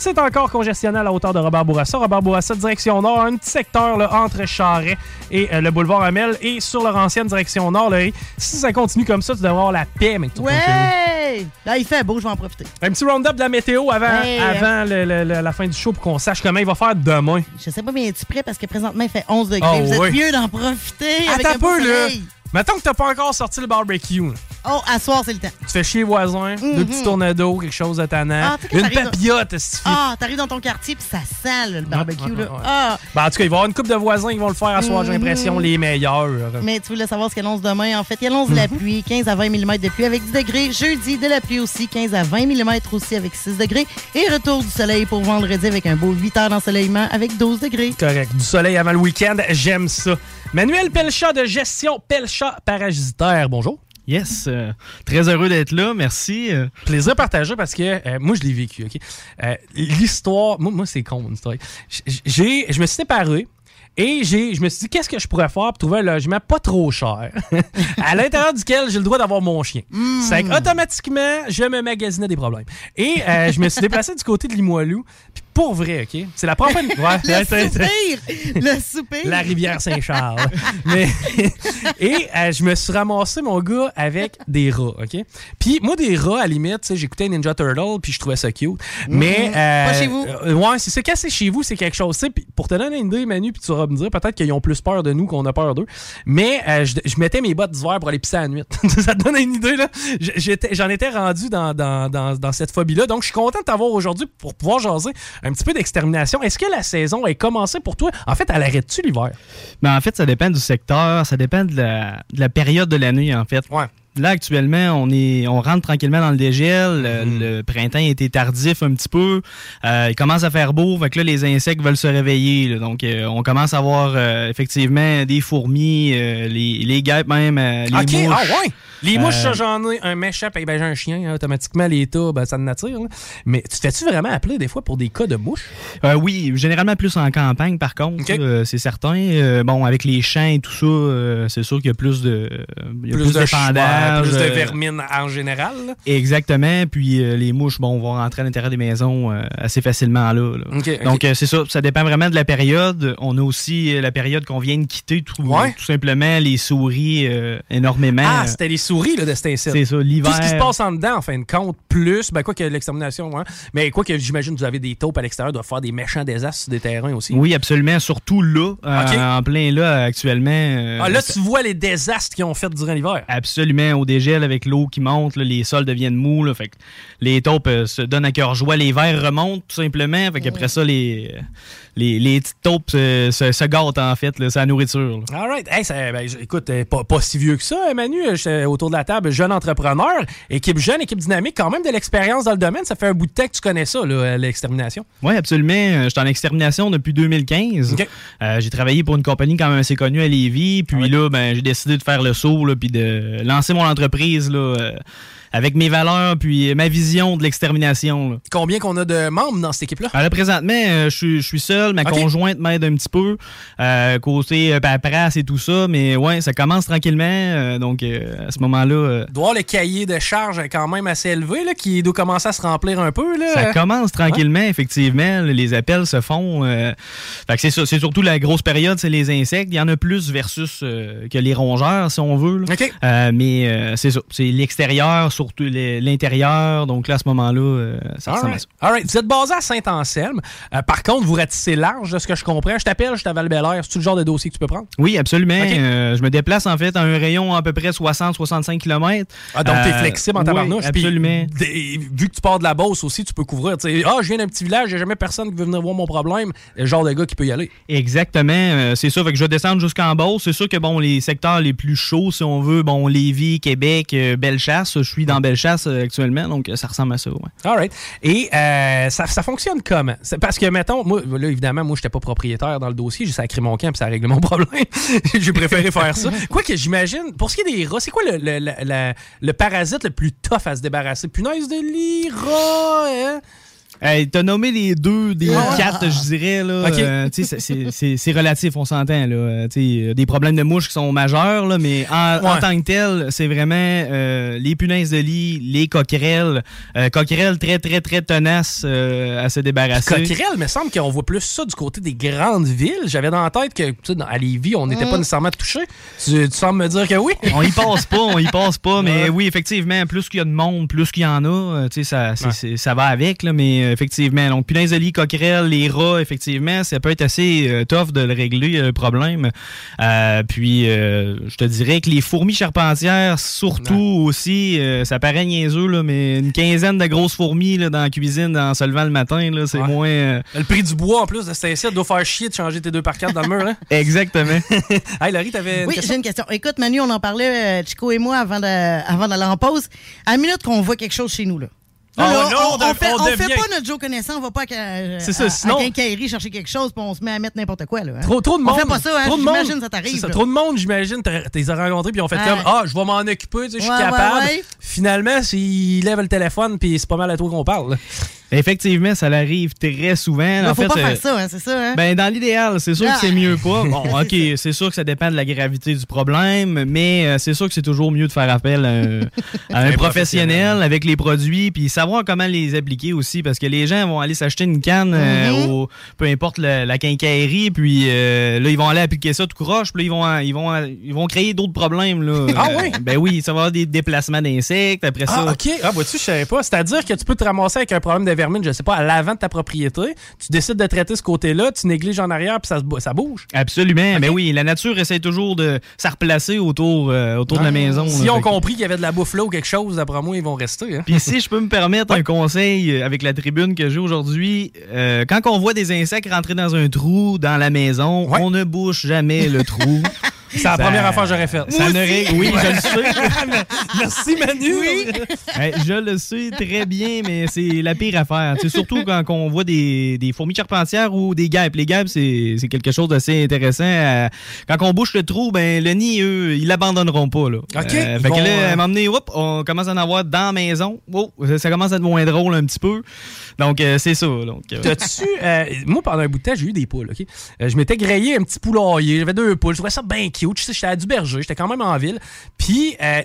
C'est encore congestionné à la hauteur de Robert Bourassa. Robert Bourassa, direction nord, un petit secteur là, entre Charret et euh, le boulevard Amel. Et sur leur ancienne direction nord, là, si ça continue comme ça, tu devrais avoir la paix, continuer. Ouais! Là, il fait beau, je vais en profiter. Un petit round-up de la météo avant, Ouais. avant le- le- le- la fin du show pour qu'on sache comment il va faire demain. Je sais pas, mais es-tu prêt? Parce que présentement, il fait 11 degrés. Oh, Vous êtes oui. mieux d'en profiter. avec Attends un un peu, là. Mettons que t'as pas encore sorti le barbecue. là. Oh, à soir, c'est le temps. Tu fais chier les voisins, deux petits tornados, quelque chose de tannant. Ah, tu sais, une t'arrives dans- papillote, si Ah, t'arrives dans ton quartier puis ça là, le barbecue. là. Ah, Ben, en tout cas, il va y avoir une couple de voisins qui vont le faire à soir, j'ai l'impression, les meilleurs. mais tu voulais savoir ce qu'il annonce demain. En fait, il annonce de la pluie, 15 à 20 mm de pluie avec 10 degrés. Jeudi, de la pluie aussi, 15 à 20 mm aussi avec 6 degrés. Et retour du soleil pour vendredi avec un beau 8 heures d'ensoleillement avec 12 degrés. Correct. Du soleil avant le week-end, j'aime ça. Manuel Pelchat de gestion Pelchat parasitaire. Bonjour. Yes, euh, très heureux d'être là, merci. euh. Plaisir partagé parce que euh, moi, je l'ai vécu, OK? Euh, L'histoire, moi, moi c'est con, mon histoire. Je me suis séparé. Et j'ai, je me suis dit, qu'est-ce que je pourrais faire pour trouver un logement pas trop cher, à l'intérieur duquel j'ai le droit d'avoir mon chien? C'est automatiquement, je me magasinais des problèmes. Et je me suis déplacé du côté de Limoilou. Puis pour vrai, OK? C'est la première fois... Ouais, Le soupir! Le soupir! la rivière Saint-Charles. Mais et euh, je me suis ramassé mon gars avec des rats, OK? Puis moi des rats à la limite, j'écoutais Ninja Turtle puis je trouvais ça cute. Mais Mhm. euh, Pas chez vous. euh, ouais, c'est ça quand c'est chez vous, c'est quelque chose, tu sais. Puis pour te donner une idée Manu, puis tu vas me dire peut-être qu'ils ont plus peur de nous qu'on a peur d'eux. Mais euh, je, je mettais mes bottes d'hiver pour aller pisser à la nuit. ça te donne une idée là J'en étais rendu dans, dans, dans, dans cette phobie-là. Donc, je suis content de t'avoir aujourd'hui pour pouvoir jaser un petit peu d'extermination. Est-ce que la saison est commencée pour toi? En fait, elle arrête-tu l'hiver? Ben, en fait, ça dépend du secteur, ça dépend de la, de la période de l'année, en fait. Là, actuellement, on est, on rentre tranquillement dans le dégel. Le- Mhm. Le printemps été tardif un petit peu. Euh, il commence à faire beau. Fait que là, les insectes veulent se réveiller. là. Donc, euh, on commence à voir euh, effectivement des fourmis, euh, les, les guêpes même, euh, les OK, mouches. ah ouais! Les mouches, Euh, j'en ai un méchant, ben, j'ai un chien, hein, automatiquement, l'état, ben, ça me nature. là. Mais tu te fais-tu vraiment appeler des fois pour des cas de mouches? Euh, oui, généralement plus en campagne, par contre, euh, c'est certain. Euh, bon, avec les champs et tout ça, euh, c'est sûr qu'il y a plus de il y a Plus, de, ouais, plus de euh, vermine en général. là. Exactement. Puis euh, les mouches, bon, vont rentrer à l'intérieur des maisons euh, assez facilement là. Donc euh, c'est ça. Ça dépend vraiment de la période. On a aussi la période qu'on vient de quitter, tout, Ouais. tout simplement les souris énormément. Ah, c'était les souris là, de cet inceste. C'est ça, l'hiver. Tout ce qui se passe en dedans, en fin de compte, plus, ben quoi que l'extermination, mais quoi que j'imagine que vous avez des taupes à l'extérieur, doivent faire des méchants désastres sur des terrains aussi. Oui, absolument. Surtout là, en plein là, actuellement. Ah, là, tu vois les désastres qu'ils ont fait durant l'hiver. Absolument, au dégel avec l'eau qui monte, là, les sols deviennent mous, là, fait que les taupes euh, se donnent à cœur joie, les vers remontent tout simplement, fait qu'après ça les, les, les petites taupes se, se, se gâtent en fait, là, c'est la nourriture. là. All right. Hey, ça- ben, écoute, euh, pas, pas si vieux que ça, hein, Manu. euh, autour de la table, jeune entrepreneur, équipe jeune, équipe dynamique, quand même de l'expérience dans le domaine. Ça fait un bout de temps que tu connais ça, euh, l'extermination. Oui, absolument. Je suis en extermination depuis 2015. Euh, j'ai travaillé pour une compagnie quand même assez connue à Lévis. Puis là, ben, j'ai décidé de faire le saut là, puis de lancer mon entreprise là, euh, avec mes valeurs puis ma vision de l'extermination. là. Combien qu'on a de membres dans cette équipe-là? Alors, présentement, euh, je suis- je suis seul. Ma Ok. conjointe m'aide un petit peu. Euh, côté euh, paperasse et tout ça. Mais ouais, ça commence tranquillement. euh, donc, euh, à ce moment-là, euh, doit le cahier de charge est quand même assez élevé, là, qui doit commencer à se remplir un peu. Là. Ça commence tranquillement, effectivement. Les appels se font. euh, fait que c'est ça. C'est surtout la grosse période, c'est les insectes. Il y en a plus versus euh, que les rongeurs, si on veut. là. Euh, mais euh, c'est ça. C'est l'extérieur, surtout les- l'intérieur. Donc là, à ce moment-là, euh, ça ressemble à ça. All right. Vous êtes basé à Saint-Anselme. Euh, par contre, vous ratissez large, de ce que je comprends. Je t'appelle, je t'avais val C'est-tu le genre de dossier que tu peux prendre? Oui, absolument. Euh, je me déplace en fait à un rayon à peu près 60-65 km. Ah, donc t'es flexible en tabarnouche. puis absolument. vu que tu pars de la Beauce aussi, tu peux couvrir. Ah, je viens d'un petit village, j'ai jamais personne qui veut venir voir mon problème. Le genre de gars qui peut y aller. Exactement, c'est ça. Fait que je vais descendre jusqu'en Beauce. C'est sûr que bon, les secteurs les plus chauds, si on veut, bon, Lévis, Québec, Bellechasse. Je suis dans Bellechasse euh, actuellement, donc euh, ça ressemble à ça. Ouais. Et euh, ça, ça fonctionne comment? Parce que, mettons, moi, là, évidemment, moi, j'étais pas propriétaire dans le dossier. J'ai sacré mon camp puis ça a réglé mon problème. J'ai préféré faire ça. Quoique, j'imagine, pour ce qui est des rats, c'est quoi le, le, le- le- parasite le plus tough à se débarrasser? Punaise de lit, hein? Hey, T'as nommé les deux, des Ah. quatre, je dirais. Là. Euh, c'est- relatif, on s'entend. là. Euh, euh, Des problèmes de mouches qui sont majeurs, là, mais en, tant que tel, c'est vraiment euh, les punaises de lit, les coquerelles. Euh, coquerelles très, très, très tenaces à se débarrasser. Coquerel, il me semble qu'on voit plus ça du côté des grandes villes. J'avais dans la tête que, dans- à Lévis, on n'était Mm. pas nécessairement touché. Tu, tu sembles me dire que oui. On y passe pas, on y passe pas, mais oui, effectivement, plus qu'il y a de monde, plus qu'il y en a, ça, Ouais. ça va avec, là, mais effectivement. Donc, punaise de lit, coquerelle, les rats, effectivement, ça peut être assez euh, tough de le régler, le problème. Euh, puis, je te dirais que les fourmis charpentières, surtout aussi, ça paraît niaiseux, là, mais une quinzaine de grosses fourmis là, dans la cuisine en se levant le matin, là, c'est moins... Le prix du bois, en plus, de cet doit faire chier de changer tes deux par quatre dans le mur. Hein? Exactement. hey, Laurie, t'avais Oui, j'ai une question. Écoute, Manu, on en parlait, Chico et moi, avant d'aller en pause. À la minute qu'on voit quelque chose chez nous, là. Oh, on, on, fait, on fait pas notre Joe connaissant, on va pas à, ça, à, sinon... chercher quelque chose puis on se met à mettre n'importe quoi. Là, hein. trop, trop de monde. On fait pas ça, hein, j'imagine ça t'arrive. Trop de monde, j'imagine, t'es rencontrés puis on fait comme Ah, je vais m'en occuper, je suis capable. Finalement, s'il lève le téléphone puis c'est pas mal à toi qu'on parle. Effectivement, ça l'arrive très souvent. Il en faut fait, pas faire ça, hein, c'est ça. Hein? Ben, dans l'idéal, c'est sûr que c'est mieux pas. Bon, OK, c'est sûr que ça dépend de la gravité du problème, mais euh, c'est sûr que c'est toujours mieux de faire appel à, un, professionnel avec les produits, puis savoir comment les appliquer aussi, parce que les gens vont aller s'acheter une canne, euh, Mm-hmm. au, peu importe la quincaillerie, puis euh, là, ils vont aller appliquer ça tout croche, puis là, ils vont, ils vont, ils vont créer d'autres problèmes. Là. Ah oui? ben oui, ça va avoir des déplacements d'insectes, après ça. Ah, OK. Ah, vois-tu, je savais pas. C'est-à-dire que tu peux te ramasser avec un problème de vermine, je sais pas, à l'avant de ta propriété. Tu décides de traiter ce côté-là, tu négliges en arrière, puis ça, ça bouge. Absolument. Mais oui, la nature essaie toujours de se replacer autour, euh, autour de la maison. Là. Fait que- compris qu'il y avait de la bouffe là ou quelque chose, d'après moi, ils vont rester. hein. Puis si je peux me permettre un conseil euh, avec la tribune que j'ai aujourd'hui, euh, quand on voit des insectes rentrer dans un trou dans la maison, on ne bouche jamais le trou. C'est la première affaire que j'aurais faite. Ça ne règle- Oui, je le sais. Merci Manu. Hey, je le sais très bien, mais c'est la pire affaire. C'est surtout quand on voit des, des fourmis charpentières ou des guêpes. Les guêpes, c'est quelque chose d'assez intéressant. Euh, Quand on bouche le trou, ben le nid, eux, ils l'abandonneront pas. Là. OK. Euh, fait que là, euh, à hop, on commence à en avoir dans la maison. Oh, ça, commence à être moins drôle un petit peu. Donc, euh, c'est ça. Donc, euh, T'as-tu. euh, moi, pendant un bout de temps, j'ai eu des poules, OK? Euh, je m'étais grillé un petit poulailler. J'avais deux poules. Je trouvais ça bien cute. Tu sais, j'étais à du berger. J'étais quand même en ville. Puis, euh,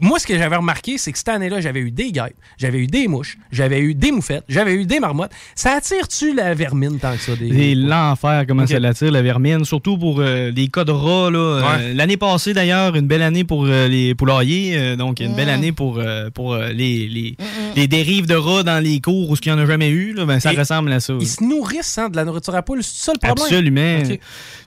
moi, ce que j'avais remarqué, c'est que cette année-là, j'avais eu des guêpes, j'avais eu des mouches, j'avais eu des moufettes, j'avais eu des marmottes. Ça attire-tu la vermine tant que ça? Des... C'est l'enfer comment ça l'attire, la vermine, surtout pour euh, les cas de rats. là. Euh, Ouais. L'année passée, d'ailleurs, une belle année pour euh, les poulaillers, euh, donc une belle année pour, euh, pour euh, les, les, les dérives de rats dans les cours où il n'y en a jamais eu. Là, ben, ça Et ressemble à ça. Ils se nourrissent hein, de la nourriture à poule. C'est ça le problème? Absolument.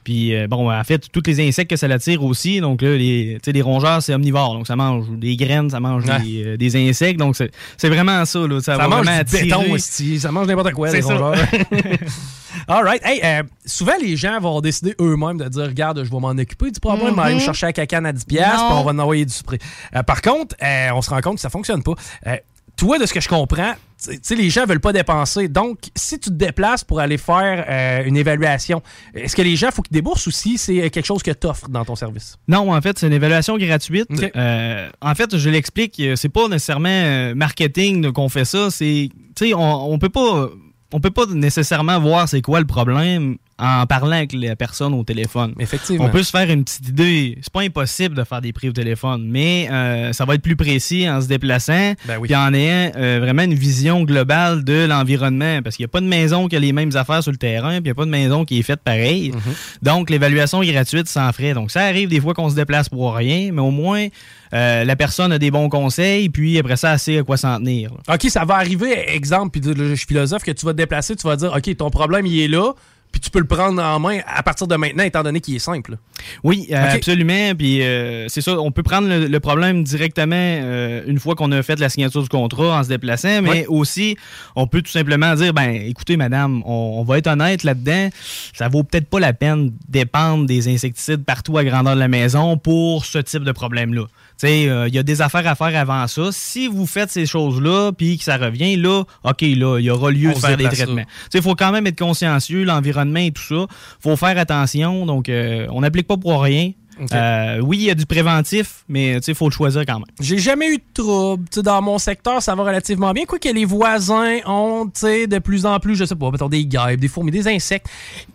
Puis, euh, bon, en fait, tous les insectes que ça l'attire aussi. Donc, là, les, tu sais, les rongeurs, c'est omnivore. Donc, ça mange des graines, ça mange Ouais. des, euh, des insectes. Donc, c'est vraiment ça. Là, ça, Ça va mange vraiment du attirer. béton, hostie. ça mange n'importe quoi, les ça. rongeurs. All right. Hey, euh, souvent, les gens vont décider eux-mêmes de dire Regarde, je vais m'en occuper du problème, on va aller me chercher la cacane à 10$, puis on va en envoyer du spray. Euh, par contre, euh, on se rend compte que ça fonctionne pas. Euh, toi, de ce que je comprends, tu sais, les gens veulent pas dépenser. Donc, si tu te déplaces pour aller faire euh, une évaluation, est-ce que les gens, faut qu'ils déboursent ou si c'est quelque chose que tu offres dans ton service? Non, en fait, c'est une évaluation gratuite. Euh, en fait, je l'explique, euh, c'est pas nécessairement euh, marketing qu'on fait ça. C'est, tu sais, on, on peut pas, on peut pas nécessairement voir c'est quoi le problème en parlant avec la personne au téléphone. Effectivement. On peut se faire une petite idée. C'est pas impossible de faire des prix au téléphone, mais euh, ça va être plus précis en se déplaçant, Ben oui. puis en ayant euh, vraiment une vision globale de l'environnement, parce qu'il n'y a pas de maison qui a les mêmes affaires sur le terrain, puis il n'y a pas de maison qui est faite pareil. Mm-hmm. Donc l'évaluation est gratuite sans frais. Donc ça arrive des fois qu'on se déplace pour rien, mais au moins euh, la personne a des bons conseils, puis après ça, elle sait à quoi s'en tenir. là. OK, ça va arriver, exemple, puis je suis philosophe, que tu vas te déplacer, tu vas dire, OK, ton problème, il est là, puis tu peux le prendre en main à partir de maintenant, étant donné qu'il est simple. Oui, euh, absolument. Puis euh, c'est ça, on peut prendre le, le problème directement euh, une fois qu'on a fait la signature du contrat en se déplaçant, mais aussi on peut tout simplement dire ben écoutez madame, on, on va être honnête là-dedans, ça vaut peut-être pas la peine d'épandre des insecticides partout à grandeur de la maison pour ce type de problème-là. Euh, il y a des affaires à faire avant ça. Si vous faites ces choses-là, puis que ça revient, là, OK, là, il y aura lieu On de faire des traitements. Il faut quand même être consciencieux, l'environnement et tout ça. faut faire attention. Donc, euh, on n'applique pas pour rien. Euh, oui, il y a du préventif, mais il faut le choisir quand même. J'ai jamais eu de trouble. Dans mon secteur, ça va relativement bien. Quoi que les voisins ont, de plus en plus, je sais pas, mettons des guêpes, des fourmis, des insectes.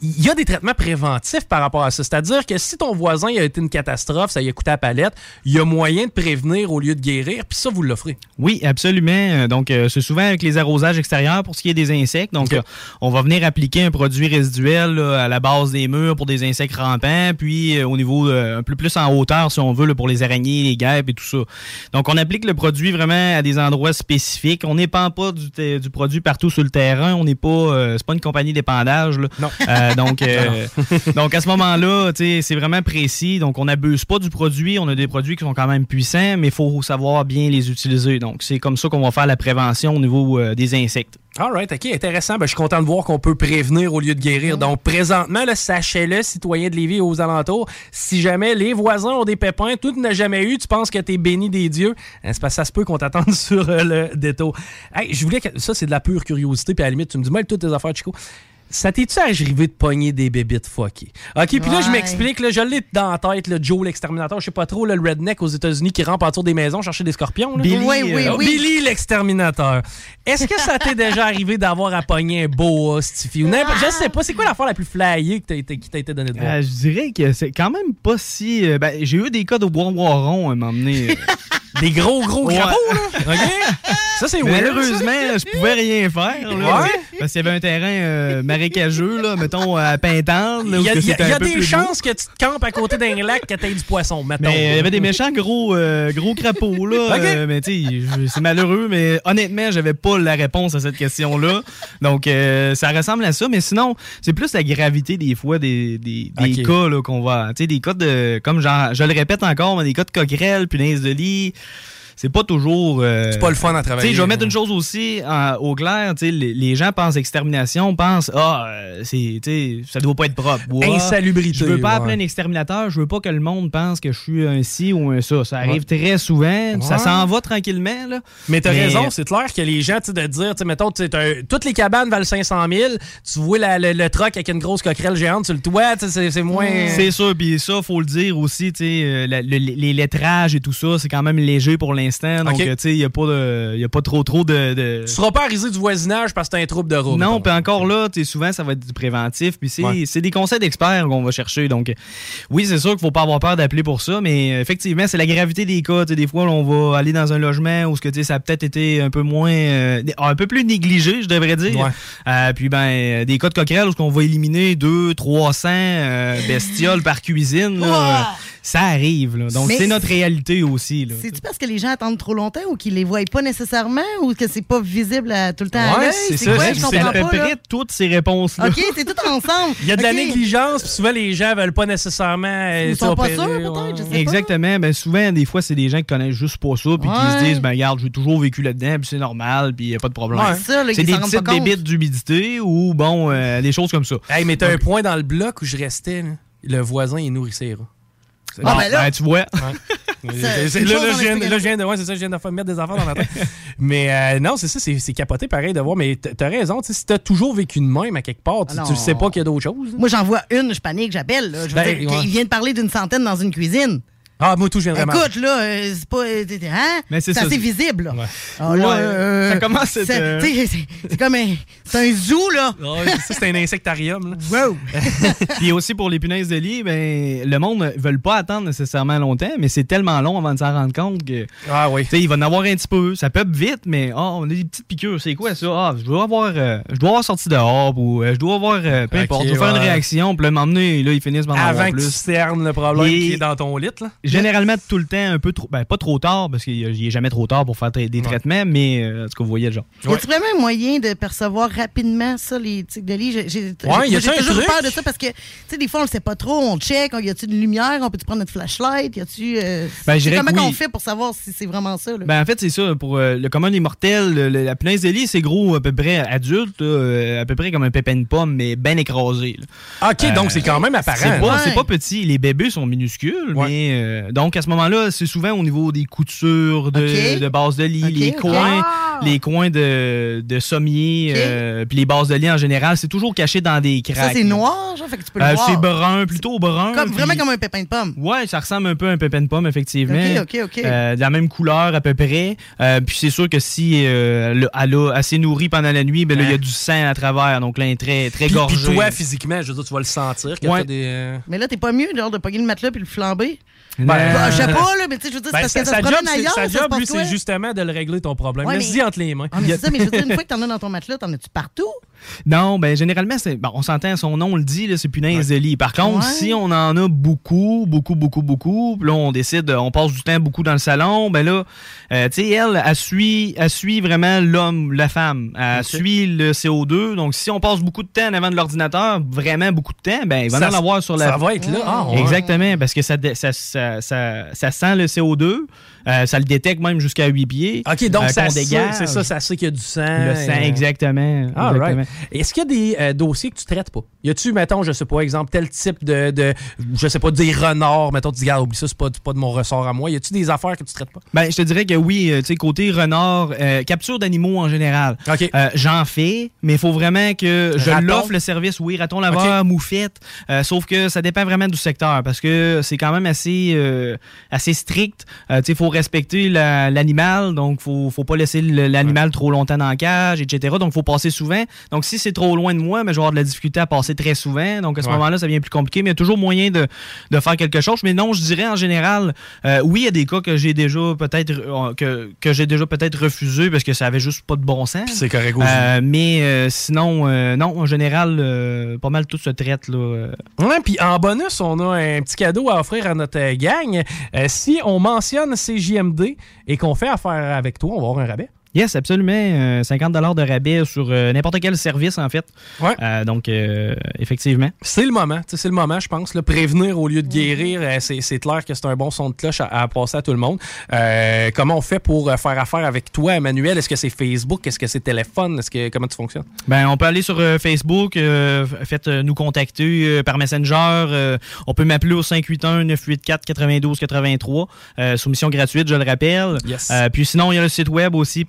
Il y a des traitements préventifs par rapport à ça. C'est-à-dire que si ton voisin il a été une catastrophe, ça y a coûté à la palette, il y a moyen de prévenir au lieu de guérir, puis ça, vous l'offrez. Oui, absolument. Euh, Donc, euh, c'est souvent avec les arrosages extérieurs pour ce qui est des insectes. Donc, euh, on va venir appliquer un produit résiduel là, à la base des murs pour des insectes rampants. Puis, au niveau, un peu plus en hauteur, si on veut, là, pour les araignées, les guêpes et tout ça. Donc, on applique le produit vraiment à des endroits spécifiques. On n'épand pas du, produit partout sur le terrain. On n'est pas... euh, c'est pas une compagnie d'épandage. là. Non. Euh, donc, euh, donc, à ce moment-là, c'est vraiment précis. Donc, on n'abuse pas du produit. On a des produits qui sont quand même puissants, mais il faut savoir bien les utiliser. Donc, c'est comme ça qu'on va faire la prévention au niveau des insectes. All right, OK, intéressant. Ben, je suis content de voir qu'on peut prévenir au lieu de guérir. Donc, présentement, sachez-le, citoyens de Lévis et aux alentours, si jamais les voisins ont des pépins, tout n'a jamais eu, tu penses que t'es béni des dieux, hein, c'est parce que ça se peut qu'on t'attende sur euh, le détour. Hey, je voulais que... Ça, c'est de la pure curiosité, puis à la limite, tu me dis, mêle toutes tes affaires, Chico. Ça t'es-tu arrivé de pogner des bébites fuckées? OK, puis là, je m'explique, là, je l'ai dans la tête, le Joe l'exterminateur, je sais pas trop, là, le redneck aux États-Unis qui rampe autour des maisons chercher des scorpions. là. Billy, Oui, oui, Euh, oui. Billy l'exterminateur. Est-ce que ça t'est déjà arrivé d'avoir à pogner un boa, Stiffy? Ou n'importe- Je sais pas, c'est quoi l'affaire la plus flyée que t'as été- qui t'a été donnée de voir? Euh, je dirais que c'est quand même pas si. euh, ben, j'ai eu des cas de bois rond à euh. Des gros, gros Ouais. crapauds, là? OK? Ça, c'est Mais weird, Malheureusement, je pouvais rien faire. Là, Ouais. Parce qu'il y avait un terrain euh, marécageux, là, mettons, à Pintante. Il y a, y y des chances que tu te campes à côté d'un lac que t'aies du poisson, mettons. Mais il y avait des méchants gros, euh, gros crapauds, là. Euh, mais tu c'est malheureux, mais honnêtement, j'avais pas la réponse à cette question-là. Donc, euh, ça ressemble à ça. Mais sinon, c'est plus la gravité des fois des, des, cas qu'on va. Tu sais, des cas de. Comme genre, je le répète encore, mais des cas de coquerelles, punaises de lit. C'est pas toujours. euh, C'est pas le fun à travailler. je vais mettre une chose aussi en- au clair. Les, les gens pensent extermination, pensent ah, euh, c'est, ça doit pas être propre. Insalubrité, Je veux pas ouais. appeler un exterminateur. Je veux pas que le monde pense que je suis un ci ou un ça. Ça arrive Ouais. très souvent. Ça s'en va tranquillement. Là. Mais t'as raison, c'est clair que les gens, de dire, tu sais, mettons, tu sais, t'as- toutes les cabanes valent 500 000, tu vois la- le, le truck avec une grosse coquerelle géante sur le toit, c'est- moins... C'est sûr, puis ça, faut le dire aussi, tu sais, euh, le- les lettrages et tout ça, c'est quand même léger pour l'instant. Donc, euh, tu sais, il n'y a, pas de- y a pas trop trop de. de- Tu seras pas risé du voisinage parce que t'as un trouble de route. Non, puis encore là, tu souvent, ça va être du préventif. Puis c'est Ouais. des conseils d'experts qu'on va chercher. Donc, oui, c'est sûr qu'il faut pas avoir peur d'appeler pour ça, mais euh, effectivement, c'est la gravité des cas. Tu sais, des fois, on va aller dans un logement où ce que, tu sais, ça a peut-être été un peu moins. euh, un peu plus négligé, je devrais dire. Ouais. Euh, puis, ben, des cas de coquerelles où on va éliminer 200, 300 euh, bestioles par cuisine. là, euh, ça arrive. là. Donc, c'est notre réalité aussi. Là. C'est-tu parce que les gens attendent trop longtemps ou qu'ils les voient pas nécessairement ou que c'est pas visible à- tout le temps? À Ouais, l'œil? c'est ça. quoi? C'est Je c'est comprends à peu là. près toutes ces réponses-là. OK, c'est tout ensemble. Il y a de la négligence, puis souvent les gens veulent pas nécessairement Ils sont pas sûrs, peut-être, je sais pas. Exactement. Ben souvent, des fois, c'est des gens qui connaissent juste pas ça, puis qui se disent, ben regarde, j'ai toujours vécu là-dedans, puis c'est normal, puis il a pas de problème. Ouais. C'est là, des petites débites d'humidité ou, bon, euh, des choses comme ça. Hey, mais t'as un point dans le bloc où je restais, là. le voisin, il nourrissait les Ah, ben là- tu vois. C'est- là, je viens, de, ouais, c'est ça, je viens de mettre des affaires dans ma tête. mais euh, non, c'est ça, c'est capoté pareil de voir. Mais t'as raison, tu sais, si t'as toujours vécu de même à quelque part, tu, Ah tu non. sais pas qu'il y a d'autres choses. Moi, j'en vois une, je panique, j'appelle. Ben, ouais. Il vient de parler d'une centaine dans une cuisine. Ah, moi, tout, je viendrais mal. Écoute, là, euh, c'est pas. euh, Hein? Mais c'est assez c'est- visible, là. Ouais. Ah, là, Ouais, euh, ça commence à être, c'est- euh, c'est comme un. C'est un zoo, là. Ça, c'est un insectarium. Là. Wow! Puis aussi pour les punaises de lit, ben, le monde ne veut pas attendre nécessairement longtemps, mais c'est tellement long avant de s'en rendre compte que. Ah oui. Tu sais, il va en avoir un petit peu. Ça peut vite, mais ah, on a des petites piqûres. C'est quoi ça? Ah, je dois avoir, euh, je dois avoir sorti dehors ou euh, je dois avoir, euh, peu importe, je dois faire une réaction. Puis là, m'emmener, là, ils finissent par en avoir Avant que tu cernes le problème Et- qui est dans ton lit. Là. Généralement, tout le temps, un peu trop. Ben, pas trop tard, parce qu'il n'y est jamais trop tard pour faire tra- des traitements, mais euh, en tout cas, vous voyez le genre. Y a-tu vraiment un moyen de percevoir rapidement ça, les tiques de lit? J'ai- J'ai Ouais, y j'ai- a-tu j'ai un toujours truc? peur de ça parce que, tu sais, des fois, on le sait pas trop, on check, on- y a-tu une lumière, on peut-tu prendre notre flashlight, y a-tu. euh, Ben, comment oui. fait pour savoir si c'est vraiment ça, là? Ben, en fait, c'est ça. Pour euh, le commun des mortels, le- le- la punaise de lit, c'est gros, à peu près adulte, euh, à peu près comme un pépin de pomme, mais bien écrasé. là. OK, donc c'est quand même apparent. C'est pas, Ouais. c'est pas petit. Les bébés sont minuscules, mais euh, donc à ce moment-là, c'est souvent au niveau des coutures de, Ok. de base de lit, les coins, Ah! les coins de, de sommier, euh, puis les bases de lit en général, c'est toujours caché dans des craques. ça, c'est noir, genre, fait que tu peux le Euh, voir. c'est brun, plutôt brun. Comme, vraiment comme un pépin de pomme. Ouais, ça ressemble un peu à un pépin de pomme, effectivement. Ok, ok, ok. Euh, de la même couleur à peu près. Euh, puis c'est sûr que si euh, le- elle a assez nourri pendant la nuit, ben là, il y a du sang à travers. Donc là, elle est très, très Puis, gorgée. puis toi, physiquement, je veux dire, tu vas le sentir. Ouais. des, Mais là, t'es pas mieux, genre, de pogner le matelas puis le flamber? Ben, Bah, je sais pas, là, mais tu sais, je veux dire, c'est Ben, parce que ça se job, promène c'est- ailleurs, sa ça se job, lui, c'est justement de le régler ton problème. Ouais, Laisse-y mais- entre les mains. Ah, mais c'est ça, mais je veux dire, une fois que t'en as dans ton matelas, t'en as-tu partout? Non, ben généralement, c'est bon, on s'entend, son nom on le dit, là, c'est punaise de lit. Par contre, Ouais. si on en a beaucoup, beaucoup, beaucoup, beaucoup, puis là, on décide, on passe du temps beaucoup dans le salon, ben là, euh, tu sais, elle, elle suit, elle suit vraiment l'homme, la femme. Elle suit le CO2. Donc, si on passe beaucoup de temps en avant de l'ordinateur, vraiment beaucoup de temps, ben, il va Ça en avoir sur la. ça va être là. Ah, ouais. Exactement, parce que ça, dé- ça, ça, ça, ça sent le CO2, euh, ça le détecte même jusqu'à 8 pieds. OK, donc euh, ça sait, c'est ça, ça sait qu'il y a du sang. Le sang, euh, exactement. Ah, exactement. right. Est-ce qu'il y a des dossiers que tu traites pas? Y a-tu, mettons, je sais pas, exemple, tel type de, de je sais pas, des renards, mettons, tu dis, regarde, oublie ça, c'est pas, pas de mon ressort à moi. Y a-tu des affaires que tu traites pas? Ben, je te dirais que oui, tu sais, côté renard, capture d'animaux en général. Euh, J'en fais, mais il faut vraiment que je l'offre le service, oui, raton laveur, moufette. euh, sauf que ça dépend vraiment du secteur parce que c'est quand même assez, euh, assez strict. Euh, tu sais, il faut respecter la- l'animal, donc faut, faut pas laisser l'animal trop longtemps dans la cage, etc. Donc, faut passer souvent. Donc, si c'est trop loin de moi, mais je vais avoir de la difficulté à passer très souvent. Donc, à ce Ouais. moment-là, ça devient plus compliqué, mais il y a toujours moyen de, de faire quelque chose. Mais non, je dirais en général, euh, oui, il y a des cas que j'ai déjà peut-être euh, que, que j'ai déjà peut-être refusé parce que ça avait juste pas de bon sens. c'est correct aussi. Euh, mais euh, sinon, non, en général, pas mal tout se traite là. Ouais, puis en bonus, on a un petit cadeau à offrir à notre gang. Si on mentionne CJMD et qu'on fait affaire avec toi, on va avoir un rabais. Yes, absolument. euh, 50 de rabais sur euh, n'importe quel service, en fait. Euh, donc, euh, effectivement. C'est le moment, c'est le moment, je pense. Le prévenir au lieu de guérir, euh, c'est clair que c'est un bon son de cloche à, à passer à tout le monde. Euh, comment on fait pour faire affaire avec toi, Emmanuel? Est-ce que c'est Facebook? Est-ce que c'est téléphone? Est-ce que comment tu fonctionnes? Ben, on peut aller sur euh, Facebook, euh, f- faites euh, nous contacter euh, par Messenger. euh, on peut m'appeler au 581-984-92-83. Euh, soumission gratuite, je le rappelle. Yes. Euh, puis sinon, il y a le site web aussi.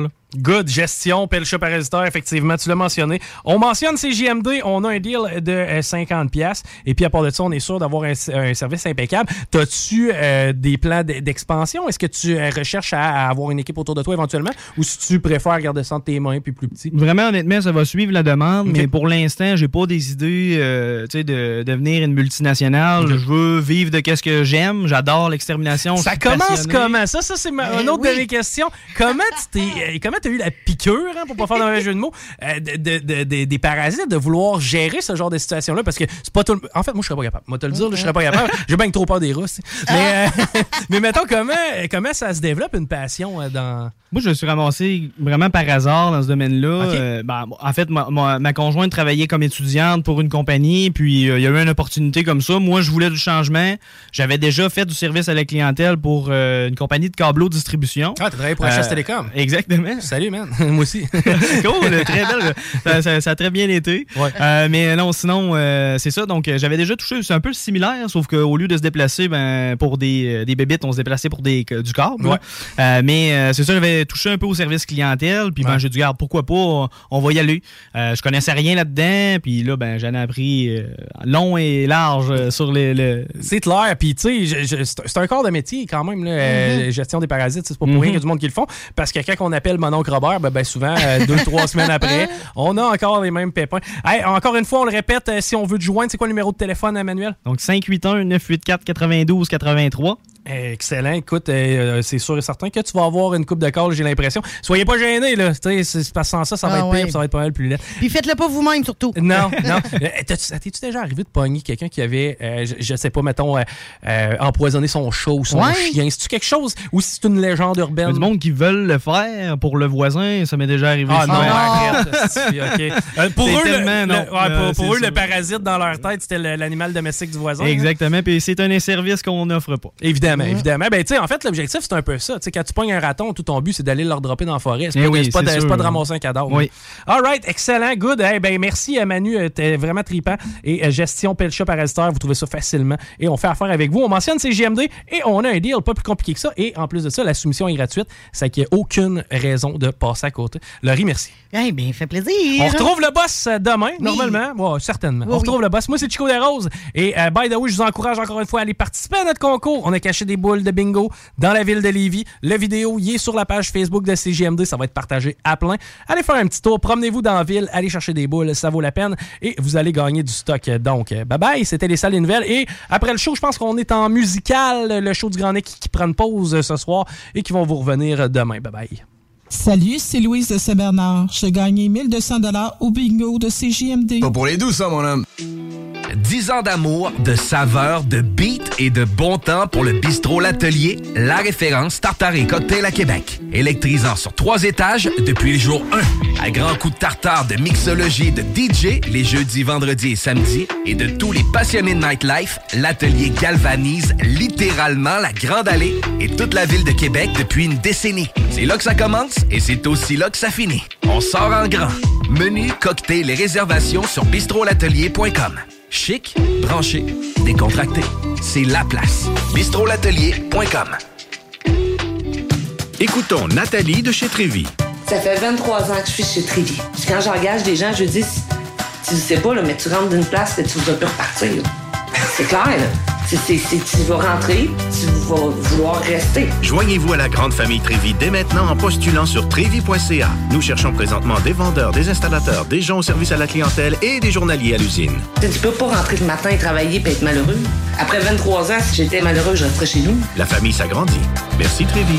Là. Good, gestion, Pelcha Parasiteur, effectivement, tu l'as mentionné. On mentionne CJMD, on a un deal de euh, 50$. piastres. Et puis, à part de ça, on est sûr d'avoir un, un service impeccable. T'as-tu euh, des plans d'expansion? Est-ce que tu euh, recherches à, à avoir une équipe autour de toi éventuellement? Ou si tu préfères garder ça entre tes mains puis plus petit? Vraiment, honnêtement, ça va suivre la demande, mais pour l'instant, j'ai pas des idées euh, de devenir une multinationale. Je veux vivre de qu'est-ce que j'aime. J'adore l'extermination. Ça commence passionné. comment? Ça, ça c'est ma- une autre oui. de mes questions. Comment tu t'es, comment t'as eu la piqûre, hein, pour pas faire de mauvais jeu de mots, euh, de- de- de- de- des parasites, de vouloir gérer ce genre de situation-là? Parce que c'est pas tout le... En fait, moi, je serais pas capable. Moi, te le dire, je serais pas capable. J'ai bien que trop peur des Russes. Mais, euh, mais mettons, comment, comment ça se développe une passion euh, dans... Moi, je me suis ramassé vraiment par hasard dans ce domaine-là. Euh, ben, en fait, ma, ma- ma conjointe travaillait comme étudiante pour une compagnie, puis euh, il y a eu une opportunité comme ça. Moi, je voulais du changement. J'avais déjà fait du service à la clientèle pour euh, une compagnie de câbleau distribution. Ah, t'as travaillé pour Euh, HS Télécom. Exactement. Salut, man. Moi aussi. cool, très belle. Ça, ça- ça a très bien été. Euh, mais non, sinon, euh, c'est ça. Donc, euh, j'avais déjà touché. C'est un peu similaire, sauf qu'au lieu de se déplacer ben, pour des, des bébites, on se déplaçait pour des, du. Ouais. Euh, mais c'est ça, j'avais touché un peu au service clientèle. Puis ben, j'ai dit, regarde, pourquoi pas, on, va y aller. Je connaissais rien là-dedans. Puis là, ben, j'en ai appris long et large sur les. le- C'est clair, puis tu sais, c'est un corps de métier quand même, là, euh, gestion des parasites, c'est pas pour rien y a du monde qui le font, parce que quand on appelle mon oncle Robert, ben, ben, souvent, euh, deux, trois semaines après, on a encore les mêmes pépins. Hey, encore une fois, on le répète, euh, si on veut te joindre, c'est quoi le numéro de téléphone, Emmanuel? Donc, 581-984-92-83. Excellent. Écoute, euh, c'est sûr et certain que tu vas avoir une coupe de call, j'ai l'impression. Soyez pas gênés, là. Tu sais, c'est parce que sans ça, ça va Ah être pire, ouais. ça va être pas mal plus laid. Puis faites-le pas vous-même, surtout. Non, non. Euh, T'es-tu déjà arrivé de pogner quelqu'un qui avait, euh, je, je sais pas, mettons, euh, euh, empoisonné son chat ou son Ouais. chien? C'est-tu quelque chose ou si c'est une légende Il y a urbaine? du monde qui veulent le faire pour le voisin, ça m'est déjà arrivé. Ah non, ok. Euh, pour eux, le- non. ouais, Euh, pour, eux, le parasite dans leur tête, c'était l'animal domestique du voisin. hein? Exactement, puis c'est un service qu'on n'offre pas. Évidemment, évidemment. Ben, tu sais, en fait, l'objectif, c'est un peu ça. Tu sais, quand tu pognes un raton, tout ton but, c'est d'aller le dropper dans la forêt. C'est Eh pas, de- oui, c'est pas, de- c'est c'est sûr. pas de ramasser un cadavre. Oui. All right, excellent, good. Eh ben, merci, euh, Manu. euh, T'es vraiment tripant. Et euh, gestion Pelcha Parasiteur, vous trouvez ça facilement. Et on fait affaire avec vous. On mentionne CGMD et on a un deal pas plus compliqué que ça. Et en plus de ça, la soumission est gratuite. C'est qu'il n'y a aucune raison de passer à côté. Laurie, merci. Eh bien, fait plaisir. On retrouve le boss demain, normalement. Ouais, certainement. Oui, on retrouve le boss. Moi, c'est Chico Desroses. Et euh, by the way, je vous encourage encore une fois à aller participer à notre concours. On a caché des boules de bingo dans la ville de Lévis. La vidéo, est sur la page Facebook de CGMD. Ça va être partagé à plein. Allez faire un petit tour. Promenez-vous dans la ville. Allez chercher des boules. Ça vaut la peine. Et vous allez gagner du stock. Donc, bye bye. C'était les salles des nouvelles. Et après le show, je pense qu'on est en musical. Le show du Grand Nick qui, qui prend une pause ce soir et qui vont vous revenir demain. Bye bye. Salut, c'est Louise de Saint-Bernard. J'ai gagné 1200 dollars au bingo de CJMD. Pas pour les douze, ça, mon homme. 10 ans d'amour, de saveur, de beat et de bon temps pour le bistrot L'Atelier, la référence tartare et cocktail à Québec. Électrisant sur trois étages depuis le jour 1. À grands coups de tartare, de mixologie, de DJ, les jeudis, vendredis et samedis, et de tous les passionnés de nightlife, l'Atelier galvanise littéralement la Grande Allée et toute la ville de Québec depuis une décennie. C'est là que ça commence et c'est aussi là que ça finit. On sort en grand. Menu, cocktail et réservations sur bistrolatelier.com. Chic, branché, décontracté. C'est la place. bistrolatelier.com. Écoutons Nathalie de chez Trévy. Ça fait 23 ans que je suis chez Trévy. Puis quand j'engage des gens, je dis, tu sais pas, là, mais tu rentres d'une place et tu vas plus repartir. C'est clair, là. C'est- tu vas rentrer, tu vas vouloir rester. Joignez-vous à la grande famille Trévi dès maintenant en postulant sur trévi.ca. Nous cherchons présentement des vendeurs, des installateurs, des gens au service à la clientèle et des journaliers à l'usine. Tu Tu peux pas rentrer le matin et travailler et être malheureux. Après 23 ans, si j'étais malheureux, je resterais chez nous. La famille s'agrandit. Merci Trévi.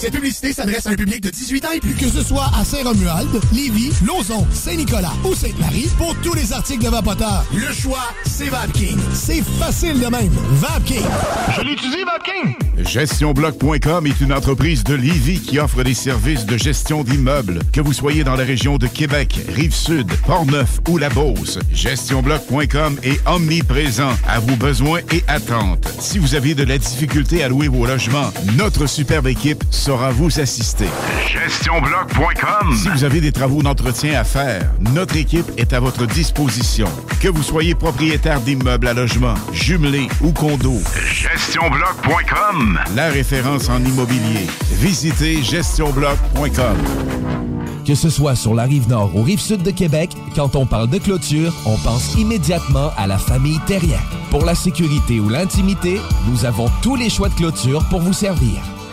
Cette publicité s'adresse à un public de 18 ans et plus. Que ce soit à Saint-Romuald, Lévis, Lauson, Saint-Nicolas ou Sainte-Marie, pour tous les articles de Vapoteur, le choix, c'est VapKing. C'est facile de même. VapKing. Je l'utilise, Vapking! GestionBloc.com est une entreprise de Lévis qui offre des services de gestion d'immeubles, que vous soyez dans la région de Québec, Rive-Sud, Portneuf ou La Beauce. GestionBloc.com est omniprésent à vos besoins et attentes. Si vous avez de la difficulté à louer vos logements, notre superbe équipe saura vous assister. GestionBloc.com Si vous avez des travaux d'entretien à faire, notre équipe est à votre disposition. Que vous soyez propriétaire d'immeubles à logement, jumelés ou condos. GestionBloc.com La référence en immobilier. Visitez GestionBloc.com Que ce soit sur la rive nord ou rive sud de Québec, quand on parle de clôture, on pense immédiatement à la famille Terrien. Pour la sécurité ou l'intimité, nous avons tous les choix de clôture pour vous servir.